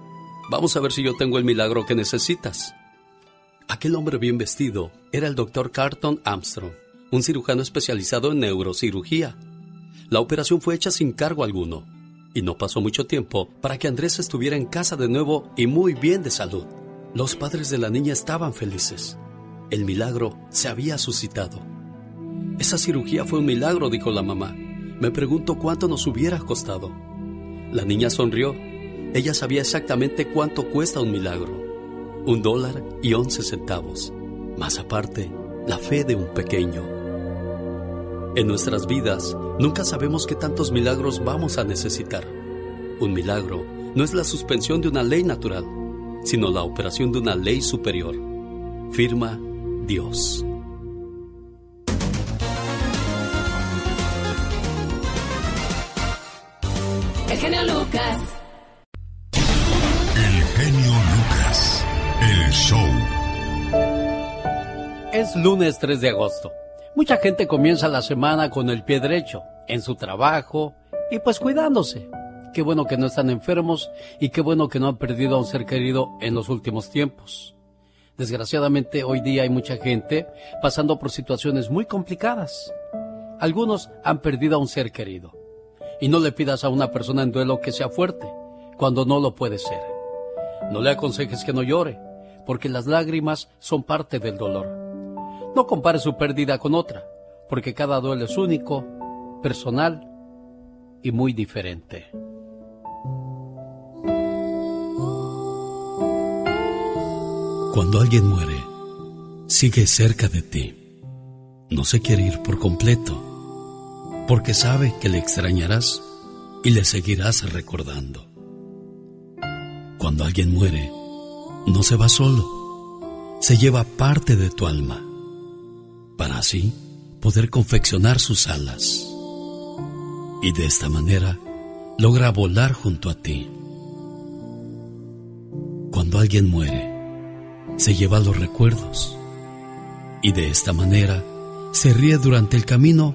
Vamos a ver si yo tengo el milagro que necesitas. Aquel hombre bien vestido era el doctor Carton Armstrong, un cirujano especializado en neurocirugía. La operación fue hecha sin cargo alguno y no pasó mucho tiempo para que Andrés estuviera en casa de nuevo y muy bien de salud. Los padres de la niña estaban felices. El milagro se había suscitado. Esa cirugía fue un milagro, dijo la mamá. Me pregunto cuánto nos hubiera costado. La niña sonrió. Ella sabía exactamente cuánto cuesta un milagro. Un dólar y once centavos. Más aparte, la fe de un pequeño. En nuestras vidas, nunca sabemos qué tantos milagros vamos a necesitar. Un milagro no es la suspensión de una ley natural, sino la operación de una ley superior. Firma Dios. El genio Lucas. El genio Lucas. El show. Es lunes 3 de agosto. Mucha gente comienza la semana con el pie derecho, en su trabajo y pues cuidándose. Qué bueno que no están enfermos y qué bueno que no han perdido a un ser querido en los últimos tiempos. Desgraciadamente hoy día hay mucha gente pasando por situaciones muy complicadas. Algunos han perdido a un ser querido. Y no le pidas a una persona en duelo que sea fuerte, cuando no lo puede ser. No le aconsejes que no llore, porque las lágrimas son parte del dolor. No compare su pérdida con otra, porque cada duelo es único, personal y muy diferente. Cuando alguien muere, sigue cerca de ti. No se quiere ir por completo, porque sabe que le extrañarás y le seguirás recordando. Cuando alguien muere, no se va solo, se lleva parte de tu alma, para así poder confeccionar sus alas. Y de esta manera logra volar junto a ti. Cuando alguien muere, se lleva los recuerdos y de esta manera se ríe durante el camino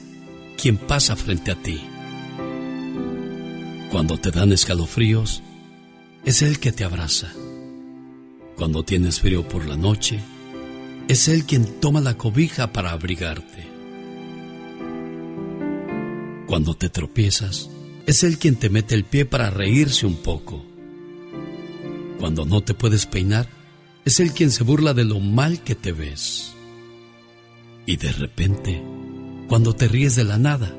quien pasa frente a ti. Cuando te dan escalofríos, es Él que te abraza. Cuando tienes frío por la noche, es Él quien toma la cobija para abrigarte. Cuando te tropiezas, es Él quien te mete el pie para reírse un poco. Cuando no te puedes peinar, es Él quien se burla de lo mal que te ves. Y de repente, cuando te ríes de la nada,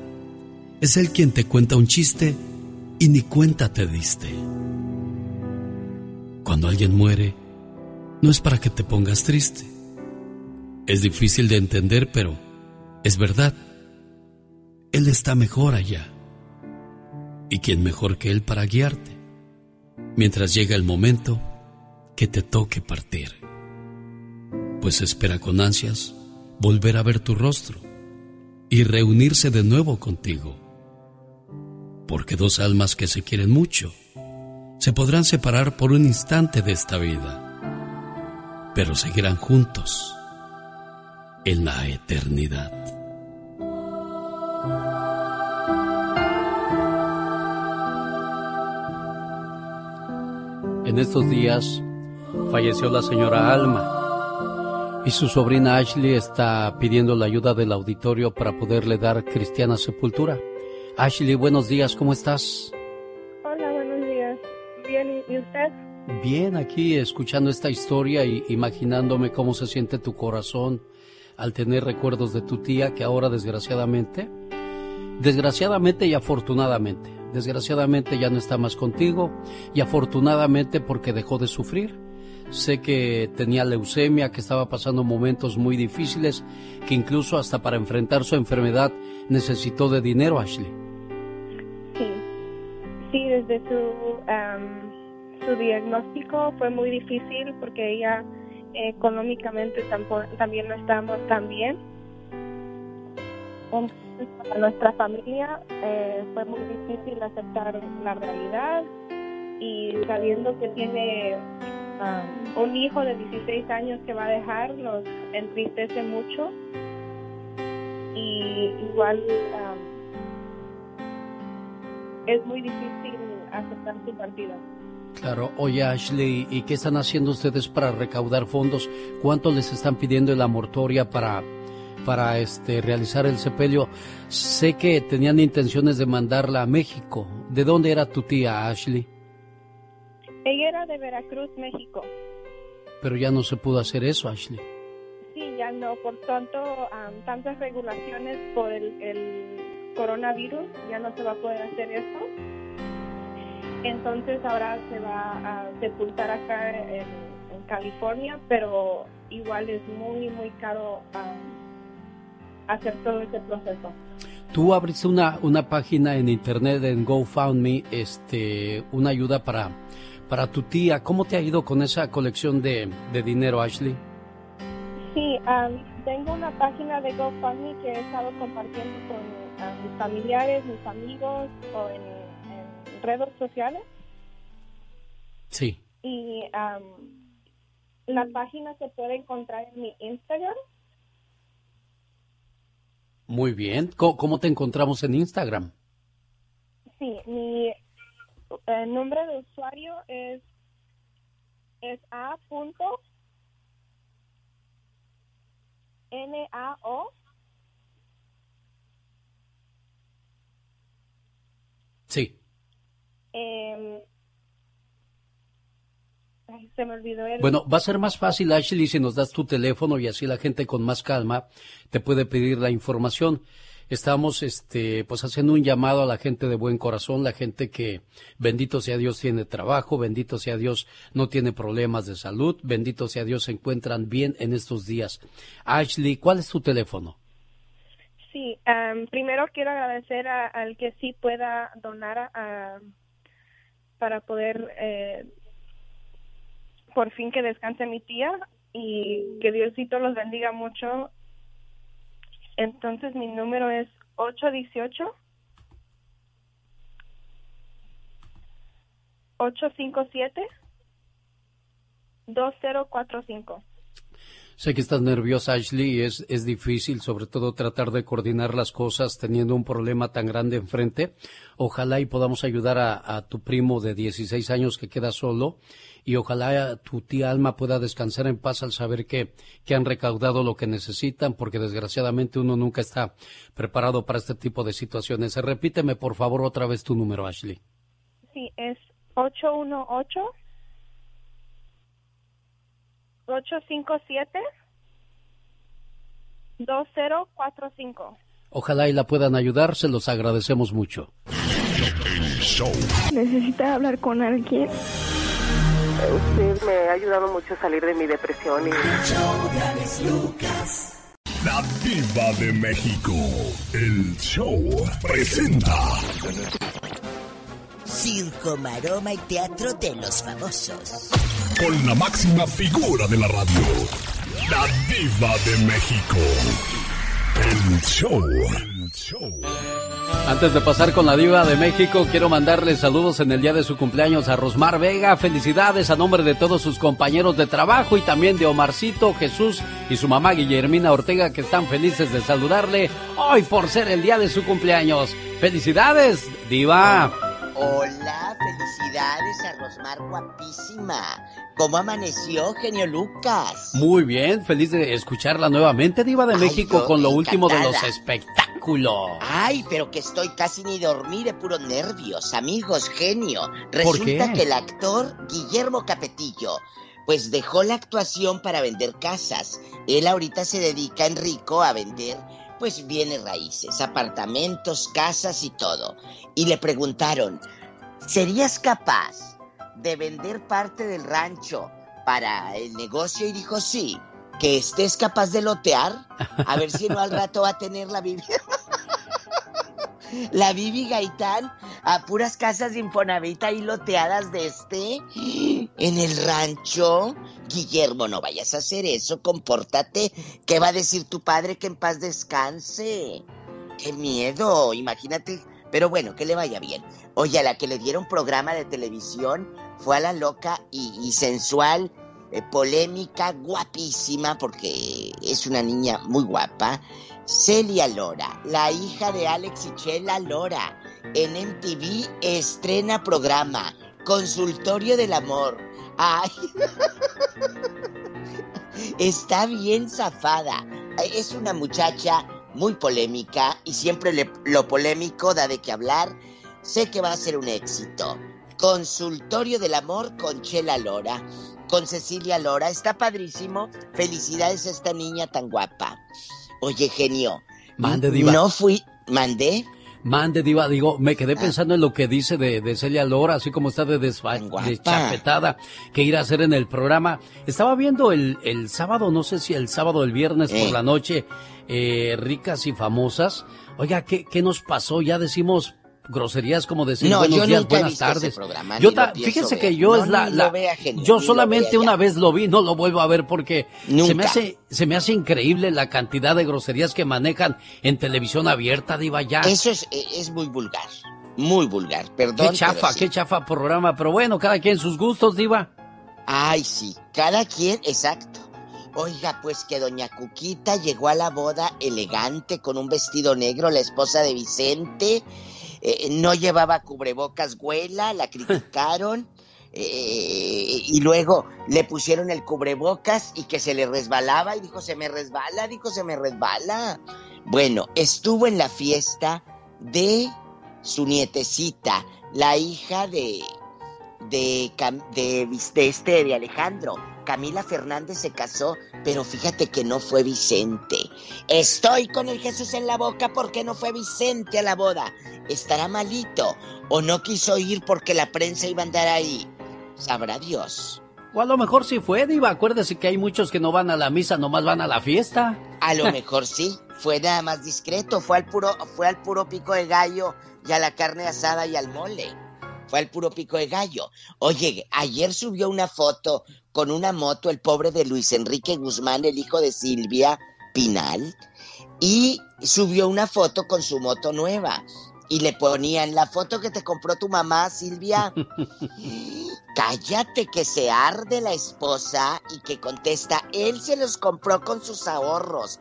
es Él quien te cuenta un chiste y ni cuenta te diste. Cuando alguien muere, no es para que te pongas triste. Es difícil de entender, pero es verdad. Él está mejor allá. ¿Y quién mejor que Él para guiarte? Mientras llega el momento que te toque partir. Pues espera con ansias volver a ver tu rostro y reunirse de nuevo contigo. Porque dos almas que se quieren mucho se podrán separar por un instante de esta vida, pero seguirán juntos en la eternidad. En estos días falleció la señora Alma y su sobrina Ashley está pidiendo la ayuda del auditorio para poderle dar cristiana sepultura. Ashley, buenos días, ¿cómo estás? Hola, buenos días. bien, ¿y usted? Bien, aquí escuchando esta historia y imaginándome cómo se siente tu corazón al tener recuerdos de tu tía que ahora desgraciadamente, desgraciadamente y afortunadamente, desgraciadamente ya no está más contigo y afortunadamente porque dejó de sufrir. Sé que tenía leucemia, que estaba pasando momentos muy difíciles, que incluso hasta para enfrentar su enfermedad necesitó de dinero, Ashley. Sí, sí, desde su, su diagnóstico fue muy difícil porque ella económicamente también no estábamos tan bien. Para nuestra familia eh, fue muy difícil aceptar la realidad y sabiendo que tiene un hijo de 16 años que va a dejar nos entristece mucho y igual es muy difícil aceptar su partida. Claro, oye Ashley, ¿y qué están haciendo ustedes para recaudar fondos? ¿Cuánto les están pidiendo en la mortoria para, para este, realizar el sepelio? Sé que tenían intenciones de mandarla a México. ¿De dónde era tu tía Ashley? Ella era de Veracruz, México. Pero ya no se pudo hacer eso, Ashley. Sí, ya no, por tanto, tantas regulaciones por el, el coronavirus, ya no se va a poder hacer eso. Entonces ahora se va a sepultar acá en, California, pero igual es muy, muy caro hacer todo ese proceso. Tú abriste una, una página en internet en GoFundMe, este, una ayuda para, para tu tía. ¿Cómo te ha ido con esa colección de, de dinero, Ashley? Sí, tengo una página de GoFundMe que he estado compartiendo con mis familiares, mis amigos o en redes sociales. Sí. Y la página se puede encontrar en mi Instagram. Muy bien. ¿Cómo, te encontramos en Instagram? Sí, mi eh, nombre de usuario es, es a punto n a o Sí. Eh, se me olvidó el... Bueno, va a ser más fácil, Ashley, si nos das tu teléfono y así la gente con más calma te puede pedir la información. Estamos, este, pues haciendo un llamado a la gente de buen corazón, la gente que, bendito sea Dios, tiene trabajo, bendito sea Dios, no tiene problemas de salud, bendito sea Dios, se encuentran bien en estos días. Ashley, ¿cuál es tu teléfono? Sí, primero quiero agradecer al que sí pueda donar para poder eh, por fin que descanse mi tía y que Diosito los bendiga mucho. Entonces mi número es 818 857 2045. Sé que estás nerviosa, Ashley, y es, es difícil, sobre todo, tratar de coordinar las cosas teniendo un problema tan grande enfrente. Ojalá y podamos ayudar a, tu primo de 16 años que queda solo y ojalá tu tía Alma pueda descansar en paz al saber que, que han recaudado lo que necesitan, porque desgraciadamente uno nunca está preparado para este tipo de situaciones. Repíteme, por favor, otra vez tu número, Ashley. Sí, es 818 857 2045. Ojalá y la puedan ayudar, se los agradecemos mucho. ¿Necesita hablar con alguien? Usted me ha ayudado mucho a salir de mi depresión y... La diva de México, el show presenta... Circo, maroma y teatro de los famosos. Con la máxima figura de la radio, la diva de México. El show. El show. Antes de pasar con la diva de México, quiero mandarle saludos en el día de su cumpleaños a Rosmar Vega. Felicidades a nombre de todos sus compañeros de trabajo y también de Omarcito, Jesús y su mamá Guillermina Ortega que están felices de saludarle hoy por ser el día de su cumpleaños. Felicidades, diva. Hola, felicidades a Rosmar, guapísima. ¿Cómo amaneció, genio Lucas? Muy bien, feliz de escucharla nuevamente, Diva de Ay, México, con lo último de los espectáculos. Ay, pero que estoy casi ni dormir de puros nervios, amigos, genio. ¿Por Resulta qué? que el actor Guillermo Capetillo, pues dejó la actuación para vender casas. Él ahorita se dedica, Enrico, a vender, pues bienes raíces, apartamentos, casas y todo. Y le preguntaron, ¿serías capaz de vender parte del rancho para el negocio? Y dijo, sí. Que estés capaz de lotear, a ver si no al rato va a tener la Biblia. La Bibi Gaitán a puras casas de Infonavit ahí loteadas de este en el rancho. Guillermo, no vayas a hacer eso, compórtate. ¿Qué va a decir tu padre que en paz descanse? Qué miedo, imagínate. Pero bueno, que le vaya bien. Oye, a la que le dieron programa de televisión fue a la loca y, y sensual, eh, polémica, guapísima, porque es una niña muy guapa. Celia Lora, la hija de Alex y Chela Lora, en MTV estrena programa Consultorio del Amor. Ay, está bien zafada. Es una muchacha muy polémica y siempre lo polémico da de qué hablar. Sé que va a ser un éxito. Consultorio del Amor con Chela Lora, con Cecilia Lora. Está padrísimo. Felicidades a esta niña tan guapa. Oye, genio. Mande, diva. No fui. ¿Mandé? Mande, Diva, digo, me quedé pensando en lo que dice de, de Celia Lora, así como está de deschapetada, que ir a hacer en el programa. Estaba viendo el, el sábado, no sé si el sábado o el viernes Eh. por la noche, eh, ricas y famosas. Oiga, ¿qué, ¿qué nos pasó? Ya decimos groserías como decir No, buenos yo días, nunca buenas tardes. programa, yo ta- ver. que yo No, es la, vea, genio, yo solamente una vez lo vi, no lo vuelvo a ver porque se me Nunca. hace, se me hace increíble la cantidad de groserías que manejan en televisión abierta, Diva, ya. Eso es, eh, es muy vulgar. Muy vulgar. Perdón. Qué chafa, sí. qué chafa programa, pero bueno, cada quien sus gustos, Diva. Ay, sí, cada quien, exacto. Oiga, pues que doña Cuquita llegó a la boda elegante con un vestido negro, la esposa de Vicente. Eh, no llevaba cubrebocas, güela, la criticaron. eh, y luego le pusieron el cubrebocas y que se le resbalaba y dijo, se me resbala, dijo, se me resbala. Bueno, estuvo en la fiesta de su nietecita, la hija de, de, de, de este, de Alejandro. Camila Fernández se casó, pero fíjate que no fue Vicente. Estoy con el Jesús en la boca porque no fue Vicente a la boda. ¿Estará malito? ¿O no quiso ir porque la prensa iba a andar ahí? Sabrá Dios. O a lo mejor sí fue, Diva. Acuérdese que hay muchos que no van a la misa, nomás van a la fiesta. A lo mejor sí, fue nada más discreto, fue al puro, fue al puro pico de gallo y a la carne asada y al mole. Fue al puro pico de gallo. Oye, ayer subió una foto con una moto el pobre de Luis Enrique Guzmán, el hijo de Silvia Pinal, y subió una foto con su moto nueva. Y le ponían la foto que te compró tu mamá, Silvia. Cállate que se arde la esposa y que contesta, él se los compró con sus ahorros.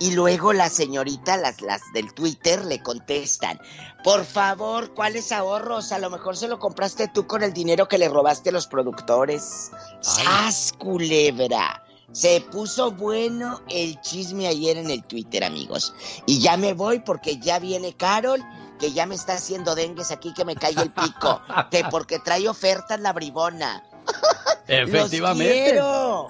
Y luego la señorita, las, las del Twitter, le contestan, por favor, ¿cuáles ahorros? A lo mejor se lo compraste tú con el dinero que le robaste a los productores. ¡Sas, culebra! Se puso bueno el chisme ayer en el Twitter, amigos. Y ya me voy porque ya viene Carol, que ya me está haciendo dengues aquí que me cae el pico. que porque trae ofertas la bribona. Efectivamente.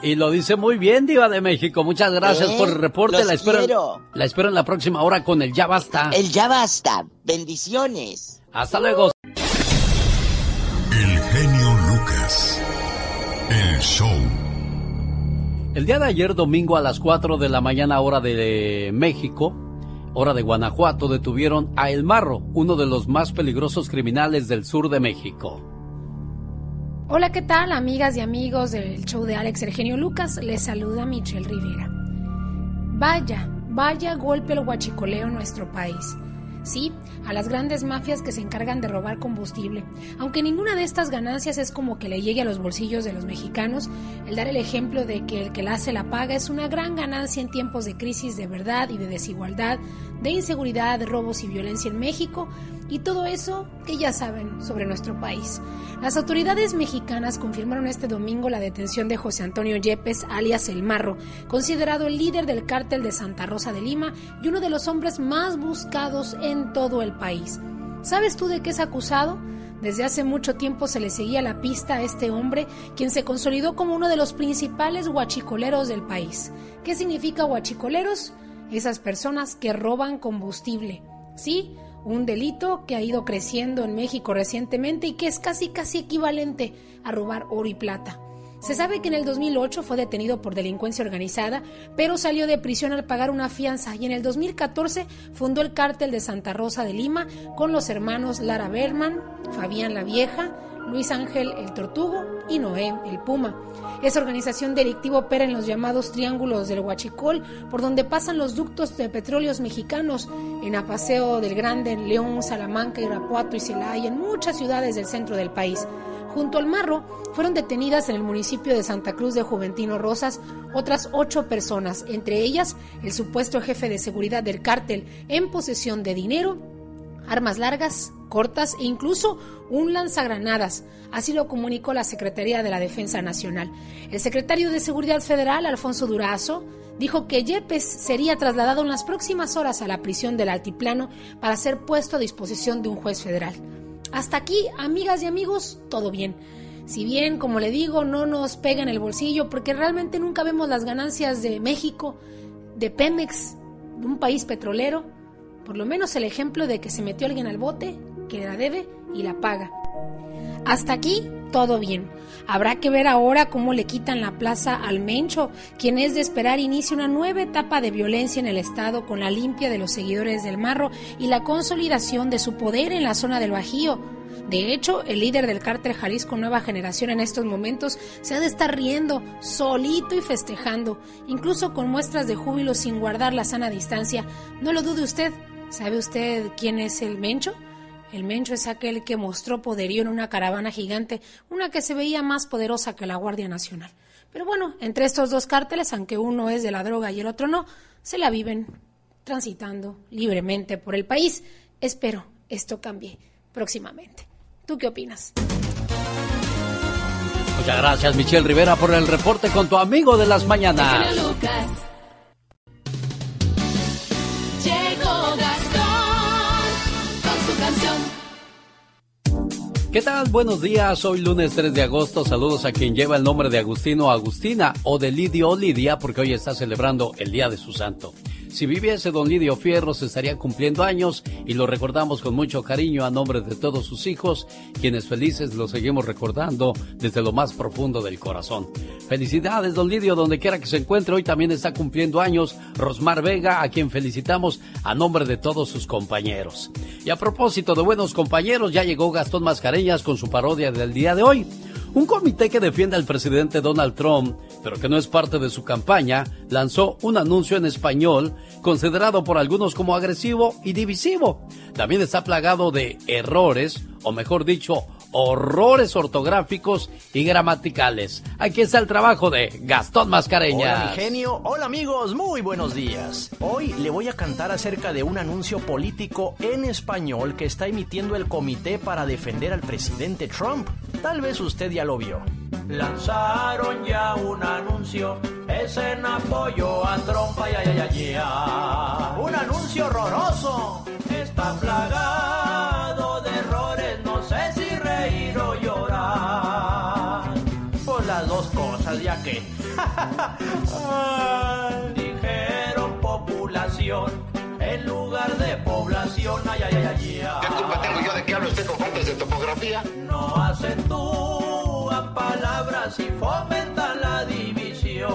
Y lo dice muy bien, Diva de México. Muchas gracias ¿Eh? por el reporte. Los La espero, quiero. la espero en la próxima hora con el Ya Basta. El ya basta. Bendiciones. Hasta luego. El genio Lucas. El show. El día de ayer, domingo a las 4 de la mañana, hora de México, hora de Guanajuato, detuvieron a El Marro, uno de los más peligrosos criminales del sur de México. Hola, ¿qué tal, amigas y amigos del show de Alex Eugenio Lucas? Les saluda Michelle Rivera. Vaya, vaya golpe el huachicoleo en nuestro país. Sí, a las grandes mafias que se encargan de robar combustible. Aunque ninguna de estas ganancias es como que le llegue a los bolsillos de los mexicanos, el dar el ejemplo de que el que la hace la paga es una gran ganancia en tiempos de crisis de verdad y de desigualdad, de inseguridad, de robos y violencia en México, y todo eso que ya saben sobre nuestro país. Las autoridades mexicanas confirmaron este domingo la detención de José Antonio Yepes, alias El Marro, considerado el líder del cártel de Santa Rosa de Lima y uno de los hombres más buscados en todo el país. ¿Sabes tú de qué es acusado? Desde hace mucho tiempo se le seguía la pista a este hombre, quien se consolidó como uno de los principales huachicoleros del país. ¿Qué significa huachicoleros? Esas personas que roban combustible. Sí, un delito que ha ido creciendo en México recientemente y que es casi casi equivalente a robar oro y plata. Se sabe que en el 2008 fue detenido por delincuencia organizada, pero salió de prisión al pagar una fianza y en el 2014 fundó el cártel de Santa Rosa de Lima con los hermanos Lara Berman, Fabián la Vieja, Luis Ángel el Tortugo y Noé el Puma. Esa organización delictiva opera en los llamados triángulos del Huachicol, por donde pasan los ductos de petróleos mexicanos, en Apaseo del Grande, en León, Salamanca, Irapuato y Celaya, en muchas ciudades del centro del país. Junto al Marro fueron detenidas en el municipio de Santa Cruz de Juventino Rosas otras ocho personas, entre ellas el supuesto jefe de seguridad del cártel en posesión de dinero, armas largas, cortas e incluso un lanzagranadas. Así lo comunicó la Secretaría de la Defensa Nacional. El secretario de Seguridad Federal, Alfonso Durazo, dijo que Yepes sería trasladado en las próximas horas a la prisión del Altiplano para ser puesto a disposición de un juez federal. Hasta aquí, amigas y amigos, todo bien. Si bien, como le digo, no nos pega en el bolsillo porque realmente nunca vemos las ganancias de México, de Pemex, de un país petrolero, por lo menos el ejemplo de que se metió alguien al bote, que la debe y la paga. Hasta aquí, todo bien. Habrá que ver ahora cómo le quitan la plaza al Mencho, quien es de esperar inicia una nueva etapa de violencia en el Estado con la limpia de los seguidores del Marro y la consolidación de su poder en la zona del Bajío. De hecho, el líder del cártel Jalisco Nueva Generación en estos momentos se ha de estar riendo, solito y festejando, incluso con muestras de júbilo sin guardar la sana distancia. No lo dude usted. ¿Sabe usted quién es el Mencho? El Mencho es aquel que mostró poderío en una caravana gigante, una que se veía más poderosa que la Guardia Nacional. Pero bueno, entre estos dos cárteles, aunque uno es de la droga y el otro no, se la viven transitando libremente por el país. Espero esto cambie próximamente. ¿Tú qué opinas? Muchas gracias, Michelle Rivera, por el reporte con tu amigo de las mañanas. ¿Qué tal? Buenos días. Hoy lunes 3 de agosto. Saludos a quien lleva el nombre de Agustino Agustina o de Lidio Lidia porque hoy está celebrando el día de su santo. Si viviese don Lidio Fierros estaría cumpliendo años y lo recordamos con mucho cariño a nombre de todos sus hijos, quienes felices lo seguimos recordando desde lo más profundo del corazón. Felicidades don Lidio donde quiera que se encuentre. Hoy también está cumpliendo años Rosmar Vega a quien felicitamos a nombre de todos sus compañeros. Y a propósito de buenos compañeros ya llegó Gastón Mascareñas con su parodia del día de hoy. Un comité que defiende al presidente Donald Trump, pero que no es parte de su campaña, lanzó un anuncio en español considerado por algunos como agresivo y divisivo. También está plagado de errores, o mejor dicho, horrores ortográficos y gramaticales. Aquí está el trabajo de Gastón Mascareña. Hola, genio. Hola, amigos. Muy buenos días. Hoy le voy a cantar acerca de un anuncio político en español que está emitiendo el Comité para defender al presidente Trump. Tal vez usted ya lo vio. Lanzaron ya un anuncio, es en apoyo a Trump, ay, ay, ay, ay, Un anuncio horroroso, está plagado de errores, no sé si reír o llorar. Por las dos cosas, ya que dijeron población en lugar de población, ay, ay, ay, ay. ¿Qué culpa tengo yo de que hable usted con faltas de topografía? No palabras y fomentan la división.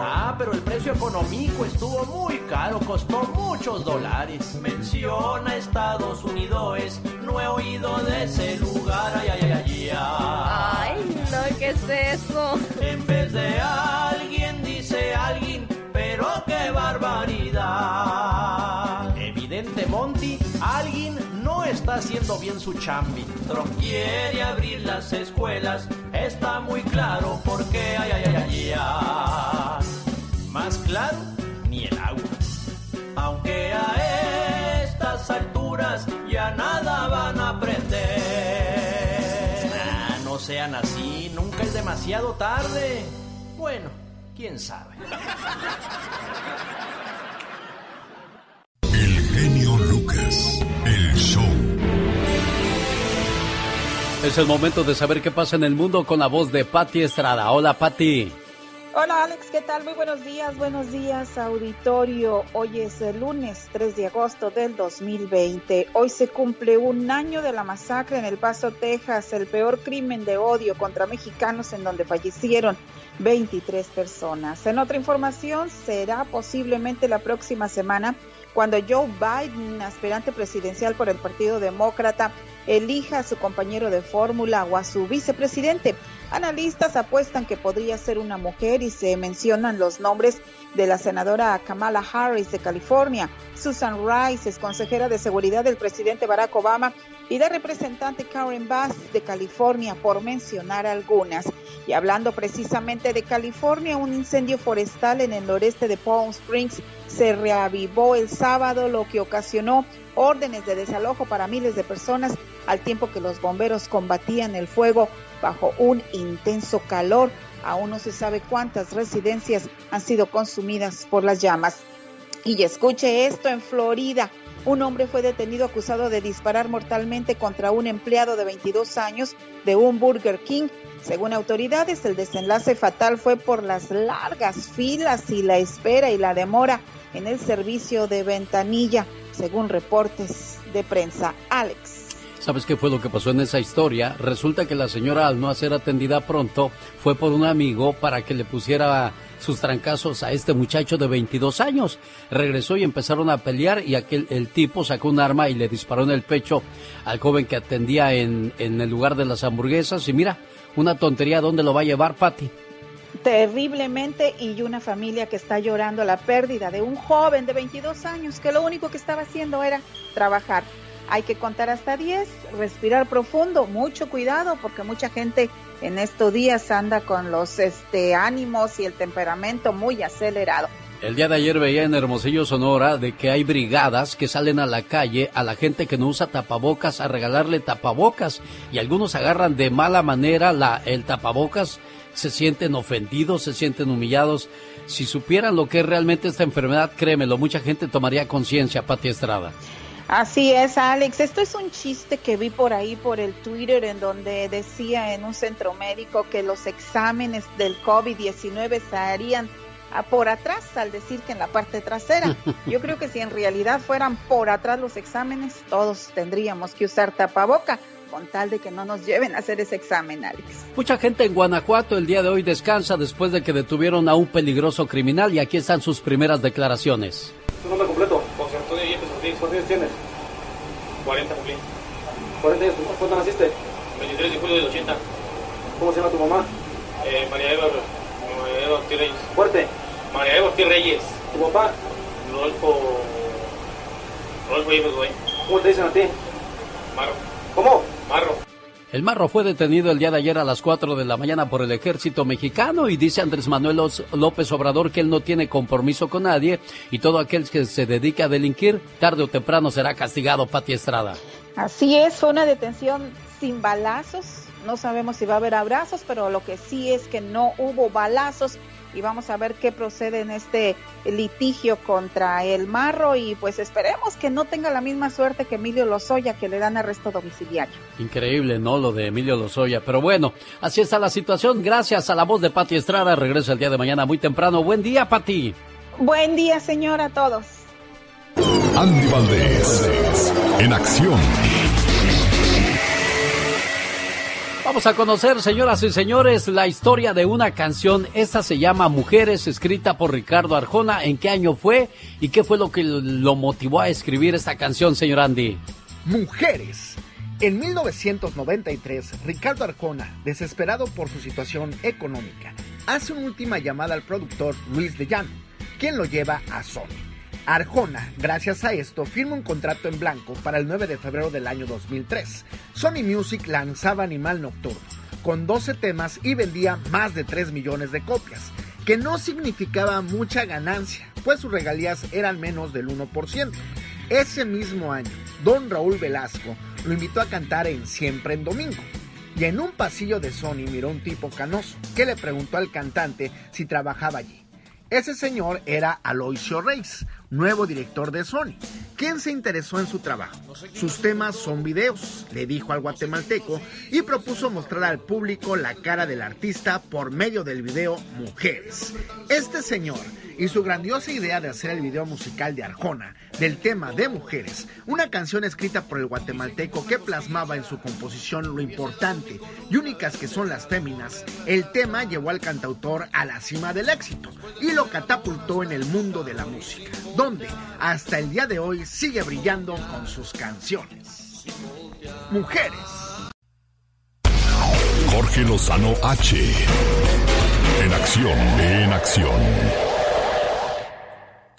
Ah, pero el precio económico estuvo muy caro, costó muchos dólares. Menciona Estados Unidos, no he oído de ese lugar, ay, ay, ay, ay. Ay, Ay, no, ¿qué es eso? En vez de alguien dice alguien, pero qué barbaridad. Evidente Monty, alguien está haciendo bien su chambi. Trump quiere abrir las escuelas, está muy claro porque ay, ay, ay, ay, ay. Más claro, ni el agua. Aunque a estas alturas ya nada van a aprender. Ah, no sean así, nunca es demasiado tarde. Bueno, quién sabe. El genio Lucas. Es el momento de saber qué pasa en el mundo con la voz de Patti Estrada. Hola, Patti. Hola Alex, ¿qué tal? Muy buenos días, buenos días auditorio. Hoy es el lunes 3 de agosto del 2020. Hoy se cumple un año de la masacre en El Paso, Texas, el peor crimen de odio contra mexicanos en donde fallecieron 23 personas. En otra información, será posiblemente la próxima semana cuando Joe Biden, aspirante presidencial por el Partido Demócrata, elija a su compañero de fórmula o a su vicepresidente. Analistas apuestan que podría ser una mujer y se mencionan los nombres de la senadora Kamala Harris de California, Susan Rice es consejera de seguridad del presidente Barack Obama y la representante Karen Bass de California, por mencionar algunas. Y hablando precisamente de California, un incendio forestal en el noreste de Palm Springs se reavivó el sábado, lo que ocasionó órdenes de desalojo para miles de personas al tiempo que los bomberos combatían el fuego bajo un intenso calor. Aún no se sabe cuántas residencias han sido consumidas por las llamas. Y escuche esto, en Florida, un hombre fue detenido acusado de disparar mortalmente contra un empleado de 22 años de un Burger King. Según autoridades, el desenlace fatal fue por las largas filas y la espera y la demora en el servicio de ventanilla, según reportes de prensa. Alex. ¿Sabes qué fue lo que pasó en esa historia? Resulta que la señora al no ser atendida pronto fue por un amigo para que le pusiera sus trancazos a este muchacho de 22 años. Regresó y empezaron a pelear y aquel el tipo sacó un arma y le disparó en el pecho al joven que atendía en, en el lugar de las hamburguesas y mira, una tontería, ¿dónde lo va a llevar Patty? terriblemente y una familia que está llorando la pérdida de un joven de 22 años que lo único que estaba haciendo era trabajar. Hay que contar hasta 10, respirar profundo, mucho cuidado porque mucha gente en estos días anda con los este, ánimos y el temperamento muy acelerado. El día de ayer veía en Hermosillo, Sonora, de que hay brigadas que salen a la calle a la gente que no usa tapabocas a regalarle tapabocas y algunos agarran de mala manera el tapabocas, se sienten ofendidos, se sienten humillados. Si supieran lo que es realmente esta enfermedad, créemelo, mucha gente tomaría conciencia, Pati Estrada. Así es, Alex. Esto es un chiste que vi por ahí, por el Twitter, en donde decía en un centro médico que los exámenes del COVID-19 se harían por atrás al decir que en la parte trasera. Yo creo que si en realidad fueran por atrás los exámenes, todos tendríamos que usar tapaboca con tal de que no nos lleven a hacer ese examen, Alex. Mucha gente en Guanajuato el día de hoy descansa después de que detuvieron a un peligroso criminal y aquí están sus primeras declaraciones. Completo. ¿Cuántos años tienes? 40 cumplí. 40 años. ¿Cuándo naciste? 23 de julio del 80. ¿Cómo se llama tu mamá? Eh, María Eva, María Eva Ortiz Reyes. ¿Fuerte? María Eva Ortiz Reyes. ¿Tu papá? Rodolfo... Rodolfo Yepes Güey. ¿Cómo te dicen a ti? Marro. ¿Cómo? Marro. El marro fue detenido el día de ayer a las 4 de la mañana por el ejército mexicano y dice Andrés Manuel López Obrador que él no tiene compromiso con nadie y todo aquel que se dedique a delinquir tarde o temprano será castigado, Pati Estrada. Así es, fue una detención sin balazos. No sabemos si va a haber abrazos, pero lo que sí es que no hubo balazos y vamos a ver qué procede en este litigio contra el Marro y pues esperemos que no tenga la misma suerte que Emilio Lozoya que le dan arresto domiciliario. Increíble, ¿no? Lo de Emilio Lozoya, pero bueno, así está la situación. Gracias a la voz de Pati Estrada, regreso el día de mañana muy temprano. Buen día, Pati. Buen día, señora, a todos. Andy Valdés, en acción. Vamos a conocer, señoras y señores, la historia de una canción. Esta se llama Mujeres, escrita por Ricardo Arjona. ¿En qué año fue y qué fue lo que lo motivó a escribir esta canción, señor Andy? Mujeres. En 1993, Ricardo Arjona, desesperado por su situación económica, hace una última llamada al productor Luis de Llano, quien lo lleva a Sony. Arjona, gracias a esto, firma un contrato en blanco para el 9 de febrero del año 2003. Sony Music lanzaba Animal Nocturno, con 12 temas y vendía más de 3 millones de copias, que no significaba mucha ganancia, pues sus regalías eran menos del 1%. Ese mismo año, don Raúl Velasco lo invitó a cantar en Siempre en Domingo. y en un pasillo de Sony miró un tipo canoso que le preguntó al cantante si trabajaba allí. Ese señor era Aloysio Reis, nuevo director de Sony, quien se interesó en su trabajo. Sus temas son videos, le dijo al guatemalteco, y propuso mostrar al público la cara del artista por medio del video Mujeres. Este señor y su grandiosa idea de hacer el video musical de Arjona del tema de Mujeres, una canción escrita por el guatemalteco que plasmaba en su composición lo importante y únicas que son las féminas, el tema llevó al cantautor a la cima del éxito y lo catapultó en el mundo de la música, donde hasta el día de hoy sigue brillando con sus canciones. Mujeres. Jorge Lozano H. En acción, en acción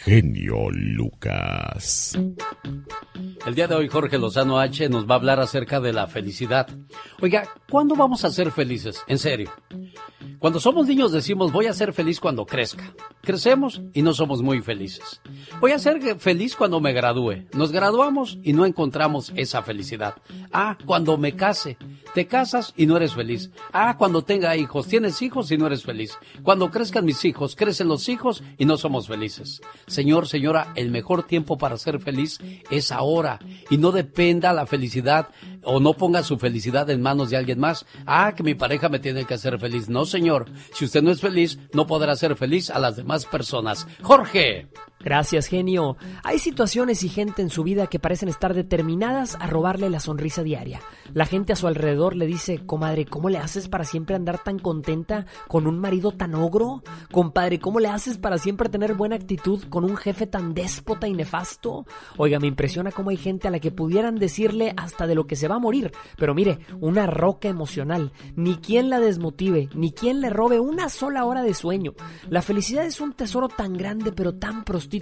genio Lucas. El día de hoy Jorge Lozano H nos va a hablar acerca de la felicidad. Oiga, ¿cuándo vamos a ser felices? En serio. Cuando somos niños decimos voy a ser feliz cuando crezca. Crecemos y no somos muy felices. Voy a ser feliz cuando me gradúe. Nos graduamos y no encontramos esa felicidad. Ah, cuando me case. Te casas y no eres feliz. Ah, cuando tenga hijos. Tienes hijos y no eres feliz. Cuando crezcan mis hijos, crecen los hijos y no somos felices. Señor, señora, el mejor tiempo para ser feliz es ahora y no dependa la felicidad o no ponga su felicidad en manos de alguien más. Ah, que mi pareja me tiene que hacer feliz. No, señor. Si usted no es feliz, no podrá ser feliz a las demás personas. Jorge. Gracias, genio. Hay situaciones y gente en su vida que parecen estar determinadas a robarle la sonrisa diaria. La gente a su alrededor le dice, comadre, ¿cómo le haces para siempre andar tan contenta con un marido tan ogro? Compadre, ¿cómo le haces para siempre tener buena actitud con un jefe tan déspota y nefasto? Oiga, me impresiona cómo hay gente a la que pudieran decirle hasta de lo que se va a morir. Pero mire, una roca emocional. Ni quien la desmotive, ni quien le robe una sola hora de sueño. La felicidad es un tesoro tan grande pero tan prostituido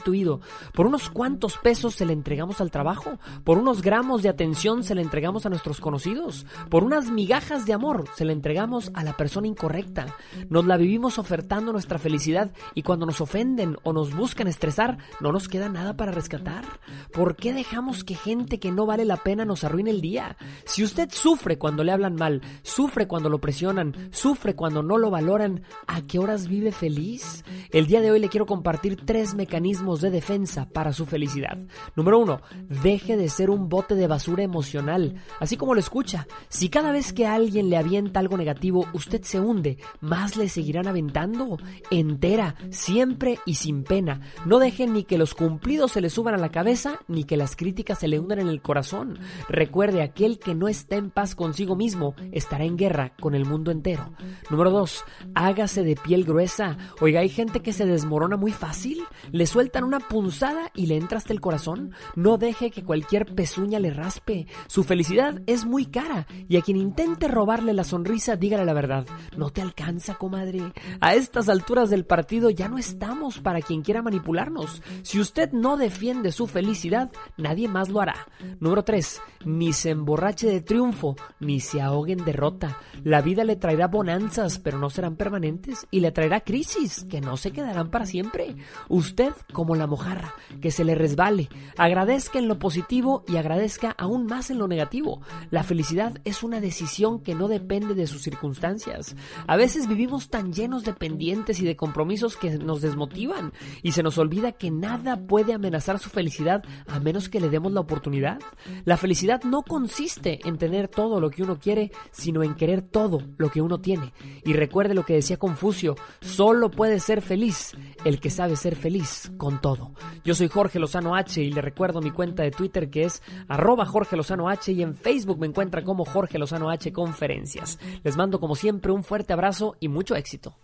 por unos cuantos pesos se le entregamos al trabajo, por unos gramos de atención se le entregamos a nuestros conocidos, por unas migajas de amor se le entregamos a la persona incorrecta. Nos la vivimos ofertando nuestra felicidad y cuando nos ofenden o nos buscan estresar, no nos queda nada para rescatar. ¿Por qué dejamos que gente que no vale la pena nos arruine el día? Si usted sufre cuando le hablan mal, sufre cuando lo presionan, sufre cuando no lo valoran, ¿a qué horas vive feliz? El día de hoy le quiero compartir tres mecanismos de defensa para su felicidad. Número uno, deje de ser un bote de basura emocional, así como lo escucha. Si cada vez que alguien le avienta algo negativo, usted se hunde, más le seguirán aventando. Entera, siempre y sin pena. No dejen ni que los cumplidos se le suban a la cabeza, ni que las críticas se le hundan en el corazón. Recuerde, aquel que no está en paz consigo mismo, estará en guerra con el mundo entero. Número dos, hágase de piel gruesa. Oiga, hay gente que se desmorona muy fácil, le suelta una punzada y le entra hasta el corazón. No deje que cualquier pezuña le raspe. Su felicidad es muy cara y a quien intente robarle la sonrisa, dígale la verdad. No te alcanza, comadre. A estas alturas del partido ya no estamos para quien quiera manipularnos. Si usted no defiende su felicidad, nadie más lo hará. Número 3. Ni se emborrache de triunfo, ni se ahogue en derrota. La vida le traerá bonanzas, pero no serán permanentes, y le traerá crisis, que no se quedarán para siempre. Usted, como la mojarra, que se le resbale. Agradezca en lo positivo y agradezca aún más en lo negativo. La felicidad es una decisión que no depende de sus circunstancias. A veces vivimos tan llenos de pendientes y de compromisos que nos desmotivan y se nos olvida que nada puede amenazar su felicidad a menos que le demos la oportunidad. La felicidad no consiste en tener todo lo que uno quiere, sino en querer todo lo que uno tiene. Y recuerde lo que decía Confucio, solo puede ser feliz el que sabe ser feliz con todo. Yo soy Jorge Lozano H y le recuerdo mi cuenta de Twitter que es arroba Jorge Lozano H y en Facebook me encuentra como Jorge Lozano H Conferencias. Les mando como siempre un fuerte abrazo y mucho éxito.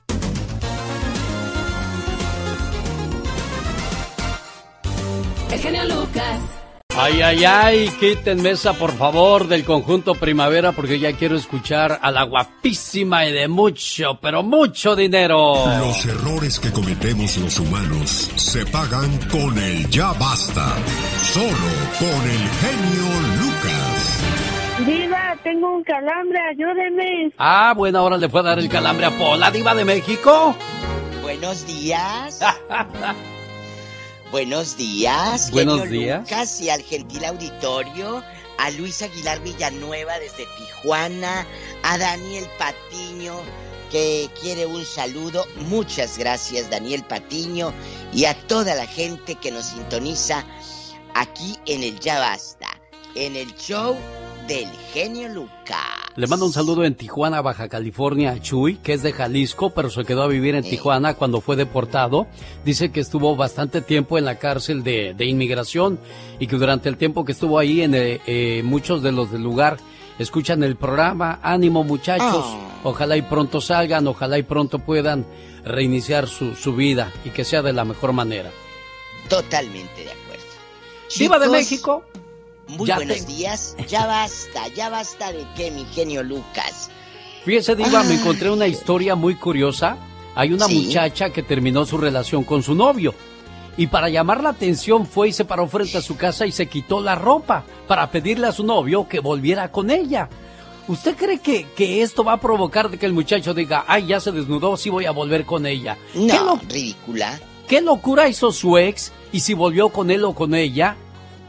El genio Lucas. Ay, ay, ay, quiten mesa por favor del conjunto Primavera porque ya quiero escuchar a la guapísima y de mucho, pero mucho dinero. Los errores que cometemos los humanos se pagan con el ya basta. Solo con el genio Lucas. Diva, tengo un calambre, ayúdeme. Ah, buena hora le fue a dar el calambre a Pola, Diva de México. Buenos días. Buenos días. Buenos genio días. Lucas y al gentil auditorio. a Luis Aguilar Villanueva desde Tijuana, a Daniel Patiño que quiere un saludo. Muchas gracias Daniel Patiño y a toda la gente que nos sintoniza aquí en el Ya Basta, en el show del genio Lucas. Le mando un saludo en Tijuana, Baja California, a Chuy, que es de Jalisco, pero se quedó a vivir en Tijuana cuando fue deportado. Dice que estuvo bastante tiempo en la cárcel de, de inmigración y que durante el tiempo que estuvo ahí, en eh, eh, muchos de los del lugar escuchan el programa. Ánimo, muchachos. Oh. Ojalá y pronto salgan, ojalá y pronto puedan reiniciar su, su vida y que sea de la mejor manera. Totalmente de acuerdo. Viva de México. Muy Ya buenos te- días. Ya basta, ya basta de que mi genio Lucas. Fíjese, Diva, me Ay. encontré una historia muy curiosa. Hay una Sí. muchacha que terminó su relación con su novio. Y para llamar la atención fue y se paró frente a su casa y se quitó la ropa para pedirle a su novio que volviera con ella. ¿Usted cree que, que esto va a provocar de que el muchacho diga, ay, ya se desnudó, sí voy a volver con ella? ¿Qué, No, lo- ridícula. ¿Qué locura hizo su ex y si volvió con él o con ella?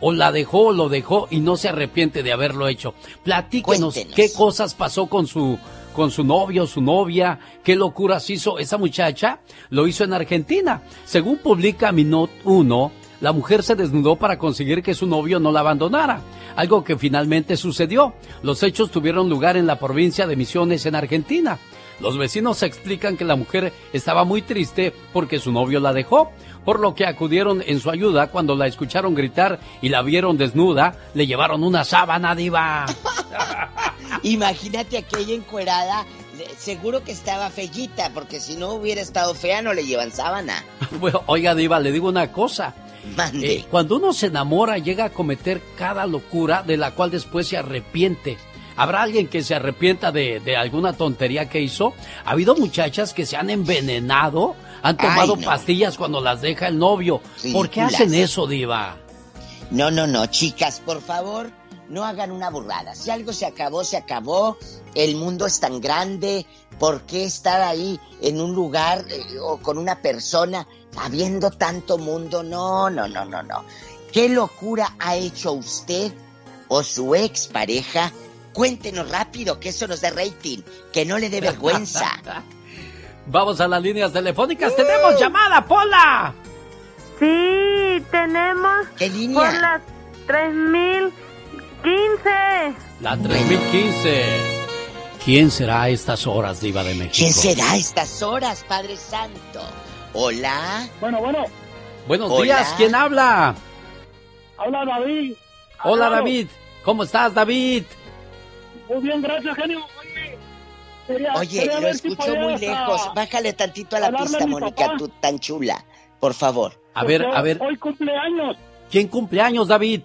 ¿O la dejó o lo dejó y no se arrepiente de haberlo hecho? Platíquenos Cuéntenos. qué cosas pasó con su, con su novio, su novia, qué locuras hizo esa muchacha. Lo hizo en Argentina. Según publica Minot 1, la mujer se desnudó para conseguir que su novio no la abandonara, algo que finalmente sucedió. Los hechos tuvieron lugar en la provincia de Misiones en Argentina. Los vecinos explican que la mujer estaba muy triste porque su novio la dejó, por lo que acudieron en su ayuda cuando la escucharon gritar y la vieron desnuda, le llevaron una sábana diva. Imagínate aquella encuerada. Seguro que estaba fellita, porque si no hubiera estado fea no le llevan sábana. Bueno, oiga diva, le digo una cosa. Mande. Eh, cuando uno se enamora llega a cometer cada locura de la cual después se arrepiente. ¿Habrá alguien que se arrepienta de, de alguna tontería que hizo? Ha habido muchachas que se han envenenado, han Ay, tomado no. pastillas cuando las deja el novio. ¿Por qué hacen eso, diva? No, no, no, chicas, por favor, no hagan una burrada. Si algo se acabó, se acabó. El mundo es tan grande. ¿Por qué estar ahí en un lugar eh, o con una persona habiendo tanto mundo? No, no, no, no, no. ¿Qué locura ha hecho usted o su ex pareja? Cuéntenos rápido, que eso nos da rating, que no le dé vergüenza. Vamos a las líneas telefónicas. ¡Tenemos llamada, Pola! Sí, tenemos ¿Qué línea? por las 3015. La 3015. ¿Quién será a estas horas, diva de México? ¿Quién será a estas horas, Padre Santo? Hola. Bueno, bueno, Buenos Hola. días, ¿quién habla? habla David. Hola. David. ¿Cómo estás, David? Muy bien, gracias, genio. Oye, quería- Oye, quería lo ver si escucho muy lejos. Bájale tantito a la pista, a Mónica, papá. tú tan chula. Por favor. A ver, a ver. Hoy cumpleaños, ¿Quién cumpleaños, David?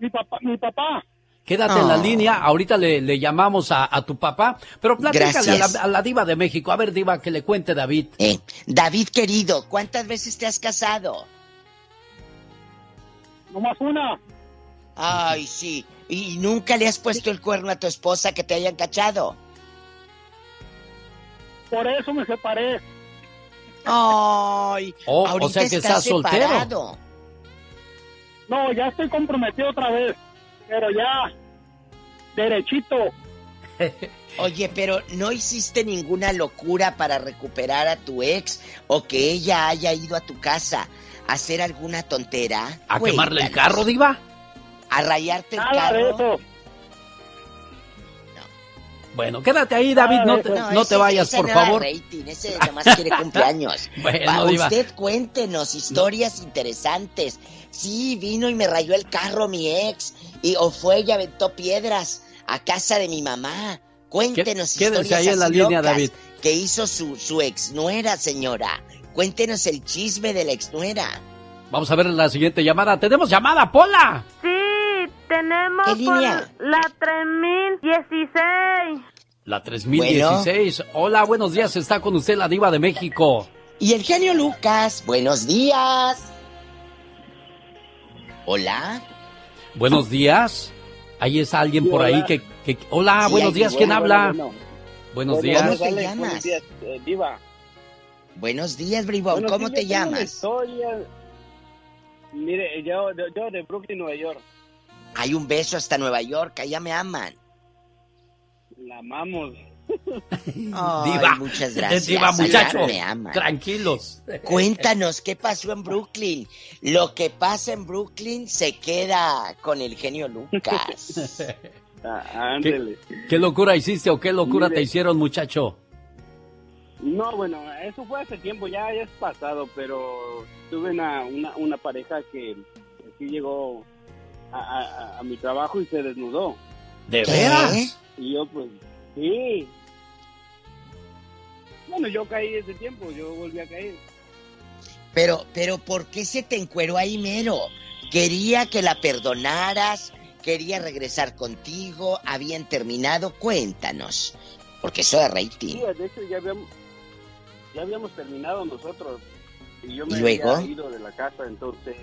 mi papá. Mi papá. Quédate en la Oh. línea, ahorita le, le llamamos a, a tu papá, pero platícale a la, a la diva de México. A ver, diva, que le cuente David. Eh, David, querido, ¿cuántas veces te has casado? Nomás una. Ay, sí. ¿Y nunca le has puesto el cuerno a tu esposa que te hayan cachado? Por eso me separé. Ay, Oh, o sea que estás estás soltero. separado. No, ya estoy comprometido otra vez. Pero ya, derechito. Oye, pero ¿no hiciste ninguna locura para recuperar a tu ex o que ella haya ido a tu casa a hacer alguna tontera? ¿A quemarle el carro, diva? ¿A rayarte el Nada de carro? eso. Bueno, quédate ahí, David, no te, no te ese- vayas, ese por no favor. rating, ese nomás quiere cumpleaños. Bueno, Va, usted cuéntenos historias interesantes. Sí, vino y me rayó el carro mi ex. Y, o fue y aventó piedras a casa de mi mamá. Cuéntenos Qué- historias ahí en la línea, David. que hizo su, su ex nuera, señora. Cuéntenos el chisme de la ex nuera. Vamos a ver la siguiente llamada. ¡Tenemos llamada, Pola! Sí, tenemos ¿Qué por la 3016. La 3016. Hola, buenos días. Está con usted la diva de México. Y el genio Lucas, buenos días. Hola. Buenos días. Ahí está alguien Sí, por ahí hola. que... que- Hola, Sí, buenos días. ¿Quién Bueno, habla? bueno, bueno. Buenos Bueno, días. ¿Cómo te llamas? Buenos días, eh, Diva. Buenos días, Bribón. Bueno, ¿Cómo sí, te llamas? historia. Mire, yo, yo, yo de Brooklyn, Nueva York. Hay un beso hasta Nueva York, allá me aman. La amamos. Ay, Diva. muchas gracias. Diva, allá muchacho. me aman. Tranquilos. Cuéntanos qué pasó en Brooklyn. Lo que pasa en Brooklyn se queda con el genio Lucas. Ah, ¿Qué, ándele. qué locura hiciste o qué locura Mire. te hicieron, muchacho? No, bueno, eso fue hace tiempo, ya, ya es pasado, pero tuve una, una, una pareja que, que sí llegó a, a- a mi trabajo y se desnudó. ¿De veras? Y yo pues, sí. Bueno, yo caí ese tiempo, yo volví a caer. Pero, pero, ¿por qué se te encueró ahí mero? Quería que la perdonaras, quería regresar contigo, habían terminado. Cuéntanos. Porque eso de rating. Sí, de hecho ya habíamos, ya habíamos terminado nosotros. Y yo me ¿Y luego? había ido de la casa, entonces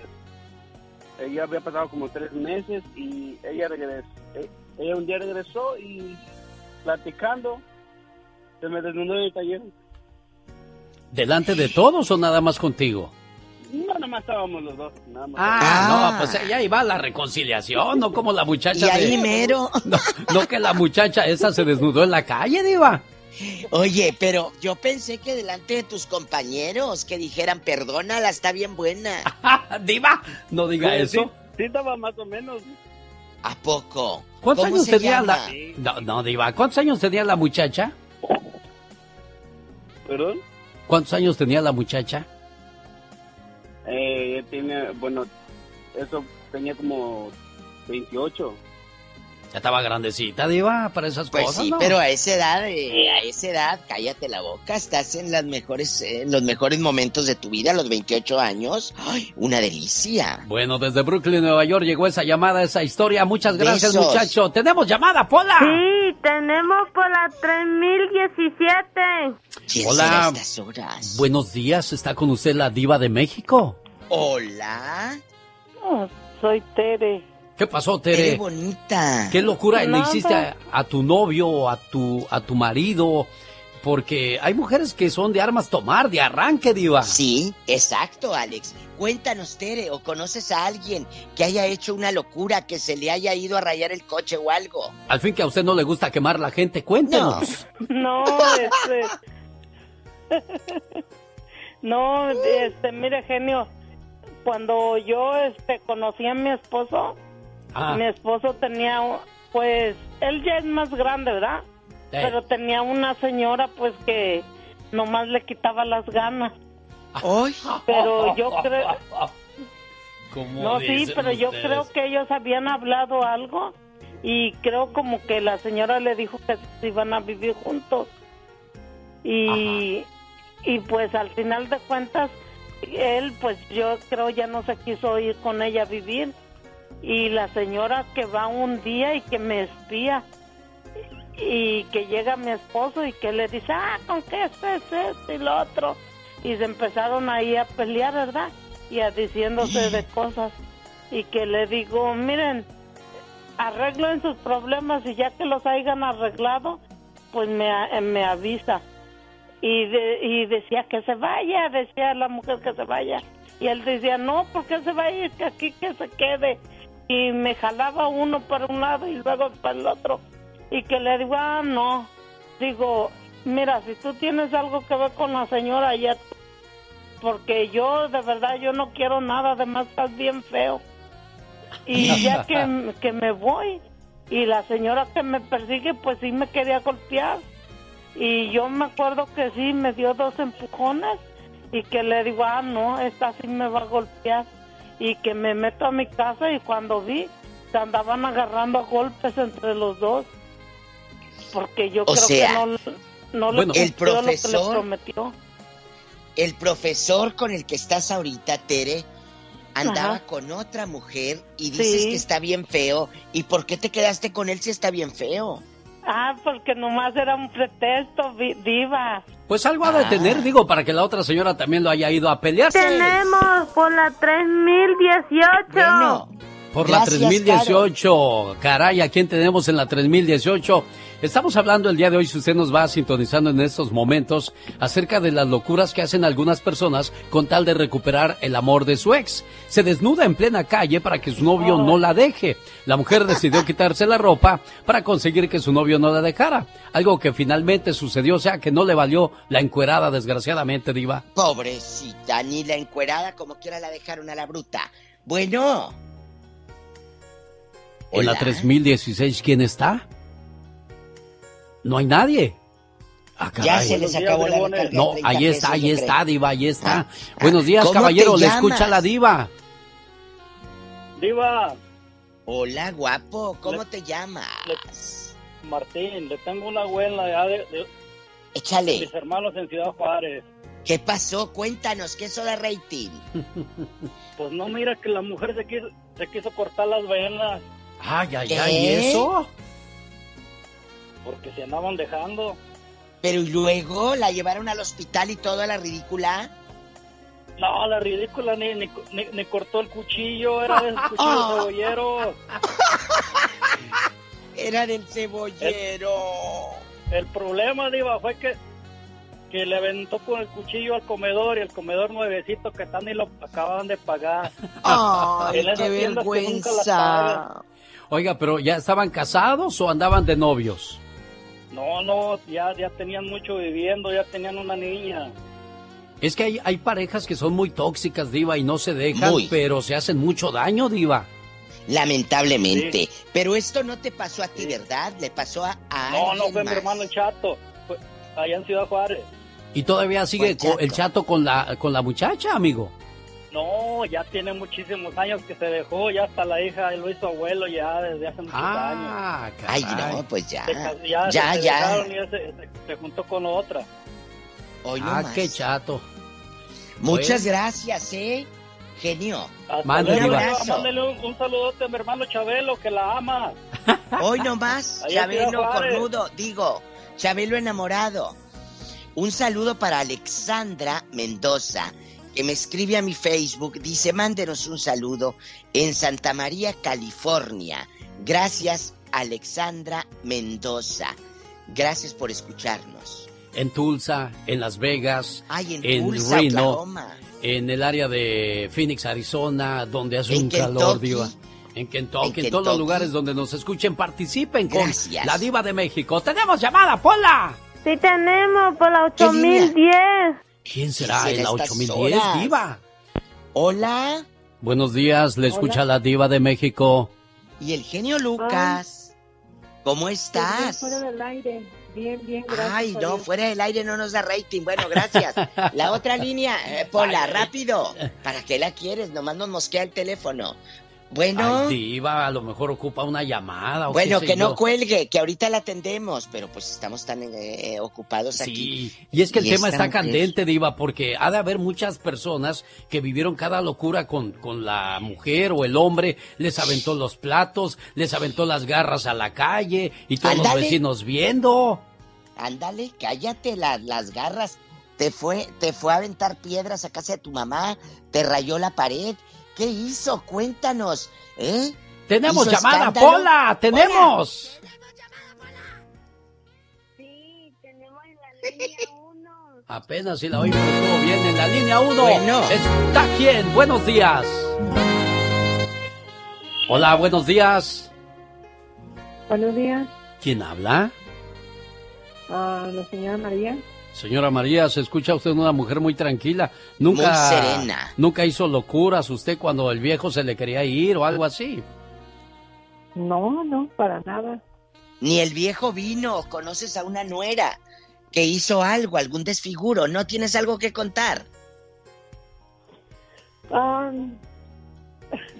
ella había pasado como tres meses y ella regresó. eh, Ella un día regresó y platicando se me desnudó en el taller. ¿Delante de todos o nada más contigo? No, nada más estábamos los dos. Nada más. Ah, no, pues ya iba la reconciliación, no como la muchacha Y ahí de... mero. No, no que la muchacha esa se desnudó en la calle, diva. Oye, pero yo pensé que delante de tus compañeros que dijeran, perdónala, está bien buena. diva, no diga Pues eso. Sí, sí estaba más o menos. ¿A poco? ¿Cuántos ¿Cómo años se tenía llama? la... No, no, diva, ¿cuántos años tenía la muchacha? ¿Perdón? ¿Cuántos años tenía la muchacha? Eh, tiene, bueno, eso tenía como 28. Ya estaba grandecita, diva, para esas Pues cosas, sí, ¿no? pero a esa edad, eh, a esa edad, cállate la boca, estás en las mejores, eh, los mejores momentos de tu vida, a los 28 años. ¡Ay, una delicia! Bueno, desde Brooklyn, Nueva York llegó esa llamada, esa historia. Muchas gracias, Besos. muchacho. Tenemos llamada, Pola. Sí, tenemos por la 3017. ¿Quién Hola. estas horas? Buenos días, está con usted la diva de México. Hola. soy Tere. ¿Qué pasó, Tere? Tere bonita. ¿Qué locura le hiciste a, a tu novio o a tu, a tu marido? Porque hay mujeres que son de armas tomar, de arranque, diva. Sí, exacto, Alex. Cuéntanos, Tere, o conoces a alguien que haya hecho una locura, que se le haya ido a rayar el coche o algo. Al fin que a usted no le gusta quemar la gente, cuéntenos. No, este. no, este, mire, genio. Cuando yo este, conocí a mi esposo, Ah. mi esposo tenía, pues, él ya es más grande, ¿verdad? Eh. Pero tenía una señora, pues, que nomás le quitaba las ganas. ¡Ay! Pero yo creo. ¿Cómo No, sí, pero yo creo que ellos habían hablado algo y creo como que la señora le dijo que se iban a vivir juntos. Y, y pues al final de cuentas, él pues yo creo ya no se quiso ir con ella a vivir. Y la señora que va un día y que me espía y que llega mi esposo y que le dice, ah, ¿con qué es esto y lo otro? Y se empezaron ahí a pelear, ¿verdad? Y a diciéndose de cosas. Y que le digo, miren, arreglen sus problemas y ya que los hayan arreglado, pues me, me avisa. Y, de- y decía que se vaya, decía la mujer que se vaya. Y él decía, no, porque se va a ir, que aquí que se quede. Y me jalaba uno para un lado y luego para el otro. Y que le digo, ah, no. Digo, mira, si tú tienes algo que ver con la señora, ya. Porque yo, de verdad, yo no quiero nada, además estás bien feo. Y ya que, que me voy, y la señora que me persigue, pues sí me quería golpear. Y yo me acuerdo que sí, me dio dos empujones y que le digo, ah, no, esta sí me va a golpear. Y que me meto a mi casa y cuando vi, se andaban agarrando a golpes entre los dos. Porque yo O creo sea, que no, no le bueno, el cumplió lo que le profesor- prometió. El profesor con el que estás ahorita, Tere, andaba Ajá. con otra mujer y dices Sí. que está bien feo. ¿Y por qué te quedaste con él si está bien feo? Ah, porque nomás era un pretexto, vi- diva. Pues algo ha de Ah. tener, digo, para que la otra señora también lo haya ido a pelearse. Tenemos por la 3018. Bueno, Por la Gracias, 3018, caray, ¿a quién tenemos en la 3018? Estamos hablando el día de hoy, si usted nos va sintonizando en estos momentos, acerca de las locuras que hacen algunas personas con tal de recuperar el amor de su ex. Se desnuda en plena calle para que su novio no la deje. La mujer decidió quitarse la ropa para conseguir que su novio no la dejara. Algo que finalmente sucedió, o sea que no le valió la encuerada, desgraciadamente, Diva. Pobrecita, ni la encuerada como quiera la dejaron a la bruta. Bueno. En la Hola. 3016, ¿quién está? No hay nadie. Ah, Ya se les acabó la recarga. No, 30 ahí está, pesos, ahí está, creo. Diva, ahí está. Buenos días, ¿Cómo te caballero, le escucha la Diva. Diva, Hola, guapo, ¿cómo te llamas? Martín, le tengo una abuela ya de, de Échale. mis hermanos en Ciudad Juárez. ¿Qué pasó? Cuéntanos, ¿qué es de rating? Pues no, mira que la mujer se quiso, se quiso cortar las venas Ay, ay, ¿Qué? ay, ¿y eso? Porque se andaban dejando. Pero y luego la llevaron al hospital y todo a la ridícula. No, la ridícula ni, ni, ni- ni cortó el cuchillo, era de esos cuchillos cebolleros. Era del cebollero. El problema, Diva, fue que, que le aventó con el cuchillo al comedor y el comedor nuevecito que están ni lo acababan de pagar. Ay, qué vergüenza. Oiga, pero ¿ya estaban casados o andaban de novios? No, no, ya, ya tenían mucho viviendo, ya tenían una niña. Es que hay, hay parejas que son muy tóxicas, Diva, y no se dejan, Muy. pero se hacen mucho daño, Diva. Lamentablemente. Pero esto no te pasó a ti, ¿verdad? Le pasó a, a No, no alguien fue mi más. hermano el Chato, fue allá en Ciudad Juárez. Y todavía sigue Pues, co- el chato con la, con la muchacha, amigo. No, ya tiene muchísimos años que se dejó, ya hasta la hija lo hizo abuelo ya desde hace muchos Ah, años. Ay, no, pues ya. Se ya, Ya, se ya. dejaron y ya se, se- se juntó con otra. Hoy no ah, más. qué chato. Muchas gracias, ¿eh? Genio. Mándele un, un saludote a mi hermano Chabelo, que la ama. Hoy nomás, Chabelo cornudo, digo, Chabelo enamorado. Un saludo para Alexandra Mendoza, que me escribe a mi Facebook, dice, mándenos un saludo en Santa María, California. Gracias, Alexandra Mendoza. Gracias por escucharnos. En Tulsa, en Las Vegas, Ay, en, en Tulsa, Reno, Oklahoma. en el área de Phoenix, Arizona, donde hace En un calor. Diva. En Kentucky, En en, todos los lugares donde nos escuchen, participen con Gracias. la Diva de México. ¡Tenemos llamada, Pola! Sí tenemos por la ¿Qué línea? 8010. ¿Quién será ¿Quién en la será estas 8010, horas? Diva? Hola, Buenos días, le escucha la Diva de México. y el genio Lucas. ¿Cómo estás? Fuera del aire. Bien, bien, gracias. Ay, no, Dios. fuera del aire no nos da rating. Bueno, gracias. La otra línea, eh, Pola, rápido. ¿Para qué la quieres? Nomás nos mosquea el teléfono. Bueno, Ay, Diva, a lo mejor ocupa una llamada. o bueno, qué sé que no cuelgue, que ahorita la atendemos, pero pues estamos tan eh, ocupados aquí. Sí, y es que el tema está candente, Diva, porque ha de haber muchas personas que vivieron cada locura con, con la mujer o el hombre, les aventó los platos, les aventó las garras a la calle y todos los vecinos viendo. Ándale, cállate la- las garras. Te fue, te fue a aventar piedras a casa de tu mamá, te rayó la pared. ¿Qué hizo? Cuéntanos, ¿eh? Tenemos ¿Hizo llamada, escándalo? Pola, tenemos. Sí, tenemos en la línea 1. Apenas si la oímos, estuvo bien en la línea 1. Bueno. Está quién, buenos días. Hola, buenos días. Buenos días, ¿Quién habla? a la señora María. Señora María, se escucha usted una mujer muy tranquila. Nunca, Muy serena. Nunca hizo locuras usted cuando el viejo se le quería ir o algo así. No, no, para nada. Ni el viejo vino, conoces a una nuera que hizo algo, algún desfiguro, ¿no tienes algo que contar? Ah,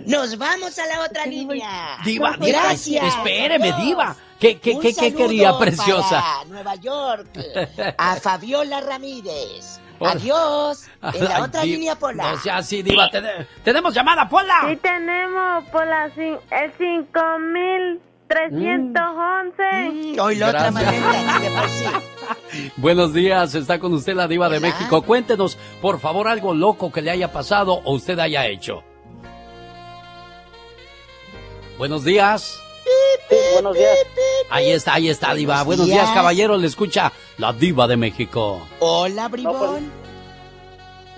Nos vamos a la otra línea. Diva, diva, Gracias. espéreme, diva. ¿Qué, qué, Un qué, qué saludo quería, preciosa? para Nueva York, a Fabiola Ramírez. Hola. Adiós. En la Ay, otra línea, Pola. No sea así, diva. Tene- tenemos llamada, Pola. sí tenemos por la, cin- el 5311. Mm, Hoy la otra manera, ni de por sí. Buenos días, está con usted la diva de. México. Cuéntenos, por favor, algo loco que le haya pasado o usted haya hecho. Buenos días. Buenos días. Ahí está, ahí está, Diva. Buenos días, caballero. Le escucha la Diva de México. Hola, pues, bribón.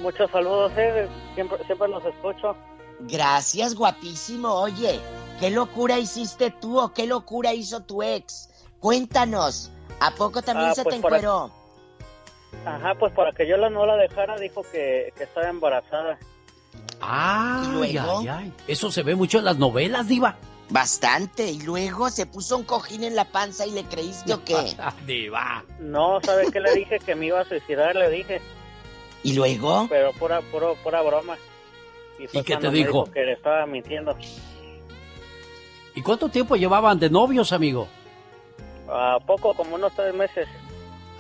muchos saludos, eh. Siempre, siempre los escucho. Gracias, guapísimo. Oye, ¿qué locura hiciste tú o qué locura hizo tu ex? Cuéntanos. ¿A poco también Ah, se pues te encueró? Ajá, pues para que yo la, no la dejara, dijo que, que estaba embarazada. Ay, luego? ay, ay. Eso se ve mucho en las novelas, Diva. Bastante. Y luego se puso un cojín en la panza y le creíste o qué? Diva. No, ¿sabe qué le dije? Que me iba a suicidar, le dije. ¿Y luego? Pero pura, pura, pura broma. fue ¿Y qué te dijo? Que le estaba mintiendo. ¿Y cuánto tiempo llevaban de novios, amigo? A poco, como unos tres meses.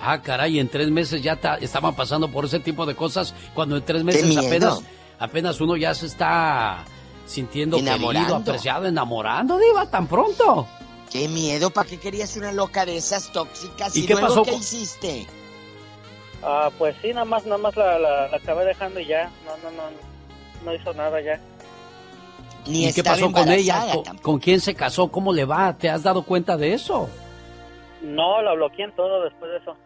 Ah, caray, en tres meses ya ta- estaban pasando por ese tipo de cosas, cuando en tres meses apenas, apenas uno ya se está sintiendo Enamorando. querido, apreciado, enamorando, Diva, tan pronto. Qué miedo, ¿para qué querías una loca de esas tóxicas? ¿Y ¿Y, qué luego pasó qué hiciste? Ah, pues sí, nada más, nada más la, la, la acabé dejando y ya. No, no, no, no hizo nada ya. Ni ¿Y qué pasó con ella? ¿Con, con quién se casó? ¿Cómo le va? ¿Te has dado cuenta de eso? No, la bloqueé en todo después de eso.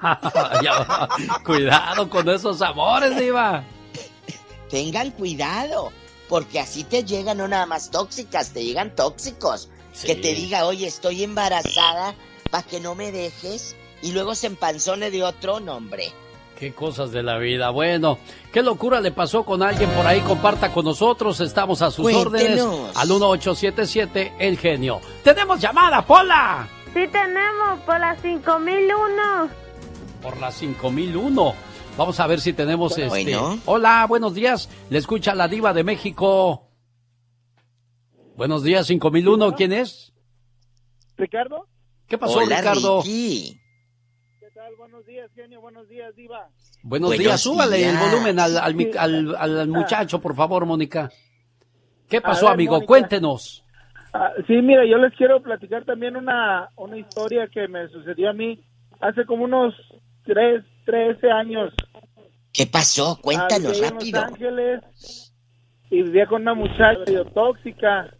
Cuidado con esos amores, Diva. Tengan cuidado, porque así te llegan no nada más tóxicas, te llegan tóxicos. Que te diga, oye, estoy embarazada, para que no me dejes, y luego se empanzone de otro nombre. Qué cosas de la vida. Bueno, qué locura le pasó con alguien por ahí. Comparta con nosotros. Estamos a sus Cuéntenos. órdenes al 1877 El Genio. ¡Tenemos llamada, Pola! Sí tenemos, por las 5001. Por la 5001. Vamos a ver si tenemos este. Bueno. Hola, buenos días. Le escucha la Diva de México. Buenos días, 5001. ¿Quién es? ¿Ricardo? ¿Qué pasó, Hola, Ricardo? Ricky. ¿Qué tal? Buenos días, genio. Buenos días, Diva. Buenos, Buenos días. Súbale el volumen al, al mi- al- al muchacho, por favor, Mónica. ¿Qué pasó, ver, amigo? Mónica. Cuéntenos. Ah, sí, mira, yo les quiero platicar también una, una historia que me sucedió a mí hace como unos tres, 13 años. ¿Qué pasó? Cuéntanos vivía en rápido. Los Ángeles y vivía con una muchacha medio tóxica.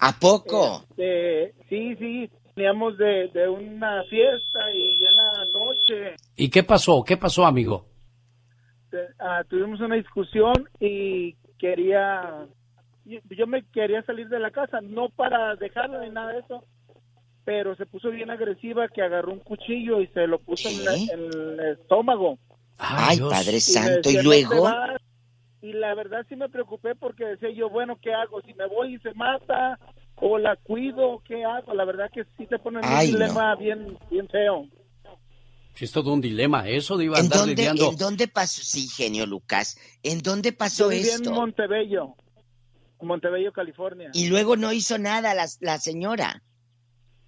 ¿A poco? Este, sí, sí, veníamos de, de una fiesta y en la noche ¿Y qué pasó? ¿Qué pasó, amigo? ah, tuvimos una discusión y quería, yo, yo me quería salir de la casa, no para dejarla ni nada de eso, pero se puso bien agresiva que agarró un cuchillo y se lo puso en, la- en el estómago. Ay, Padre Santo. decía, ¿Y "No te luego? vas". Y la verdad sí me preocupé porque decía yo, bueno, ¿qué hago? Si me voy y se mata o la cuido, ¿qué hago? La verdad que sí te ponen Ay, un no. dilema bien, bien feo. Si es todo un dilema, eso de iba a ¿En andar dónde, lidiando. ¿En dónde pasó? Sí, genio Lucas. ¿En dónde pasó Yo esto? en Montebello, Montebello, California. Y luego no hizo nada la, la señora.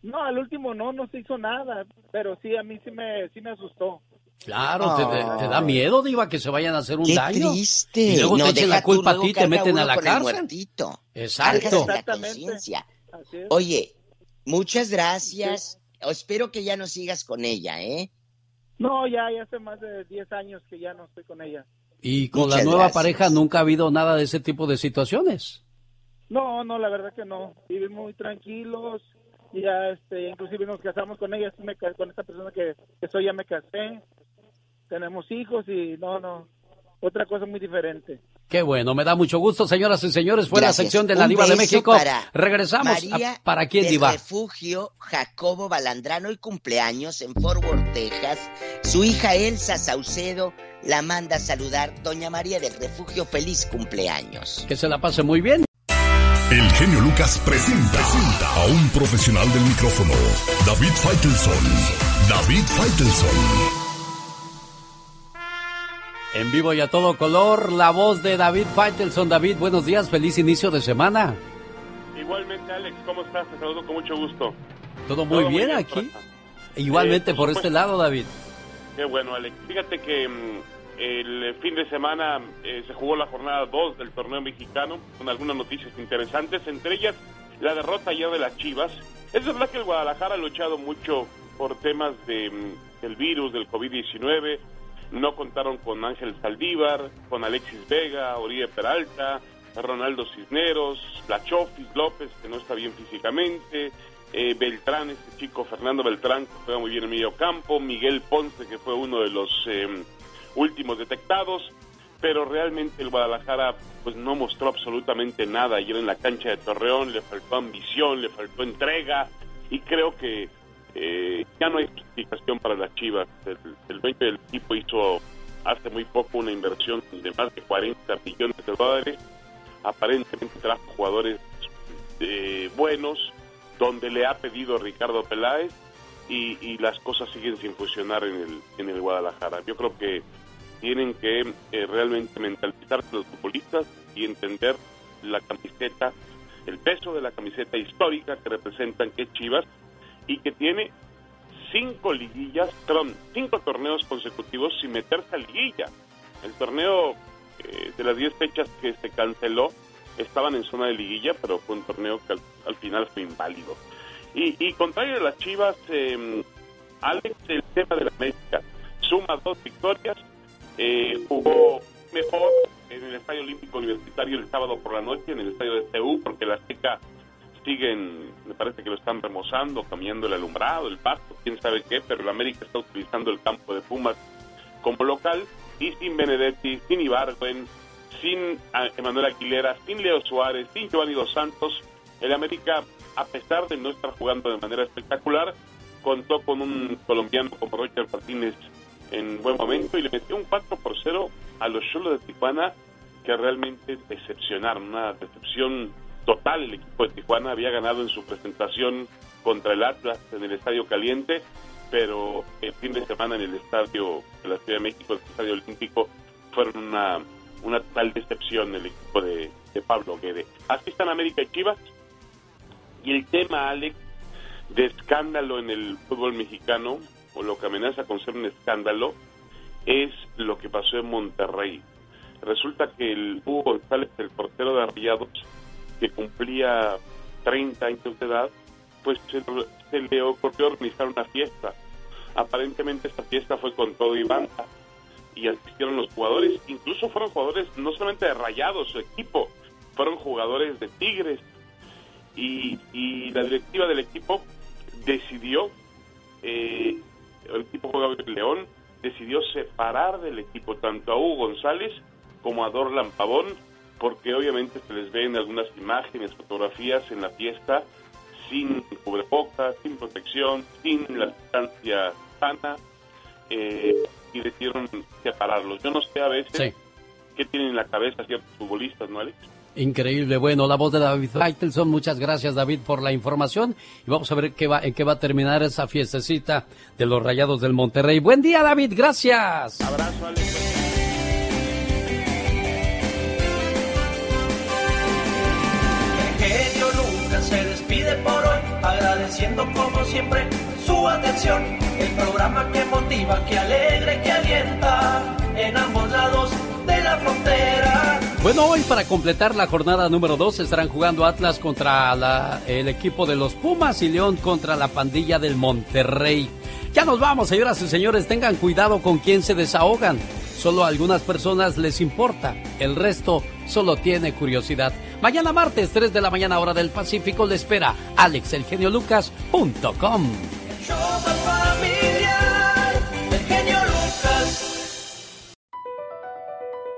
No, al último no, no se hizo nada, pero sí, a mí sí me, sí me asustó. Claro, te, te- te da miedo, Diva, que se vayan a hacer un Qué daño. triste. Y luego No, te echen la culpa a ti, te meten a la cárcel. Exacto. La Exactamente. es. Oye, muchas gracias. Espero que ya no sigas con ella, ¿eh? No, ya, ya hace más de 10 años que ya no estoy con ella. Y con Muchas la nueva gracias. pareja nunca ha habido nada de ese tipo de situaciones. No, no, la verdad que no. Vivimos muy tranquilos. Y Ya, este, inclusive nos casamos con ella, me con esta persona que, que soy, ya me casé. Tenemos hijos y no, no, otra cosa muy diferente. Qué bueno, me da mucho gusto, señoras y señores. Fue Gracias. la sección de la Un Diva de México. para Regresamos. María a- ¿Para quién, del Diva? Refugio Jacobo Balandrano y cumpleaños en Fort Worth, Texas. Su hija Elsa Saucedo la manda a saludar. Doña María del Refugio, feliz cumpleaños. Que se la pase muy bien. El genio Lucas presenta, presenta a un profesional del micrófono, David Faitelson. David Faitelson. En vivo y a todo color, la voz de David Faitelson. David, buenos días, feliz inicio de semana. Igualmente, Alex, ¿cómo estás? Te saludo con mucho gusto. Todo muy Todo muy bien aquí. Igualmente Eh, por por este lado, David. Qué bueno, Alex. Fíjate que mm, el fin de semana eh, se jugó la jornada 2 del torneo mexicano con algunas noticias interesantes, entre ellas la derrota ayer de las Chivas. Es verdad que el Guadalajara ha luchado mucho por temas de, mm, del virus, del COVID-19. No contaron con Ángel Saldívar, con Alexis Vega, Oribe Peralta, Ronaldo Cisneros, Lachofis López, que no está bien físicamente, eh, Beltrán, este chico Fernando Beltrán, que juega muy bien en medio campo, Miguel Ponce, que fue uno de los eh, últimos detectados, pero realmente el Guadalajara pues no mostró absolutamente nada ayer en la cancha de Torreón, le faltó ambición, le faltó entrega y creo que eh, ya no hay justificación para las Chivas. El, el equipo hizo hace muy poco una inversión de más de 40 millones de dólares, aparentemente trajo jugadores eh, buenos, donde le ha pedido Ricardo Peláez y, y las cosas siguen sin funcionar en el, en el Guadalajara. Yo creo que tienen que eh, realmente mentalizarse los futbolistas y entender la camiseta, el peso de la camiseta histórica que representan que es Chivas y que tiene cinco liguillas, perdón, cinco torneos consecutivos sin meterse a liguilla. El torneo eh, de las 10 fechas que se canceló estaban en zona de liguilla, pero fue un torneo que al, al final fue inválido. Y, y contrario a las Chivas, eh, Alex, el tema de la América, suma dos victorias, eh, jugó mejor en el Estadio Olímpico Universitario el sábado por la noche, en el Estadio de TU, porque la Azteca siguen, me parece que lo están remozando, cambiando el alumbrado, el pasto, quién sabe qué, pero el América está utilizando el campo de Pumas como local y sin Benedetti, sin Ibargüen, sin ah, Emanuel Aguilera, sin Leo Suárez, sin Giovanni Dos Santos, el América, a pesar de no estar jugando de manera espectacular, contó con un colombiano como Roger Martínez en buen momento y le metió un 4 por 0 a los Cholos de Tijuana que realmente decepcionaron, una decepción total el equipo de Tijuana había ganado en su presentación contra el Atlas en el Estadio Caliente, pero el fin de semana en el Estadio de la Ciudad de México, el Estadio Olímpico, fueron una, una total decepción el equipo de, de Pablo Guede. Así están América y Chivas. Y el tema, Alex, de escándalo en el fútbol mexicano, o lo que amenaza con ser un escándalo, es lo que pasó en Monterrey. Resulta que el Hugo González, el portero de Rayados, que cumplía 30 años de edad, pues se, se le ocurrió organizar una fiesta. Aparentemente esta fiesta fue con todo y banda y asistieron los jugadores, incluso fueron jugadores no solamente de Rayados, su equipo, fueron jugadores de Tigres y, y la directiva del equipo decidió, eh, el equipo juega en León, decidió separar del equipo tanto a Hugo González como a Dorlan Pavón, porque obviamente se les ve en algunas imágenes, fotografías en la fiesta sin cubrebocas, sin protección, sin la distancia sana, eh, y decidieron separarlos. Yo no sé a veces qué tienen en la cabeza ciertos futbolistas, ¿no, Alex? Increíble. Bueno, la voz de David Faitelson. Muchas gracias, David, por la información. Y vamos a ver qué va, en qué va a terminar esa fiestecita de los Rayados del Monterrey. Buen día, David. Gracias. Abrazo, Alex. se despide por hoy, agradeciendo como siempre su atención. El programa que motiva, que alegra, que alienta en ambos lados de la frontera. Bueno, hoy para completar la jornada número 2 estarán jugando Atlas contra la- el equipo de los Pumas y León contra la pandilla del Monterrey. Ya nos vamos, señoras y señores. Tengan cuidado con quién se desahogan. Solo a algunas personas les importa. El resto solo tiene curiosidad. Mañana martes, 3 de la mañana hora del Pacífico, le espera alexelgeniolucas.com.